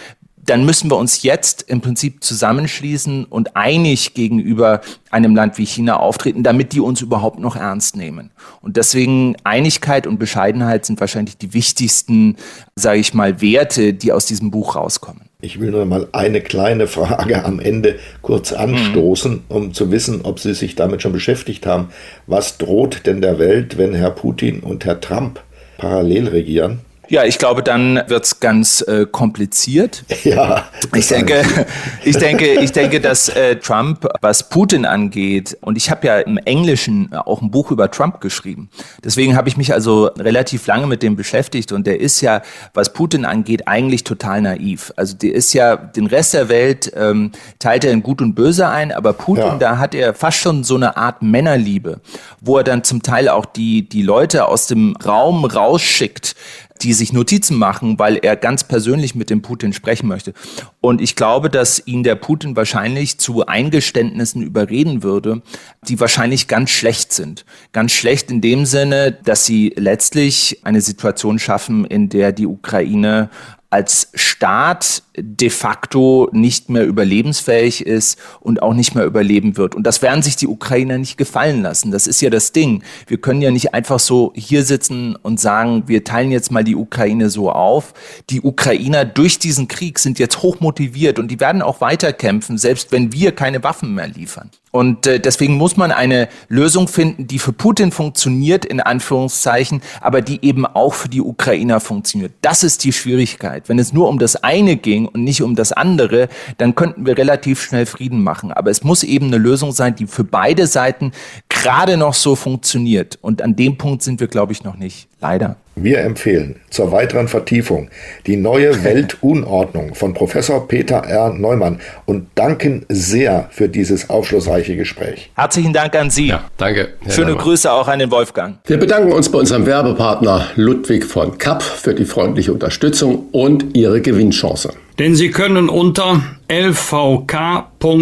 dann müssen wir uns jetzt im Prinzip zusammenschließen und einig gegenüber einem Land wie China auftreten, damit die uns überhaupt noch ernst nehmen. Und deswegen Einigkeit und Bescheidenheit sind wahrscheinlich die wichtigsten, sage ich mal, Werte, die aus diesem Buch rauskommen. Ich will nur mal eine kleine Frage am Ende kurz anstoßen, um zu wissen, ob Sie sich damit schon beschäftigt haben. Was droht denn der Welt, wenn Herr Putin und Herr Trump parallel regieren? Ja, ich glaube, dann wird's ganz äh, kompliziert. Ja. Ich denke, ich denke, ich denke, dass äh, Trump, was Putin angeht, und ich habe ja im Englischen auch ein Buch über Trump geschrieben. Deswegen habe ich mich also relativ lange mit dem beschäftigt und der ist ja, was Putin angeht, eigentlich total naiv. Also der ist ja den Rest der Welt ähm, teilt er in Gut und Böse ein, aber Putin, ja. da hat er fast schon so eine Art Männerliebe, wo er dann zum Teil auch die die Leute aus dem Raum rausschickt, die sich Notizen machen, weil er ganz persönlich mit dem Putin sprechen möchte. Und ich glaube, dass ihn der Putin wahrscheinlich zu Eingeständnissen überreden würde, die wahrscheinlich ganz schlecht sind. Ganz schlecht in dem Sinne, dass sie letztlich eine Situation schaffen, in der die Ukraine als Staat de facto nicht mehr überlebensfähig ist und auch nicht mehr überleben wird. Und das werden sich die Ukrainer nicht gefallen lassen. Das ist ja das Ding. Wir können ja nicht einfach so hier sitzen und sagen, wir teilen jetzt mal die Ukraine so auf. Die Ukrainer durch diesen Krieg sind jetzt hochmotiviert und die werden auch weiterkämpfen, selbst wenn wir keine Waffen mehr liefern. Und äh, deswegen muss man eine Lösung finden, die für Putin funktioniert, in Anführungszeichen, aber die eben auch für die Ukrainer funktioniert. Das ist die Schwierigkeit. Wenn es nur um das eine ging und nicht um das andere, dann könnten wir relativ schnell Frieden machen. Aber es muss eben eine Lösung sein, die für beide Seiten gerade noch so funktioniert. Und an dem Punkt sind wir, glaube ich, noch nicht. Leider. Wir empfehlen zur weiteren Vertiefung die neue Weltunordnung von Professor Peter R. Neumann und danken sehr für dieses aufschlussreiche Gespräch. Herzlichen Dank an Sie. Ja, danke. Herr Schöne Neumann. Grüße auch an den Wolfgang. Wir bedanken uns bei unserem Werbepartner Ludwig von Kapp für die freundliche Unterstützung und Ihre Gewinnchance. Denn Sie können unter lvk.de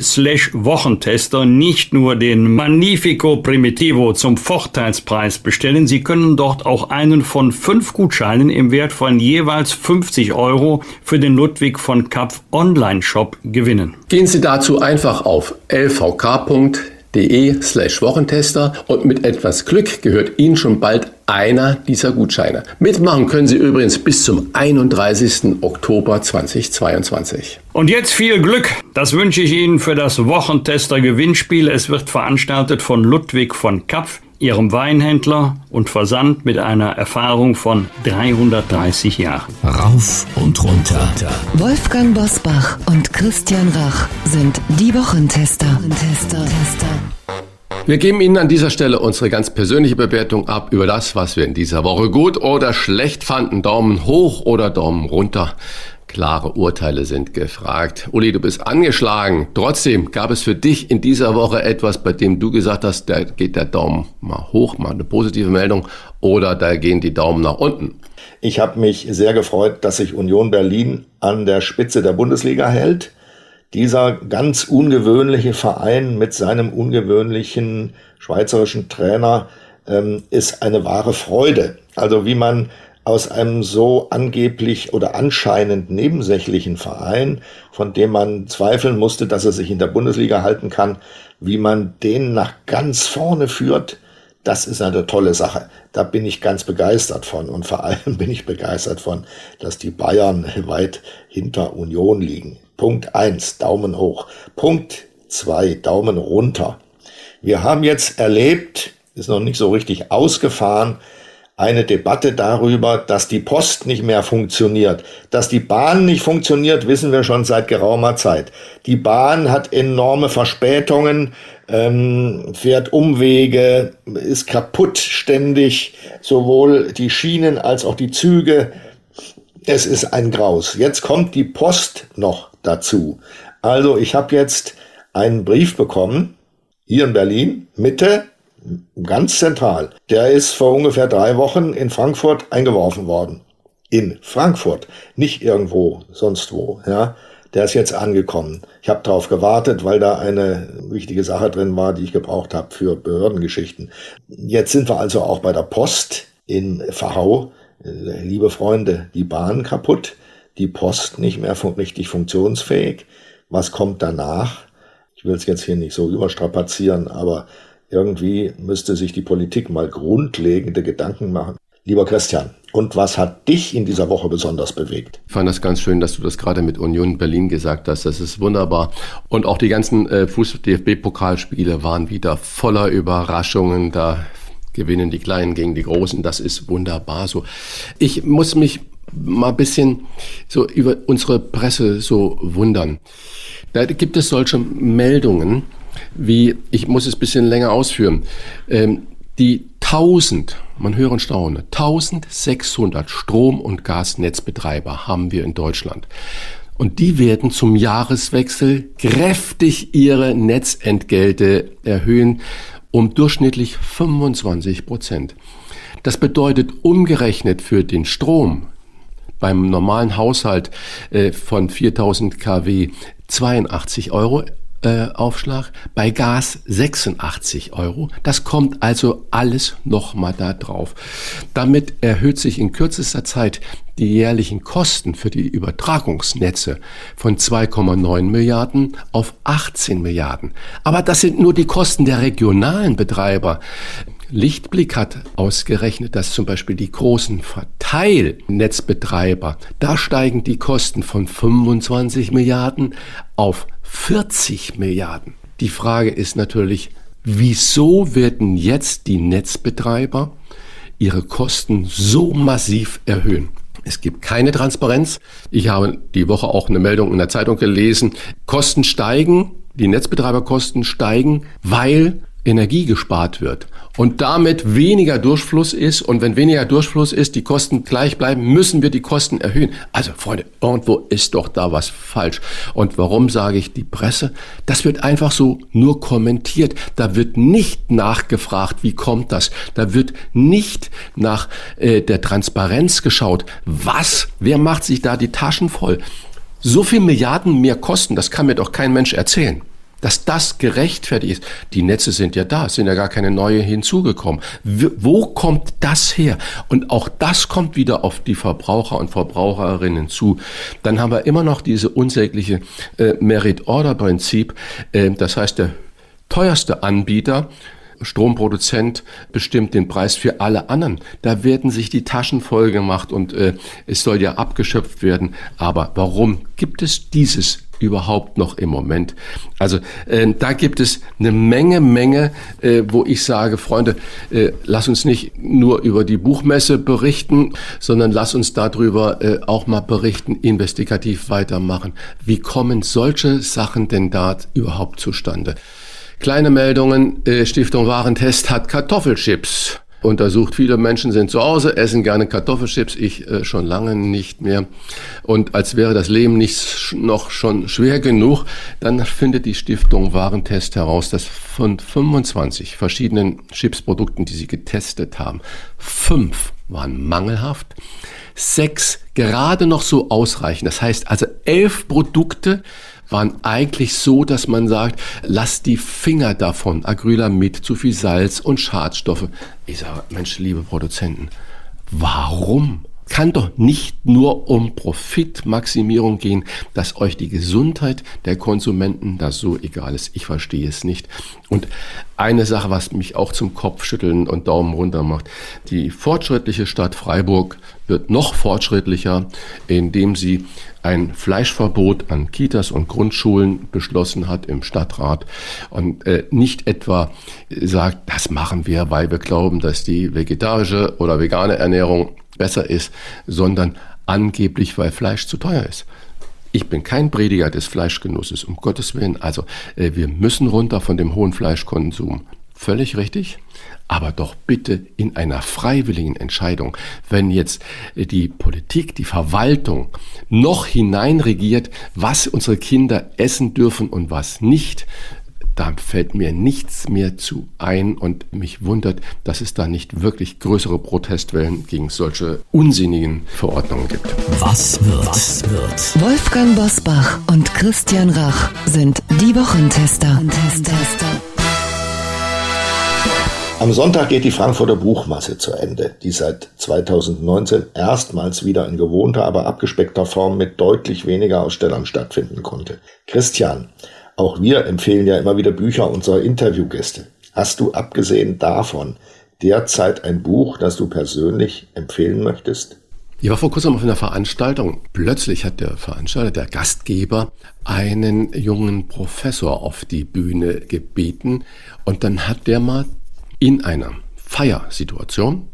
slash Wochentester nicht nur den Magnifico Primitivo zum Vorteilspreis bestellen, Sie können dort auch einen von fünf Gutscheinen im Wert von jeweils 50 Euro für den Ludwig von Kapf Online-Shop gewinnen. Gehen Sie dazu einfach auf lvk.de de slash Wochentester und mit etwas Glück gehört Ihnen schon bald einer dieser Gutscheine. Mitmachen können Sie übrigens bis zum 31. Oktober 2022. Und jetzt viel Glück. Das wünsche ich Ihnen für das Wochentester Gewinnspiel. Es wird veranstaltet von Ludwig von Kapf Ihrem Weinhändler und Versand mit einer Erfahrung von 330 Jahren. Rauf und runter. Wolfgang Bosbach und Christian Rach sind die Wochentester. Tester. Wir geben Ihnen an dieser Stelle unsere ganz persönliche Bewertung ab über das, was wir in dieser Woche gut oder schlecht fanden. Daumen hoch oder Daumen runter. Klare Urteile sind gefragt. Uli, du bist angeschlagen. Trotzdem gab es für dich in dieser Woche etwas, bei dem du gesagt hast, da geht der Daumen mal hoch, mal eine positive Meldung, oder da gehen die Daumen nach unten. Ich habe mich sehr gefreut, dass sich Union Berlin an der Spitze der Bundesliga hält. Dieser ganz ungewöhnliche Verein mit seinem ungewöhnlichen schweizerischen Trainer ähm, ist eine wahre Freude. Also wie man aus einem so angeblich oder anscheinend nebensächlichen Verein, von dem man zweifeln musste, dass er sich in der Bundesliga halten kann, wie man den nach ganz vorne führt, das ist eine tolle Sache. Da bin ich ganz begeistert von. Und vor allem bin ich begeistert von, dass die Bayern weit hinter Union liegen. Punkt eins Daumen hoch. Punkt zwei Daumen runter. Wir haben jetzt erlebt, ist noch nicht so richtig ausgefahren, eine Debatte darüber, dass die Post nicht mehr funktioniert. Dass die Bahn nicht funktioniert, wissen wir schon seit geraumer Zeit. Die Bahn hat enorme Verspätungen, ähm, fährt Umwege, ist kaputt ständig, sowohl die Schienen als auch die Züge. Es ist ein Graus. Jetzt kommt die Post noch dazu. Also ich habe jetzt einen Brief bekommen, hier in Berlin, Mitte, ganz zentral. Der ist vor ungefähr drei Wochen in Frankfurt eingeworfen worden. In Frankfurt, nicht irgendwo sonst wo. Ja, der ist jetzt angekommen. Ich habe darauf gewartet, weil da eine wichtige Sache drin war, die ich gebraucht habe für Behördengeschichten. Jetzt sind wir also auch bei der Post in Verhau. Liebe Freunde, die Bahn kaputt, die Post nicht mehr richtig funktionsfähig. Was kommt danach? Ich will es jetzt hier nicht so überstrapazieren, aber irgendwie müsste sich die Politik mal grundlegende Gedanken machen. Lieber Christian, und was hat dich in dieser Woche besonders bewegt? Ich fand das ganz schön, dass du das gerade mit Union Berlin gesagt hast. Das ist wunderbar. Und auch die ganzen äh, Fuß-DFB-Pokalspiele waren wieder voller Überraschungen. Da gewinnen die Kleinen gegen die Großen. Das ist wunderbar so. Ich muss mich mal ein bisschen so über unsere Presse so wundern. Da gibt es solche Meldungen, wie, ich muss es bisschen länger ausführen, ähm, die 1000, man höre und staune, 1600 Strom- und Gasnetzbetreiber haben wir in Deutschland. Und die werden zum Jahreswechsel kräftig ihre Netzentgelte erhöhen um durchschnittlich 25 Prozent. Das bedeutet umgerechnet für den Strom beim normalen Haushalt äh, von 4000 kW 82 Euro äh, Aufschlag, bei Gas 86 Euro. Das kommt also alles nochmal da drauf. Damit erhöht sich in kürzester Zeit die jährlichen Kosten für die Übertragungsnetze von 2,9 Milliarden auf 18 Milliarden. Aber das sind nur die Kosten der regionalen Betreiber. Lichtblick hat ausgerechnet, dass zum Beispiel die großen Verteilnetzbetreiber, da steigen die Kosten von 25 Milliarden auf 40 Milliarden. Die Frage ist natürlich, wieso werden jetzt die Netzbetreiber ihre Kosten so massiv erhöhen? Es gibt keine Transparenz. Ich habe die Woche auch eine Meldung in der Zeitung gelesen. Kosten steigen, die Netzbetreiberkosten steigen, weil Energie gespart wird und damit weniger Durchfluss ist und wenn weniger Durchfluss ist, die Kosten gleich bleiben, müssen wir die Kosten erhöhen. Also Freunde, irgendwo ist doch da was falsch. Und warum sage ich die Presse? Das wird einfach so nur kommentiert. Da wird nicht nachgefragt, wie kommt das? Da wird nicht nach äh, der Transparenz geschaut. Was? Wer macht sich da die Taschen voll? So viel Milliarden mehr Kosten, das kann mir doch kein Mensch erzählen dass das gerechtfertigt ist. Die Netze sind ja da, es sind ja gar keine neue hinzugekommen. Wo kommt das her? Und auch das kommt wieder auf die Verbraucher und Verbraucherinnen zu. Dann haben wir immer noch diese unsägliche äh, Merit-Order-Prinzip. Äh, das heißt, der teuerste Anbieter Stromproduzent bestimmt den Preis für alle anderen. Da werden sich die Taschen voll gemacht und äh, es soll ja abgeschöpft werden. Aber warum gibt es dieses überhaupt noch im Moment? Also äh, da gibt es eine Menge, Menge, äh, wo ich sage, Freunde, äh, lass uns nicht nur über die Buchmesse berichten, sondern lass uns darüber äh, auch mal berichten, investigativ weitermachen. Wie kommen solche Sachen denn da überhaupt zustande? Kleine Meldungen, äh, Stiftung Warentest hat Kartoffelchips untersucht. Viele Menschen sind zu Hause, essen gerne Kartoffelchips, ich äh, schon lange nicht mehr. Und als wäre das Leben nicht noch schon schwer genug, dann findet die Stiftung Warentest heraus, dass von 25 verschiedenen Chipsprodukten, die sie getestet haben, fünf waren mangelhaft, sechs gerade noch so ausreichend. Das heißt also elf Produkte waren eigentlich so, dass man sagt, lass die Finger davon, Acrylamid, zu viel Salz und Schadstoffe. Ich sage, Mensch, liebe Produzenten, warum? Kann doch nicht nur um Profitmaximierung gehen, dass euch die Gesundheit der Konsumenten da so egal ist. Ich verstehe es nicht. Und eine Sache, was mich auch zum Kopfschütteln und Daumen runter macht. Die fortschrittliche Stadt Freiburg wird noch fortschrittlicher, indem sie ein Fleischverbot an Kitas und Grundschulen beschlossen hat im Stadtrat und äh, nicht etwa sagt, das machen wir, weil wir glauben, dass die vegetarische oder vegane Ernährung besser ist, sondern angeblich, weil Fleisch zu teuer ist. Ich bin kein Prediger des Fleischgenusses, um Gottes Willen. Also äh, wir müssen runter von dem hohen Fleischkonsum. Völlig richtig aber doch bitte in einer freiwilligen Entscheidung. Wenn jetzt die Politik, die Verwaltung noch hineinregiert, was unsere Kinder essen dürfen und was nicht, da fällt mir nichts mehr zu ein und mich wundert, dass es da nicht wirklich größere Protestwellen gegen solche unsinnigen Verordnungen gibt. Was wird? Was wird? Wolfgang Bosbach und Christian Rach sind die Wochentester. Wochentester. Am Sonntag geht die Frankfurter Buchmasse zu Ende, die seit 2019 erstmals wieder in gewohnter, aber abgespeckter Form mit deutlich weniger Ausstellern stattfinden konnte. Christian, auch wir empfehlen ja immer wieder Bücher unserer Interviewgäste. Hast du abgesehen davon derzeit ein Buch, das du persönlich empfehlen möchtest? Ich war vor kurzem auf einer Veranstaltung. Plötzlich hat der Veranstalter, der Gastgeber, einen jungen Professor auf die Bühne gebeten. Und dann hat der mal in einer Feiersituation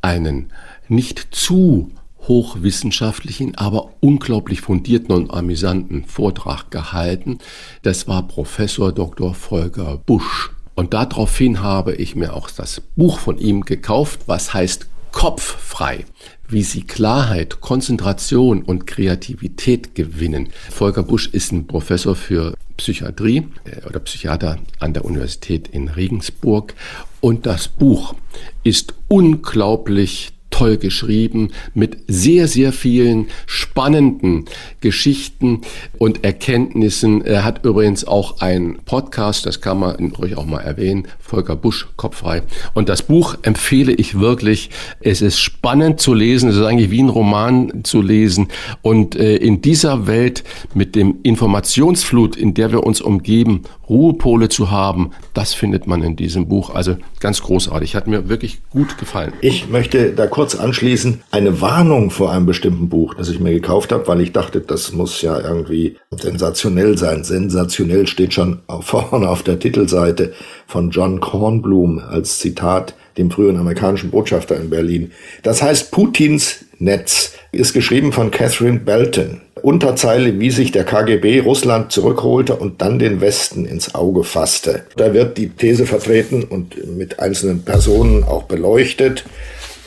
einen nicht zu hochwissenschaftlichen, aber unglaublich fundierten und amüsanten Vortrag gehalten. Das war Professor Dr. Volker Busch. Und daraufhin habe ich mir auch das Buch von ihm gekauft, was heißt Kopffrei wie sie Klarheit, Konzentration und Kreativität gewinnen. Volker Busch ist ein Professor für Psychiatrie äh, oder Psychiater an der Universität in Regensburg und das Buch ist unglaublich toll geschrieben mit sehr, sehr vielen spannenden Geschichten und Erkenntnissen. Er hat übrigens auch einen Podcast, das kann man ruhig auch mal erwähnen, Volker Busch, Kopffrei. Und das Buch empfehle ich wirklich. Es ist spannend zu lesen, es ist eigentlich wie ein Roman zu lesen. Und äh, in dieser Welt mit dem Informationsflut, in der wir uns umgeben, Ruhepole zu haben, das findet man in diesem Buch. Also ganz großartig. Hat mir wirklich gut gefallen. Ich möchte da kurz anschließen. Eine Warnung vor einem bestimmten Buch, das ich mir gekauft habe, weil ich dachte, das muss ja irgendwie sensationell sein. Sensationell steht schon vorne auf der Titelseite von John Kornblum als Zitat dem früheren amerikanischen Botschafter in Berlin. Das heißt Putins Netz, ist geschrieben von Catherine Belton. Unterzeile, wie sich der KGB Russland zurückholte und dann den Westen ins Auge fasste. Da wird die These vertreten und mit einzelnen Personen auch beleuchtet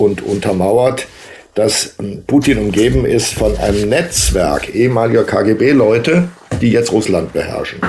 und untermauert, dass Putin umgeben ist von einem Netzwerk ehemaliger KGB-Leute, die jetzt Russland beherrschen.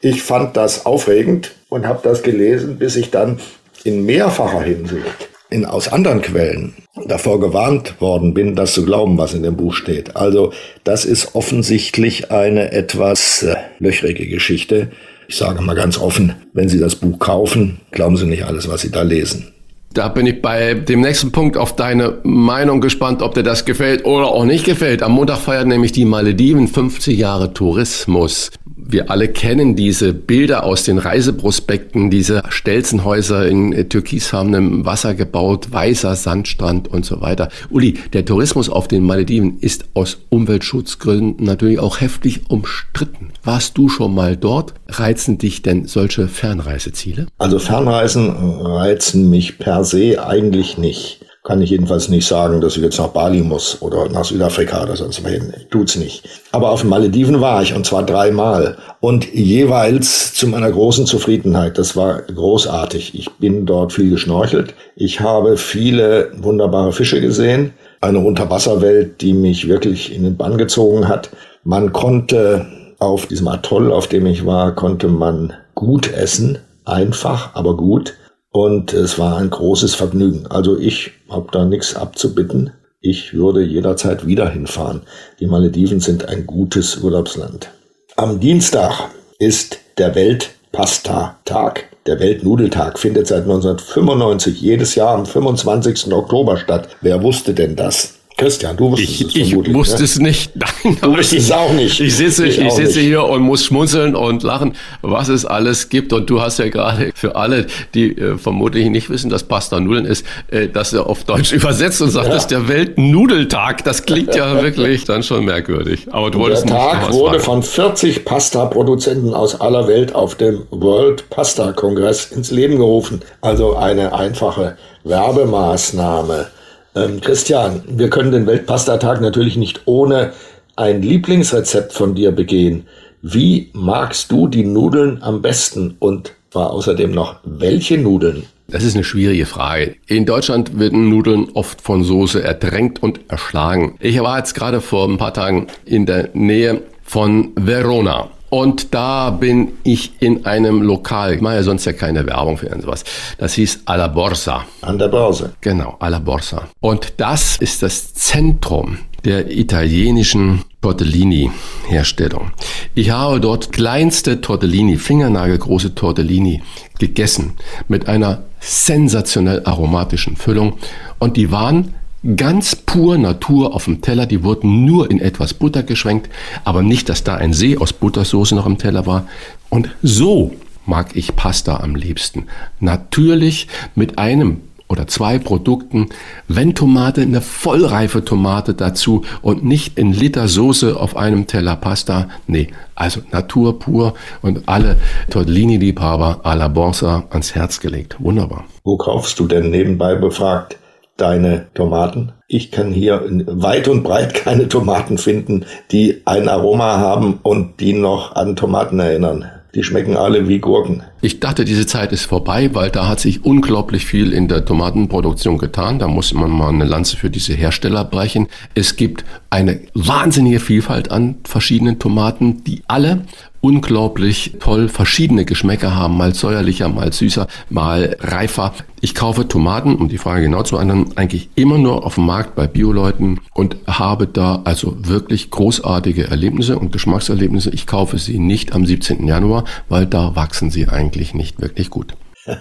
Ich fand das aufregend und habe das gelesen, bis ich dann in mehrfacher Hinsicht in, aus anderen Quellen davor gewarnt worden bin, das zu glauben, was in dem Buch steht. Also das ist offensichtlich eine etwas äh, löchrige Geschichte. Ich sage mal ganz offen, wenn Sie das Buch kaufen, glauben Sie nicht alles, was Sie da lesen. Da bin ich bei dem nächsten Punkt auf deine Meinung gespannt, ob dir das gefällt oder auch nicht gefällt. Am Montag feiert nämlich die Malediven 50 Jahre Tourismus. Wir alle kennen diese Bilder aus den Reiseprospekten, diese Stelzenhäuser in äh, türkisfarbenem Wasser gebaut, weißer Sandstrand und so weiter. Uli, der Tourismus auf den Malediven ist aus Umweltschutzgründen natürlich auch heftig umstritten. Warst du schon mal dort? Reizen dich denn solche Fernreiseziele? Also Fernreisen reizen mich per se eigentlich nicht kann ich jedenfalls nicht sagen, dass ich jetzt nach Bali muss oder nach Südafrika oder sonst wohin. Tut's nicht. Aber auf den Malediven war ich und zwar dreimal und jeweils zu meiner großen Zufriedenheit. Das war großartig. Ich bin dort viel geschnorchelt. Ich habe viele wunderbare Fische gesehen. Eine Unterwasserwelt, die mich wirklich in den Bann gezogen hat. Man konnte auf diesem Atoll, auf dem ich war, konnte man gut essen. Einfach, aber gut. Und es war ein großes Vergnügen. Also ich habe da nichts abzubitten. Ich würde jederzeit wieder hinfahren. Die Malediven sind ein gutes Urlaubsland. Am Dienstag ist der Weltpasta-Tag. Der Weltnudeltag findet seit 1995 jedes Jahr am 25. Oktober statt. Wer wusste denn das? Christian, du wusstest ich, es Ich wusste ne? es nicht. Nein, du wusstest es auch nicht. Ich sitze, ich, ich sitze hier und muss schmunzeln und lachen, was es alles gibt. Und du hast ja gerade für alle, die äh, vermutlich nicht wissen, dass Pasta Nudeln ist, äh, das ja auf Deutsch übersetzt und sagt, ja. das ist der Weltnudeltag. Das klingt ja wirklich dann schon merkwürdig. Aber du wolltest der Tag wurde von 40 Pasta-Produzenten aus aller Welt auf dem World Pasta Kongress ins Leben gerufen. Also eine einfache Werbemaßnahme. Ähm, Christian, wir können den Weltpastatag natürlich nicht ohne ein Lieblingsrezept von dir begehen. Wie magst du die Nudeln am besten und war außerdem noch welche Nudeln? Das ist eine schwierige Frage. In Deutschland werden Nudeln oft von Soße erdrängt und erschlagen. Ich war jetzt gerade vor ein paar Tagen in der Nähe von Verona. Und da bin ich in einem Lokal, ich mache ja sonst ja keine Werbung für irgendwas. Das hieß Alla Borsa. An der Börse. Genau, Alla Borsa. Und das ist das Zentrum der italienischen Tortellini-Herstellung. Ich habe dort kleinste Tortellini, fingernagelgroße Tortellini gegessen mit einer sensationell aromatischen Füllung und die waren ganz pur Natur auf dem Teller. Die wurden nur in etwas Butter geschwenkt, aber nicht, dass da ein See aus Buttersoße noch im Teller war. Und so mag ich Pasta am liebsten. Natürlich mit einem oder zwei Produkten, wenn Tomate, eine vollreife Tomate dazu und nicht in Liter Soße auf einem Teller Pasta. Nee, also Natur pur und alle Tortellini-Liebhaber à la Borsa ans Herz gelegt. Wunderbar. Wo kaufst du denn nebenbei befragt deine Tomaten. Ich kann hier weit und breit keine Tomaten finden, die ein Aroma haben und die noch an Tomaten erinnern. Die schmecken alle wie Gurken. Ich dachte, diese Zeit ist vorbei, weil da hat sich unglaublich viel in der Tomatenproduktion getan. Da muss man mal eine Lanze für diese Hersteller brechen. Es gibt eine wahnsinnige Vielfalt an verschiedenen Tomaten, die alle unglaublich toll verschiedene Geschmäcker haben, mal säuerlicher, mal süßer, mal reifer. Ich kaufe Tomaten, um die Frage genau zu beantworten, eigentlich immer nur auf dem Markt bei Bioleuten und habe da also wirklich großartige Erlebnisse und Geschmackserlebnisse. Ich kaufe sie nicht am 17. Januar, weil da wachsen sie eigentlich nicht wirklich gut.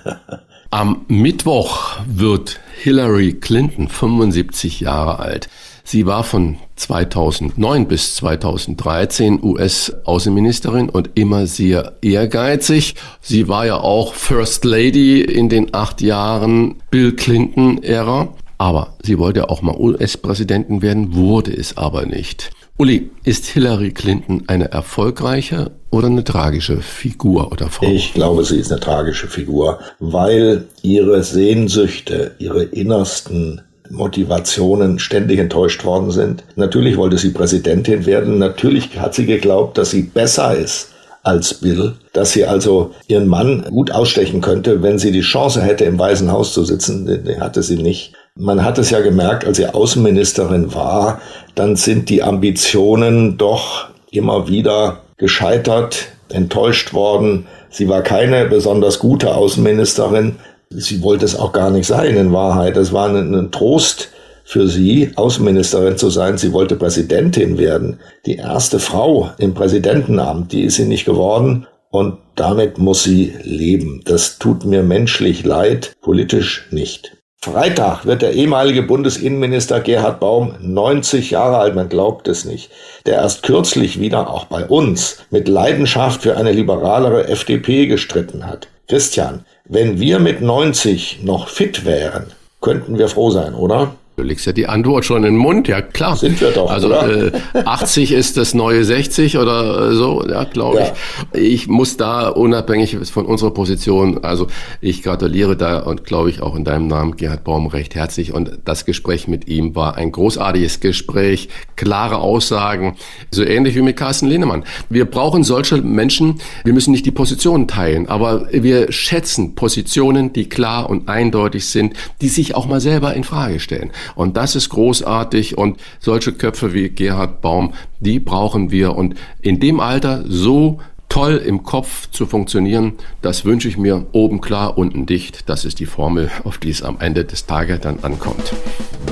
Am Mittwoch wird Hillary Clinton 75 Jahre alt. Sie war von 2009 bis 2013 US-Außenministerin und immer sehr ehrgeizig. Sie war ja auch First Lady in den acht Jahren Bill Clinton-Ära. Aber sie wollte auch mal US-Präsidentin werden, wurde es aber nicht. Uli, ist Hillary Clinton eine erfolgreiche oder eine tragische Figur oder Frau? Ich glaube, sie ist eine tragische Figur, weil ihre Sehnsüchte, ihre innersten Motivationen ständig enttäuscht worden sind. Natürlich wollte sie Präsidentin werden. Natürlich hat sie geglaubt, dass sie besser ist als Bill, dass sie also ihren Mann gut ausstechen könnte, wenn sie die Chance hätte, im Weißen Haus zu sitzen. Die hatte sie nicht. Man hat es ja gemerkt, als sie Außenministerin war, dann sind die Ambitionen doch immer wieder gescheitert, enttäuscht worden. Sie war keine besonders gute Außenministerin. Sie wollte es auch gar nicht sein, in Wahrheit. Es war ein, ein Trost für sie, Außenministerin zu sein. Sie wollte Präsidentin werden. Die erste Frau im Präsidentenamt, die ist sie nicht geworden. Und damit muss sie leben. Das tut mir menschlich leid, politisch nicht. Freitag wird der ehemalige Bundesinnenminister Gerhard Baum 90 Jahre alt, man glaubt es nicht, der erst kürzlich wieder auch bei uns mit Leidenschaft für eine liberalere FDP gestritten hat. Christian, wenn wir mit 90 noch fit wären, könnten wir froh sein, oder? Du legst ja die Antwort schon in den Mund, ja klar. Sind wir doch. Also äh, 80 ist das neue 60 oder so, ja, glaube ja. ich. Ich muss da unabhängig von unserer Position, also ich gratuliere da und glaube ich auch in deinem Namen Gerhard Baum recht herzlich. Und das Gespräch mit ihm war ein großartiges Gespräch, klare Aussagen, so ähnlich wie mit Carsten Lehnemann. Wir brauchen solche Menschen, wir müssen nicht die Positionen teilen, aber wir schätzen Positionen, die klar und eindeutig sind, die sich auch mal selber in Frage stellen. Und das ist großartig und solche Köpfe wie Gerhard Baum, die brauchen wir. Und in dem Alter so toll im Kopf zu funktionieren, das wünsche ich mir oben klar, unten dicht. Das ist die Formel, auf die es am Ende des Tages dann ankommt.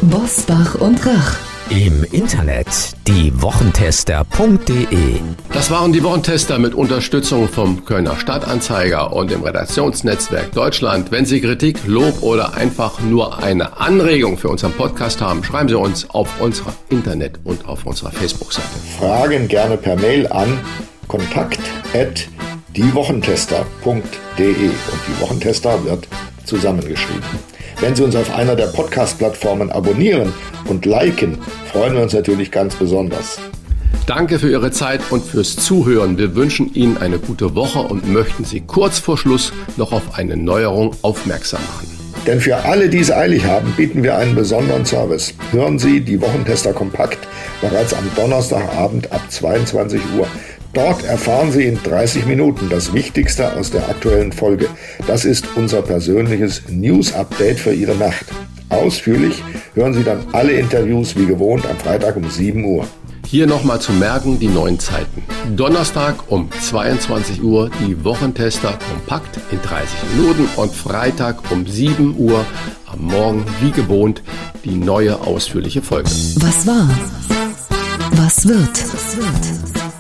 Bosbach und Rach. Im Internet diewochentester.de Das waren die Wochentester mit Unterstützung vom Kölner Stadtanzeiger und dem Redaktionsnetzwerk Deutschland. Wenn Sie Kritik, Lob oder einfach nur eine Anregung für unseren Podcast haben, schreiben Sie uns auf unserer Internet- und auf unserer Facebook-Seite. Fragen gerne per Mail an kontakt at diewochentester.de und die Wochentester wird zusammengeschrieben. Wenn Sie uns auf einer der Podcast-Plattformen abonnieren und liken, freuen wir uns natürlich ganz besonders. Danke für Ihre Zeit und fürs Zuhören. Wir wünschen Ihnen eine gute Woche und möchten Sie kurz vor Schluss noch auf eine Neuerung aufmerksam machen. Denn für alle, die es eilig haben, bieten wir einen besonderen Service. Hören Sie die Wochentester kompakt bereits am Donnerstagabend ab 22 Uhr. Dort erfahren Sie in 30 Minuten das Wichtigste aus der aktuellen Folge. Das ist unser persönliches News-Update für Ihre Nacht. Ausführlich hören Sie dann alle Interviews wie gewohnt am Freitag um 7 Uhr. Hier nochmal zu merken die neuen Zeiten. Donnerstag um 22 Uhr die Wochentester kompakt in 30 Minuten und Freitag um 7 Uhr am Morgen wie gewohnt die neue ausführliche Folge. Was war? Was wird?